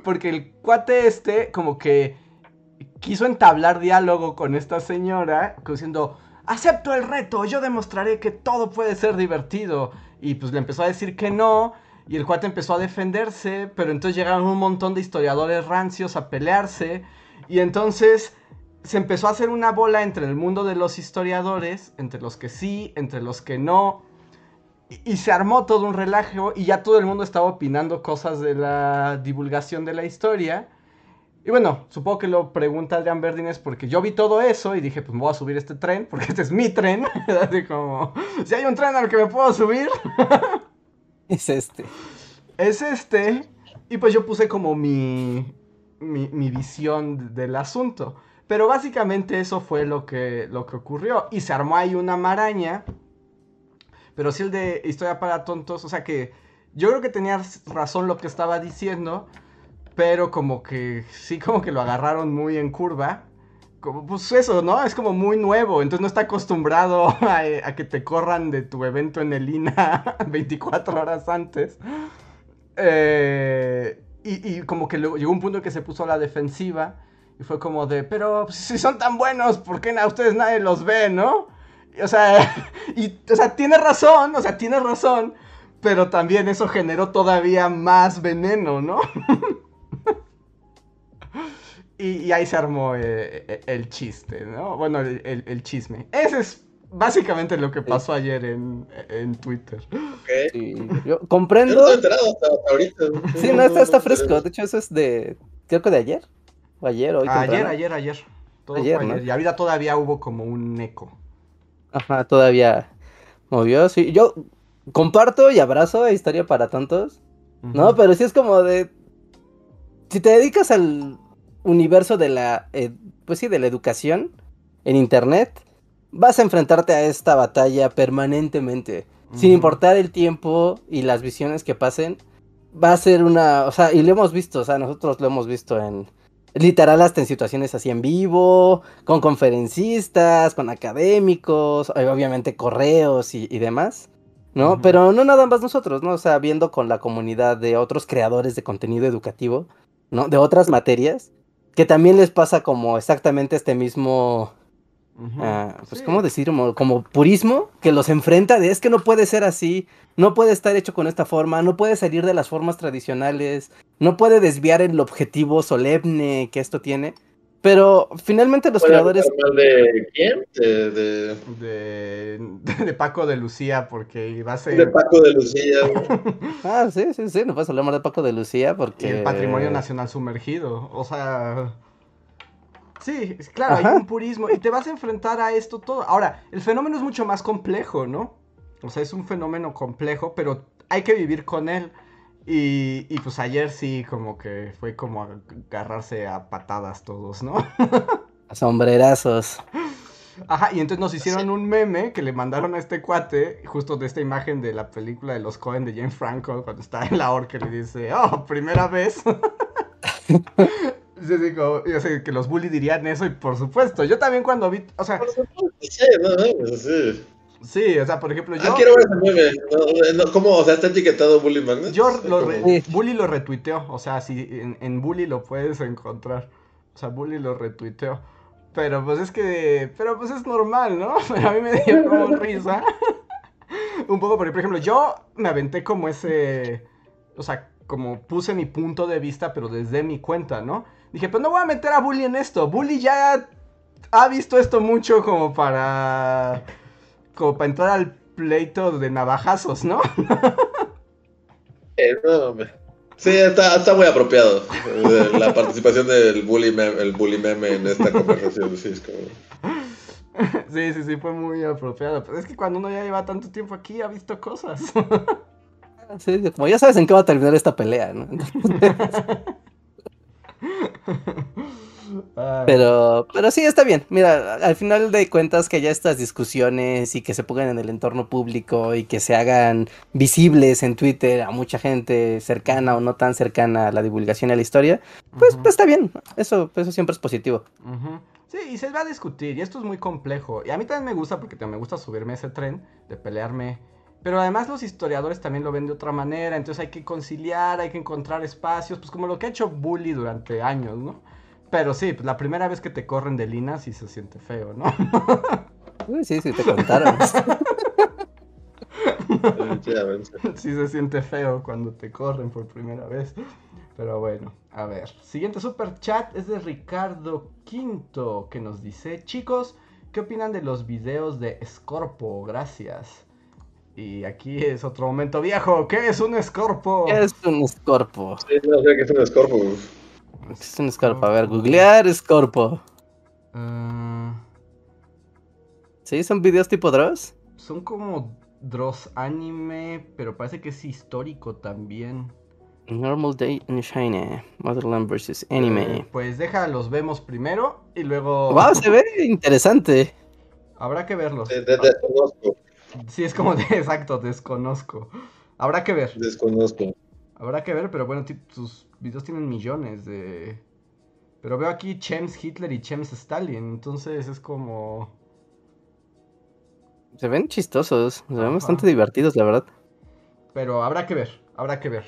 Porque el cuate este como que quiso entablar diálogo con esta señora, diciendo, acepto el reto, yo demostraré que todo puede ser divertido. Y pues le empezó a decir que no, y el cuate empezó a defenderse, pero entonces llegaron un montón de historiadores rancios a pelearse, y entonces se empezó a hacer una bola entre el mundo de los historiadores, entre los que sí, entre los que no. Y, se armó todo un relajo y ya todo el mundo estaba opinando cosas de la divulgación de la historia. Y bueno, supongo que lo pregunta Adrián Verdines porque yo vi todo eso y dije, pues me voy a subir este tren, porque este es mi tren. Así como, si hay un tren al que me puedo subir, Es este. es este. Y pues yo puse como mi, mi, mi visión del asunto. Pero básicamente eso fue lo que, lo que ocurrió. Y se armó ahí una maraña. Pero sí el de Historia para Tontos, o sea que yo creo que tenías razón lo que estaba diciendo. Pero como que sí, como que lo agarraron muy en curva. Como, pues eso, ¿no? Es como muy nuevo, entonces no está acostumbrado a, que te corran de tu evento en el INA 24 horas antes. Eh, y, como que luego llegó un punto que se puso a la defensiva y fue como de, pero pues, si son tan buenos, ¿por qué a ustedes nadie los ve, no? O sea, y, o sea, tiene razón, o sea, tiene razón, pero también eso generó todavía más veneno, ¿no? y, y ahí se armó eh, eh, el chiste, ¿no? Bueno, el, el- el chisme. Ese es básicamente lo que pasó ayer en, en Twitter. Ok. Sí, yo Yo no comprendo. estoy enterado hasta, ahorita. Sí, no, está, está fresco. De hecho, eso es de. Creo que de ayer. O ayer, hoy. ayer, ayer, ayer. Todo Ayer, ayer. Y ahorita todavía hubo como un eco. Ajá, todavía movió. Sí, yo comparto y abrazo Historia para Tontos. No, pero sí es como de. Si te dedicas al universo de la. eh, pues sí, de la educación en internet, vas a enfrentarte a esta batalla permanentemente. Sin importar el tiempo y las visiones que pasen, va a ser una. O sea, y lo hemos visto, o sea, nosotros lo hemos visto en. Literal, hasta en situaciones así en vivo, con conferencistas, con académicos, eh, obviamente correos y, y demás. ¿no? Pero no nada más nosotros, ¿no? O sea, viendo con la comunidad de otros creadores de contenido educativo, ¿no? De otras materias, que también les pasa como exactamente este mismo, Ah, pues, Sí. ¿cómo decir? Como, como purismo, que los enfrenta de es que no puede ser así, no puede estar hecho con esta forma, no puede salir de las formas tradicionales, no puede desviar el objetivo solemne que esto tiene. Pero finalmente los ¿Puede creadores... de quién? De, de, De, de Paco de Lucía, porque iba a ser de Paco de Lucía. Ah, sí, sí, sí, no puedes hablar más de Paco de Lucía y porque... el patrimonio nacional sumergido. O sea. Sí, claro, Ajá. hay un purismo. Y te vas a enfrentar a esto todo. Ahora, el fenómeno es mucho más complejo, ¿no? O sea, es un fenómeno complejo, pero hay que vivir con él. Y, y pues ayer sí, como que fue como agarrarse a patadas todos, ¿no? Sombrerazos. Ajá, y entonces nos hicieron un meme que le mandaron a este cuate, justo de esta imagen de la película de los Cohen de Jane Franco, cuando está en la horca y le dice, oh, primera vez. Yo sé que los bully dirían eso, y por supuesto, yo también cuando vi, o sea, Por supuesto, Sí, no, no, sí. sí, o sea, por ejemplo, yo, Ah, quiero ver ese meme. No, no, ¿Cómo? O sea, está etiquetado Bully Magnet. yo lo re- bully lo retuiteó, o sea, si en, en bully lo puedes encontrar, o sea, bully lo retuiteó. Pero pues es que, pero pues es normal, ¿no? Pero a mí me dio como risa. Un poco porque, por ejemplo, yo me aventé como ese, o sea, como puse mi punto de vista, pero desde mi cuenta, ¿no? Dije, pues no voy a meter a Bully en esto. Bully ya ha visto esto mucho como para, como para entrar al pleito de navajazos, ¿no? Eh, no, Sí, está, está muy apropiado eh, la participación del bully meme, el bully meme en esta conversación. Sí, es como... Sí, sí, sí, fue muy apropiado. Pero es que cuando uno ya lleva tanto tiempo aquí, ha visto cosas. Sí, como ya sabes en qué va a terminar esta pelea, ¿no? Ay. Pero, pero sí, está bien. Mira, al final de cuentas que ya estas discusiones y que se pongan en el entorno público y que se hagan visibles en Twitter a mucha gente cercana o no tan cercana a la divulgación y a la historia, pues, pues está bien. Eso, eso siempre es positivo. Sí, y se va a discutir, y esto es muy complejo. Y a mí también me gusta, porque me gusta subirme a ese tren, de pelearme. Pero además los historiadores también lo ven de otra manera, entonces hay que conciliar, hay que encontrar espacios, pues como lo que ha hecho Bully durante años, ¿no? Pero sí, pues la primera vez que te corren de Lina sí se siente feo, ¿no? Uy, sí, sí, te contaron. Sí se siente feo cuando te corren por primera vez. Pero bueno, a ver. Siguiente super chat es de Ricardo Quinto que nos dice, chicos, ¿qué opinan de los videos de Scorpo? Gracias. Y aquí es otro momento viejo. ¿Qué es un escorpo? ¿Qué es un escorpo? Sí, no sé qué es un escorpo. ¿Qué es un escorpo? A ver, googlear escorpo. Ah, ¿Sí? ¿Son videos tipo Dross? son como Dross anime, pero parece que es histórico también. Normal Day in China. Motherland vs. Anime. Eh, pues deja, los vemos primero y luego Wow, se ve interesante. habrá que verlos. De-. Sí, es como de exacto, desconozco. Habrá que ver, Desconozco. habrá que ver, pero bueno, sus videos tienen millones de... Pero veo aquí Chems Hitler y Chems Stalin, entonces es como... Se ven chistosos. Se ven Ajá. bastante divertidos, la verdad. Pero habrá que ver, habrá que ver.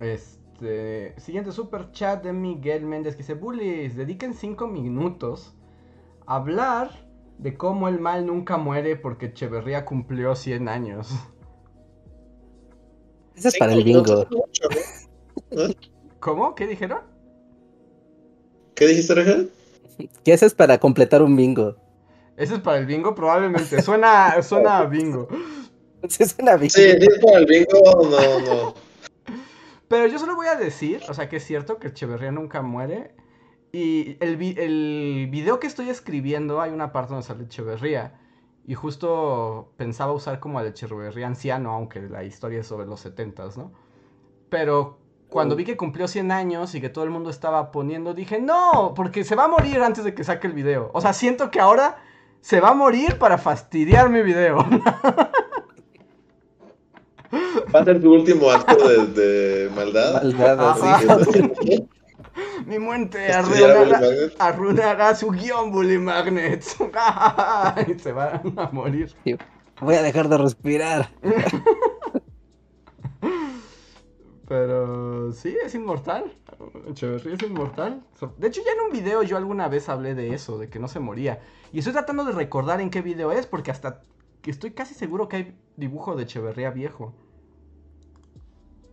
Este. Siguiente super chat de Miguel Méndez que dice: Bullies, dediquen 5 minutos hablar de cómo el mal nunca muere porque Echeverría cumplió 100 años. Ese es para el bingo. ¿no? ¿Cómo? ¿Qué dijeron? ¿Qué dijiste, Reja? Que ese es para completar un bingo. Ese es para el bingo, probablemente. Suena, suena a bingo. Ese es una bingo. Sí, sí, es para el bingo, no, no. Pero yo solo voy a decir, o sea, que es cierto que Echeverría nunca muere. Y el, vi- el video que estoy escribiendo, hay una parte donde sale Echeverría. Y justo pensaba usar como al Echeverría anciano, aunque la historia es sobre los 70 ¿no? Pero cuando vi que cumplió 100 años y que todo el mundo estaba poniendo, dije, no, porque se va a morir antes de que saque el video. O sea, siento que ahora se va a morir para fastidiar mi video. Va a ser tu último acto de, de maldad. Maldad. Sí, mi muerte Bully arruinará, arruinará su guion, Bully Magnets. y se van a morir. Voy a dejar de respirar. Pero sí, es inmortal. Echeverría es inmortal. De hecho, ya en un video yo alguna vez hablé de eso, de que no se moría. Y estoy tratando de recordar en qué video es, porque hasta estoy casi seguro que hay dibujo de Echeverría viejo.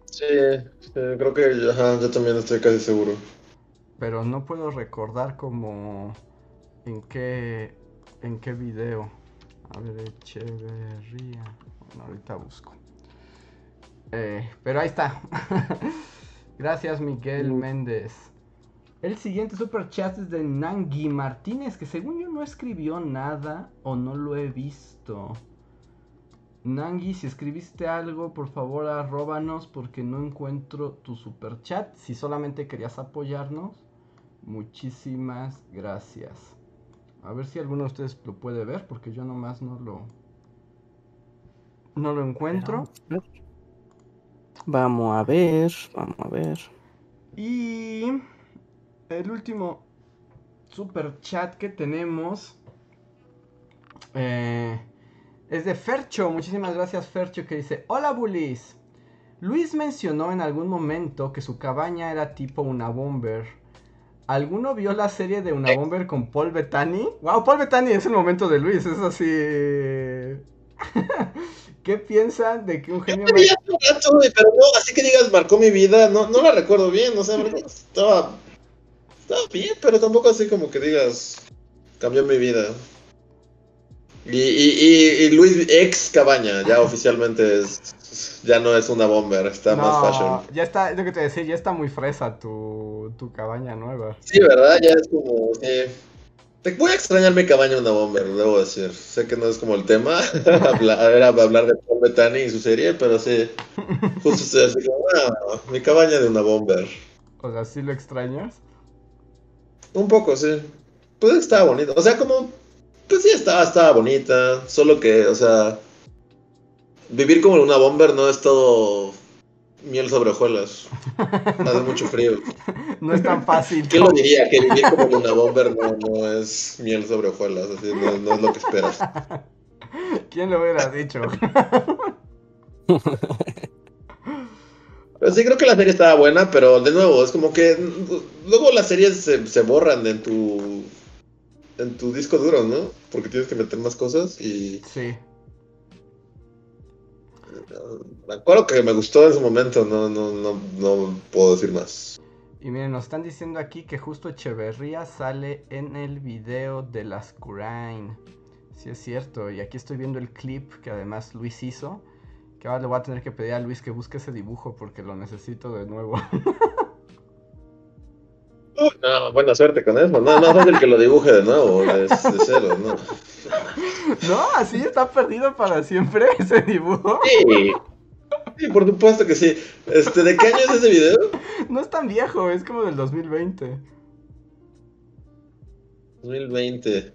Sí, sí, creo que ajá, yo también estoy casi seguro. Pero no puedo recordar como en qué en qué video. A ver, Echeverría. Bueno, ahorita busco. Eh, pero ahí está. Gracias, Miguel Mm. Méndez. El siguiente super chat es de Nangui Martínez, que según yo no escribió nada o no lo he visto. Nangui, si escribiste algo, por favor arróbanos porque no encuentro tu super chat. Si solamente querías apoyarnos, muchísimas gracias. A ver si alguno de ustedes lo puede ver porque yo nomás no lo no lo encuentro. Vamos a ver, vamos a ver. Y el último super chat que tenemos eh, es de Fercho. Muchísimas gracias, Fercho, que dice: Hola, bullies. Luis mencionó en algún momento que su cabaña era tipo una bomber. ¿Alguno vio la serie de una bomber con Paul Bettany? Wow, Paul Bettany es el momento de Luis, es así. ¿Qué piensan de que un genio un rato, pero no, así que digas, marcó mi vida, no, no la recuerdo bien, o sea, estaba, estaba bien, pero tampoco así como que digas, cambió mi vida. Y, y, y, y Luis ex Cabaña, ya oficialmente es, ya no es una bomber, está más fashion. Ya está, es lo que te decía, ya está muy fresa tu, tu cabaña nueva. Sí, ¿verdad? Ya es como, sí. Te voy a extrañar mi cabaña una bomber, debo decir. Sé que no es como el tema, hablar, era hablar de Paul Bettany y su serie, pero sí, justo estoy así como, ah, mi cabaña de una bomber. O sea, ¿sí lo extrañas? Un poco, sí. Pues estaba bonito. O sea, como. Pues sí, estaba, estaba bonita. Solo que, o sea. Vivir como una bomber no es todo miel sobre hojuelas. Hace mucho frío. No es tan fácil. ¿Quién lo diría? Que vivir como una bomber no, no es miel sobre hojuelas. Así, no, no es lo que esperas. ¿Quién lo hubiera dicho? Pero sí, creo que la serie estaba buena, pero de nuevo, es como que. Luego las series se, se borran en tu. En tu disco duro, ¿no? Porque tienes que meter más cosas y. Sí. Me acuerdo que me gustó en su momento, no, no, no, no puedo decir más. Y miren, nos están diciendo aquí que justo Echeverría sale en el video de las Curain. Sí, es cierto. Y aquí estoy viendo el clip que además Luis hizo. Que ahora le voy a tener que pedir a Luis que busque ese dibujo porque lo necesito de nuevo. No, buena suerte con eso. No, no el que lo dibuje de nuevo, de, cero, ¿no? No, así está perdido para siempre ese dibujo. Sí. Sí, por supuesto que sí. Este, ¿De qué año es ese video? No es tan viejo, es como del 2020. 2020.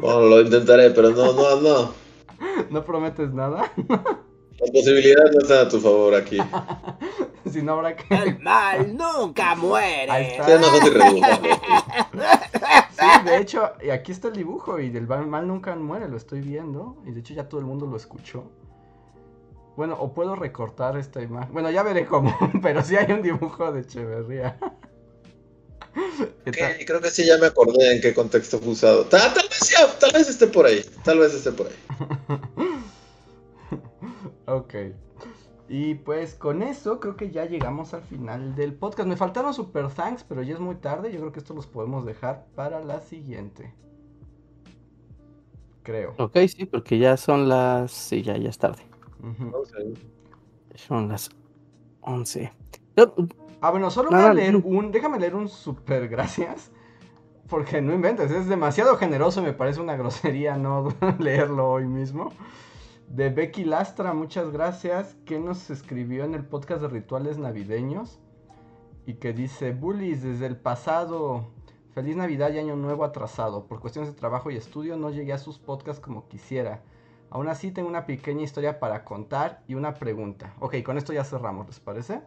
Bueno, lo intentaré, pero no, no, no. ¿No prometes nada? Las posibilidades no están a tu favor aquí. si no habrá que. El mal nunca muere. Ahí está. Sí, de hecho, y aquí está el dibujo y del mal nunca muere, lo estoy viendo. Y de hecho ya todo el mundo lo escuchó. Bueno, o puedo recortar esta imagen. Bueno, ya veré cómo, pero sí hay un dibujo de Echeverría. creo que sí, ya me acordé en qué contexto fue usado. Tal, vez tal vez esté por ahí. Tal vez esté por ahí. Ok. Y pues con eso creo que ya llegamos al final del podcast. Me faltaron super thanks, pero ya es muy tarde. Yo creo que esto los podemos dejar para la siguiente. Creo. Ok, sí, porque ya son las... Sí, ya, ya es tarde. Son las 11. Ah, bueno, solo voy a leer un. Déjame leer un super gracias. Porque no inventes, es demasiado generoso, me parece una grosería no leerlo hoy mismo. De Becky Lastra, muchas gracias, que nos escribió en el podcast de rituales navideños. Y que dice, Bullies, desde el pasado, feliz Navidad y Año Nuevo atrasado. Por cuestiones de trabajo y estudio no llegué a sus podcasts como quisiera. Aún así tengo una pequeña historia para contar y una pregunta. Ok, con esto ya cerramos, ¿les parece?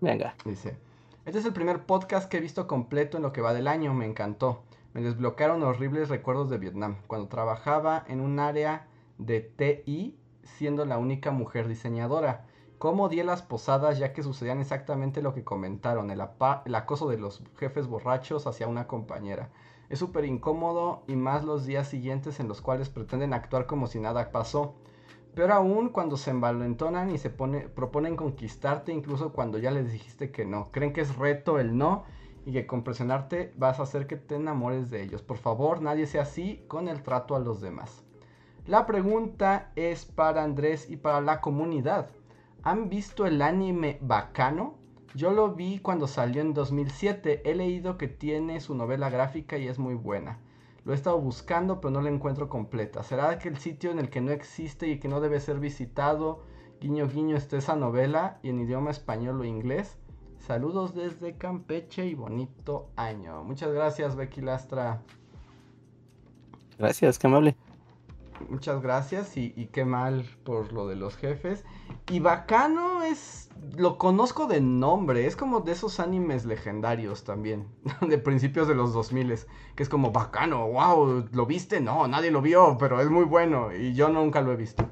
Venga. Dice, este es el primer podcast que he visto completo en lo que va del año, me encantó. Me desbloquearon horribles recuerdos de Vietnam, cuando trabajaba en un área de TI siendo la única mujer diseñadora. Cómo di las posadas ya que sucedían exactamente lo que comentaron, el, el acoso de los jefes borrachos hacia una compañera. Es súper incómodo y más los días siguientes en los cuales pretenden actuar como si nada pasó. Peor aún cuando se envalentonan y se pone, proponen conquistarte incluso cuando ya les dijiste que no. Creen que es reto el no y que con presionarte vas a hacer que te enamores de ellos. Por favor, nadie sea así con el trato a los demás. La pregunta es para Andrés y para la comunidad. ¿Han visto el anime Bacano? Yo lo vi cuando salió en 2007. He leído que tiene su novela gráfica y es muy buena. Lo he estado buscando, pero no la encuentro completa. ¿Será que el sitio en el que no existe y que no debe ser visitado, guiño guiño, está esa novela y en idioma español o inglés? Saludos desde Campeche y bonito año. Muchas gracias, Becky Lastra. Gracias, qué amable. Muchas gracias y, y qué mal por lo de los jefes. Y bacano es lo conozco de nombre, es como de esos animes legendarios también, de principios de los 2000, que es como bacano, wow, ¿lo viste? No, nadie lo vio, pero es muy bueno y yo nunca lo he visto.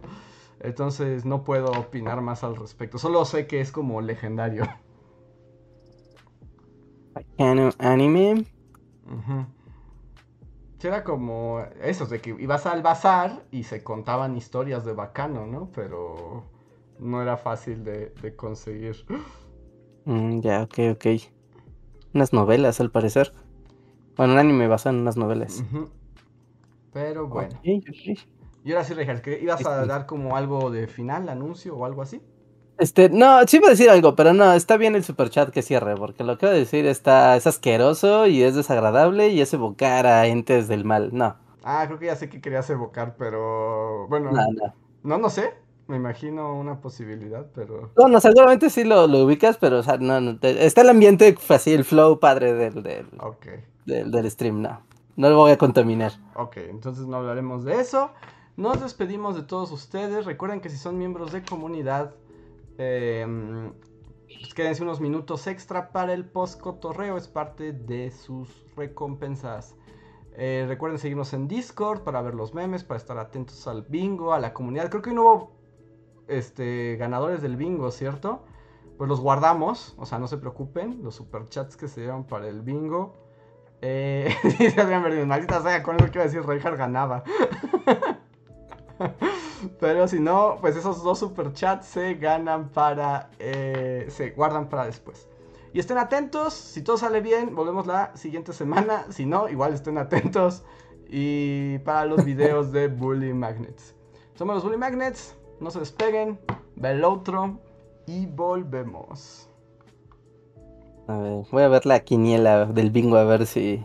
Entonces no puedo opinar más al respecto, solo sé que es como legendario. Bacano anime. Era como eso, de que ibas al bazar y se contaban historias de bacano, ¿no? Pero no era fácil de, conseguir. Mm, ya, ok, ok. Unas novelas, al parecer. Bueno, un anime basado en unas novelas. Pero bueno. Y ahora sí, que ibas a este dar como algo de final, anuncio o algo así. Este, no, sí iba a decir algo, pero no, está bien el superchat que cierre, porque lo que voy a decir está, es asqueroso y es desagradable y es evocar a entes del mal, no. Ah, creo que ya sé que querías evocar, pero bueno. No, no. No, no sé. Me imagino una posibilidad, pero. No, no, seguramente sí lo, ubicas, pero o sea, no, no está el ambiente así, el flow padre del, del, del, stream, no. No lo voy a contaminar. Ok, entonces no hablaremos de eso. Nos despedimos de todos ustedes. Recuerden que si son miembros de comunidad, eh, quédense unos minutos extra para el post cotorreo. Es parte de sus recompensas. Eh, recuerden seguirnos en Discord para ver los memes, para estar atentos al bingo, a la comunidad. Creo que hoy no hubo este, ganadores del bingo, ¿cierto? Pues los guardamos, o sea, no se preocupen, los superchats que se llevan para el bingo. Eh, Adrián maldita sea, con eso a decir, Reinhardt ganaba. Pero si no, pues esos dos superchats se ganan para, eh, se guardan para después. Y estén atentos, si todo sale bien, volvemos la siguiente semana. Si no, igual estén atentos y para los videos de Bully Magnets. Somos los Bully Magnets, no se despeguen, ve el otro y volvemos. A ver, voy a ver la quiniela del bingo a ver si.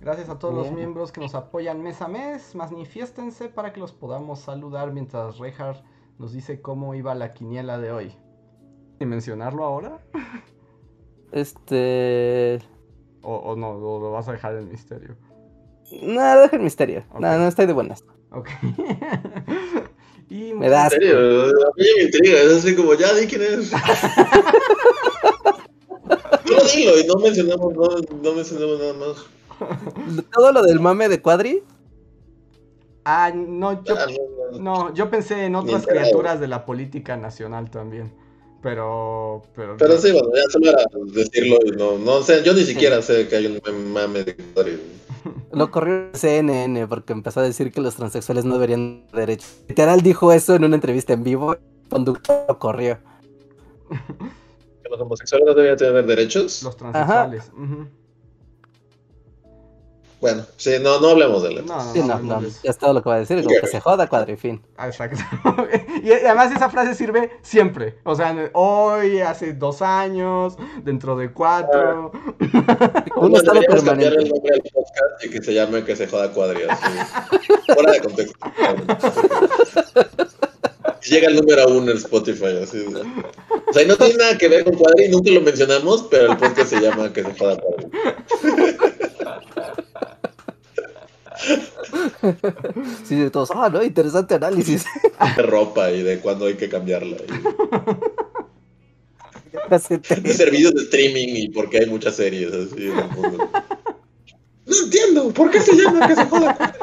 Gracias a todos los miembros que nos apoyan mes a mes. Manifiéstense para que los podamos saludar mientras Reinhardt nos dice cómo iba la quiniela de hoy. ¿Y mencionarlo ahora? Este. ¿O, o no? ¿O lo vas a dejar en misterio? No, deja el misterio. No, no estoy de buenas. Ok. y Me da En serio, a mí me intriga, es así como, ya di quién es. Solo dilo y no mencionamos, no, no mencionamos nada más. Todo lo del mame de Cuadri. Ah, no, yo, Ah, no, yo pensé en otras criaturas de la política nacional también. Pero, pero, Pero sí, bueno, ya solo era decirlo y no, no sé, yo ni siquiera sé que hay un mame de Cuadri. Lo corrió CNN porque empezó a decir que los transexuales no deberían tener derechos. Literal dijo eso en una entrevista en vivo. El conductor lo corrió. ¿Que los homosexuales no deberían tener derechos? los transexuales. ujú. Bueno, sí, no, no hablemos de él. No, no, Sí, no, no, no, es todo lo que va a decir. Como que se joda Cuadri, fin. Ah, Exacto. y además esa frase sirve siempre. O sea, hoy, hace dos años, dentro de cuatro. Un No, estado deberíamos cambiarle permanente. el nombre al podcast y que se llame Que se joda Cuadri. Fuera de contexto. Llega el número uno en Spotify. Así. de- O sea, y no tiene nada que ver con Cuadri, nunca lo mencionamos, pero el podcast se llama Que se joda Cuadri. Sí, de todos. Ah, no, interesante análisis. De ropa y de cuándo hay que cambiarla. Y de servicios de streaming y porque hay muchas series así en el mundo. No entiendo, ¿por qué se llama Que se joda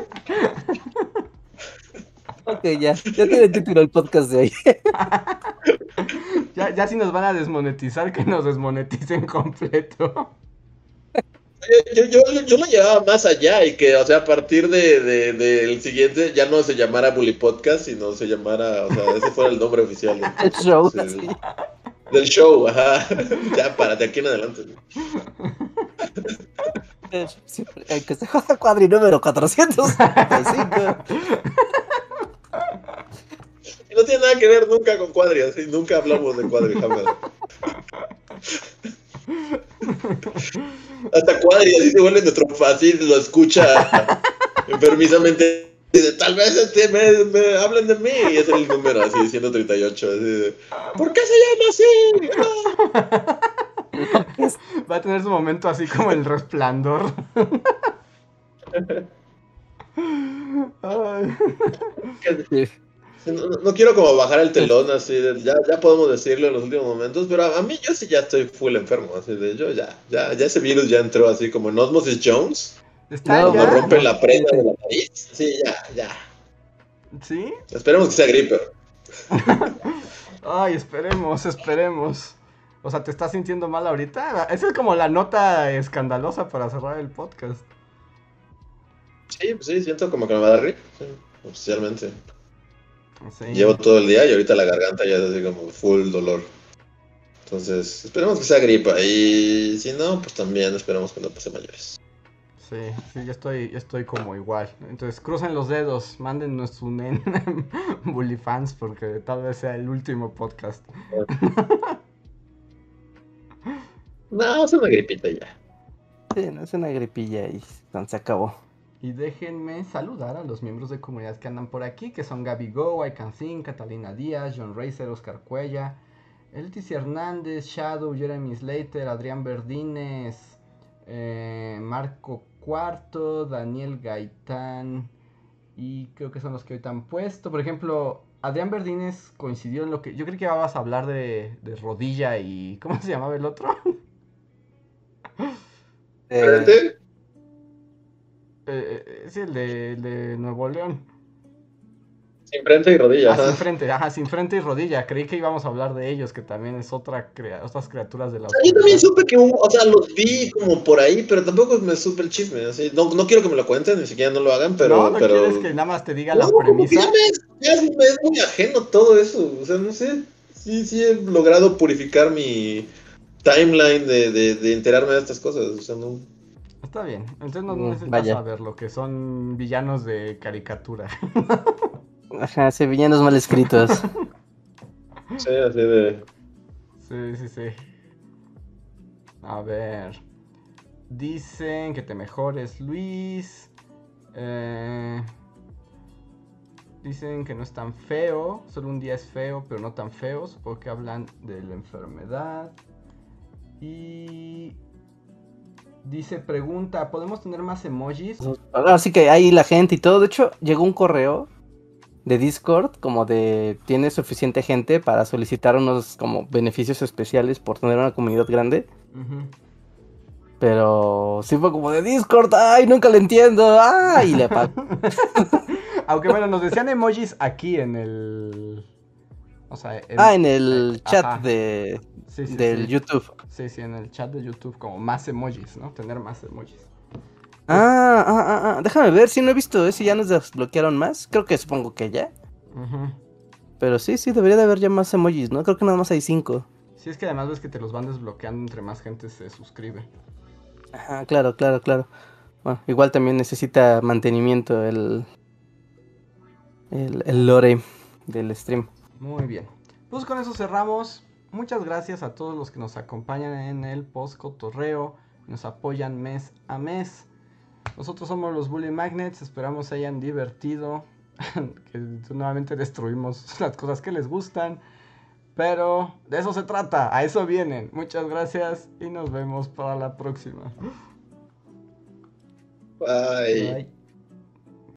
ok, ya. Ya tiene título el podcast de hoy. Ya, ya si nos van a desmonetizar, que nos desmoneticen completo. Yo, yo, yo, yo lo llevaba más allá y que, o sea, a partir de, de- del siguiente ya no se llamara Bully Podcast, sino se llamara, o sea, ese fuera el nombre oficial. del- El show, sí, así. Del show, ajá. Ya, para de aquí en adelante. El que se joda Cuadri número 455. No tiene nada que ver nunca con Cuadri, así, nunca hablamos de Cuadri jamás. Hasta Cuadri así se vuelve nuestro fácil, lo escucha enfermizamente. y de, Tal vez este, me, me hablen de mí y es el número así, 138. Así de, ¿Por qué se llama así? Ah. Va a tener su momento así como el resplandor. Ay. Que- No, quiero como bajar el telón así, de, ya, ya podemos decirlo en los últimos momentos, pero a, a mí yo sí ya estoy full enfermo, así de yo ya, ya, ya ese virus ya entró así como en Osmosis Jones, ¿Está No, rompen la prenda de la nariz, sí, ya, ya. ¿Sí? Esperemos que sea gripe. Ay, esperemos, esperemos. O sea, ¿te estás sintiendo mal ahorita? Esa es como la nota escandalosa para cerrar el podcast. Sí, sí, siento como que me va a dar gripe, sí, oficialmente. Sí. Llevo todo el día y ahorita la garganta ya es así como full dolor. Entonces, esperemos que sea gripa y si no, pues también esperemos que no pase mayores. Sí, sí, yo estoy, yo estoy como igual. Entonces, crucen los dedos, mándennos su nen Bully fans porque tal vez sea el último podcast. No, es una gripita ya. Sí, no es una gripilla y se acabó. Y déjenme saludar a los miembros de comunidad que andan por aquí, que son Gaby Go, Icanzin, Catalina Díaz, John Racer, Oscar Cuella, Leticia Hernández, Shadow, Jeremy Slater, Adrián Verdines, eh, Marco Cuarto, Daniel Gaitán, y creo que son los que ahorita han puesto. Por ejemplo, Adrián Verdines coincidió en lo que... Yo creí que ibas a hablar de, de rodilla y... ¿Cómo se llamaba el otro? Eh. Eh, eh, sí, el de, el de Nuevo León. Sin frente y rodilla. Ah, sin frente, ajá, sin frente y rodilla. Creí que íbamos a hablar de ellos, que también es otra crea otras criaturas de la O sea, yo también supe que hubo, o sea, los vi como por ahí, pero tampoco me supe el chisme. Así. No, no quiero que me lo cuenten, ni siquiera no lo hagan, pero. no, no pero... quieres que nada más te diga la No, que premisa. ya me, es, ya es- me es muy ajeno todo eso. O sea, no sé. Sí, sí he logrado purificar mi timeline de, de, de enterarme de estas cosas. O sea, no. Está bien, entonces no Mm, necesitas vaya. saber lo que son villanos de caricatura. Ajá, se villanos mal escritos. Sí, así de. Sí, sí, sí. A ver. Dicen que te mejores, Luis. Eh, dicen que no es tan feo. Solo un día es feo, pero no tan feo. Supongo que hablan de la enfermedad. Y. Dice, pregunta, ¿podemos tener más emojis? Así que ahí la gente y todo. De hecho, llegó un correo de Discord como de tiene suficiente gente para solicitar unos como beneficios especiales por tener una comunidad grande. Pero sí fue como de Discord, ay, nunca le entiendo, ay, y le apago. Aunque bueno, nos decían emojis aquí en el. O sea, en- Ah, en el Ajá. chat de sí, sí, del sí. YouTube. Sí, sí, en el chat de YouTube, como más emojis, ¿no? Tener más emojis. Ah, ah, ah, ah, déjame ver si no he visto, si ya nos desbloquearon más. Creo que supongo que ya. Pero sí, sí, debería de haber ya más emojis, ¿no? Creo que nada más hay cinco. Sí, es que además ves que te los van desbloqueando entre más gente se suscribe. Ajá, claro, claro, claro. Bueno, igual también necesita mantenimiento el, el, el lore del stream. Muy bien. Pues con eso cerramos. Muchas gracias a todos los que nos acompañan en el post cotorreo. Nos apoyan mes a mes. Nosotros somos los Bully Magnets. Esperamos se hayan divertido. que nuevamente destruimos las cosas que les gustan. Pero de eso se trata. A eso vienen. Muchas gracias y nos vemos para la próxima. Bye. Bye.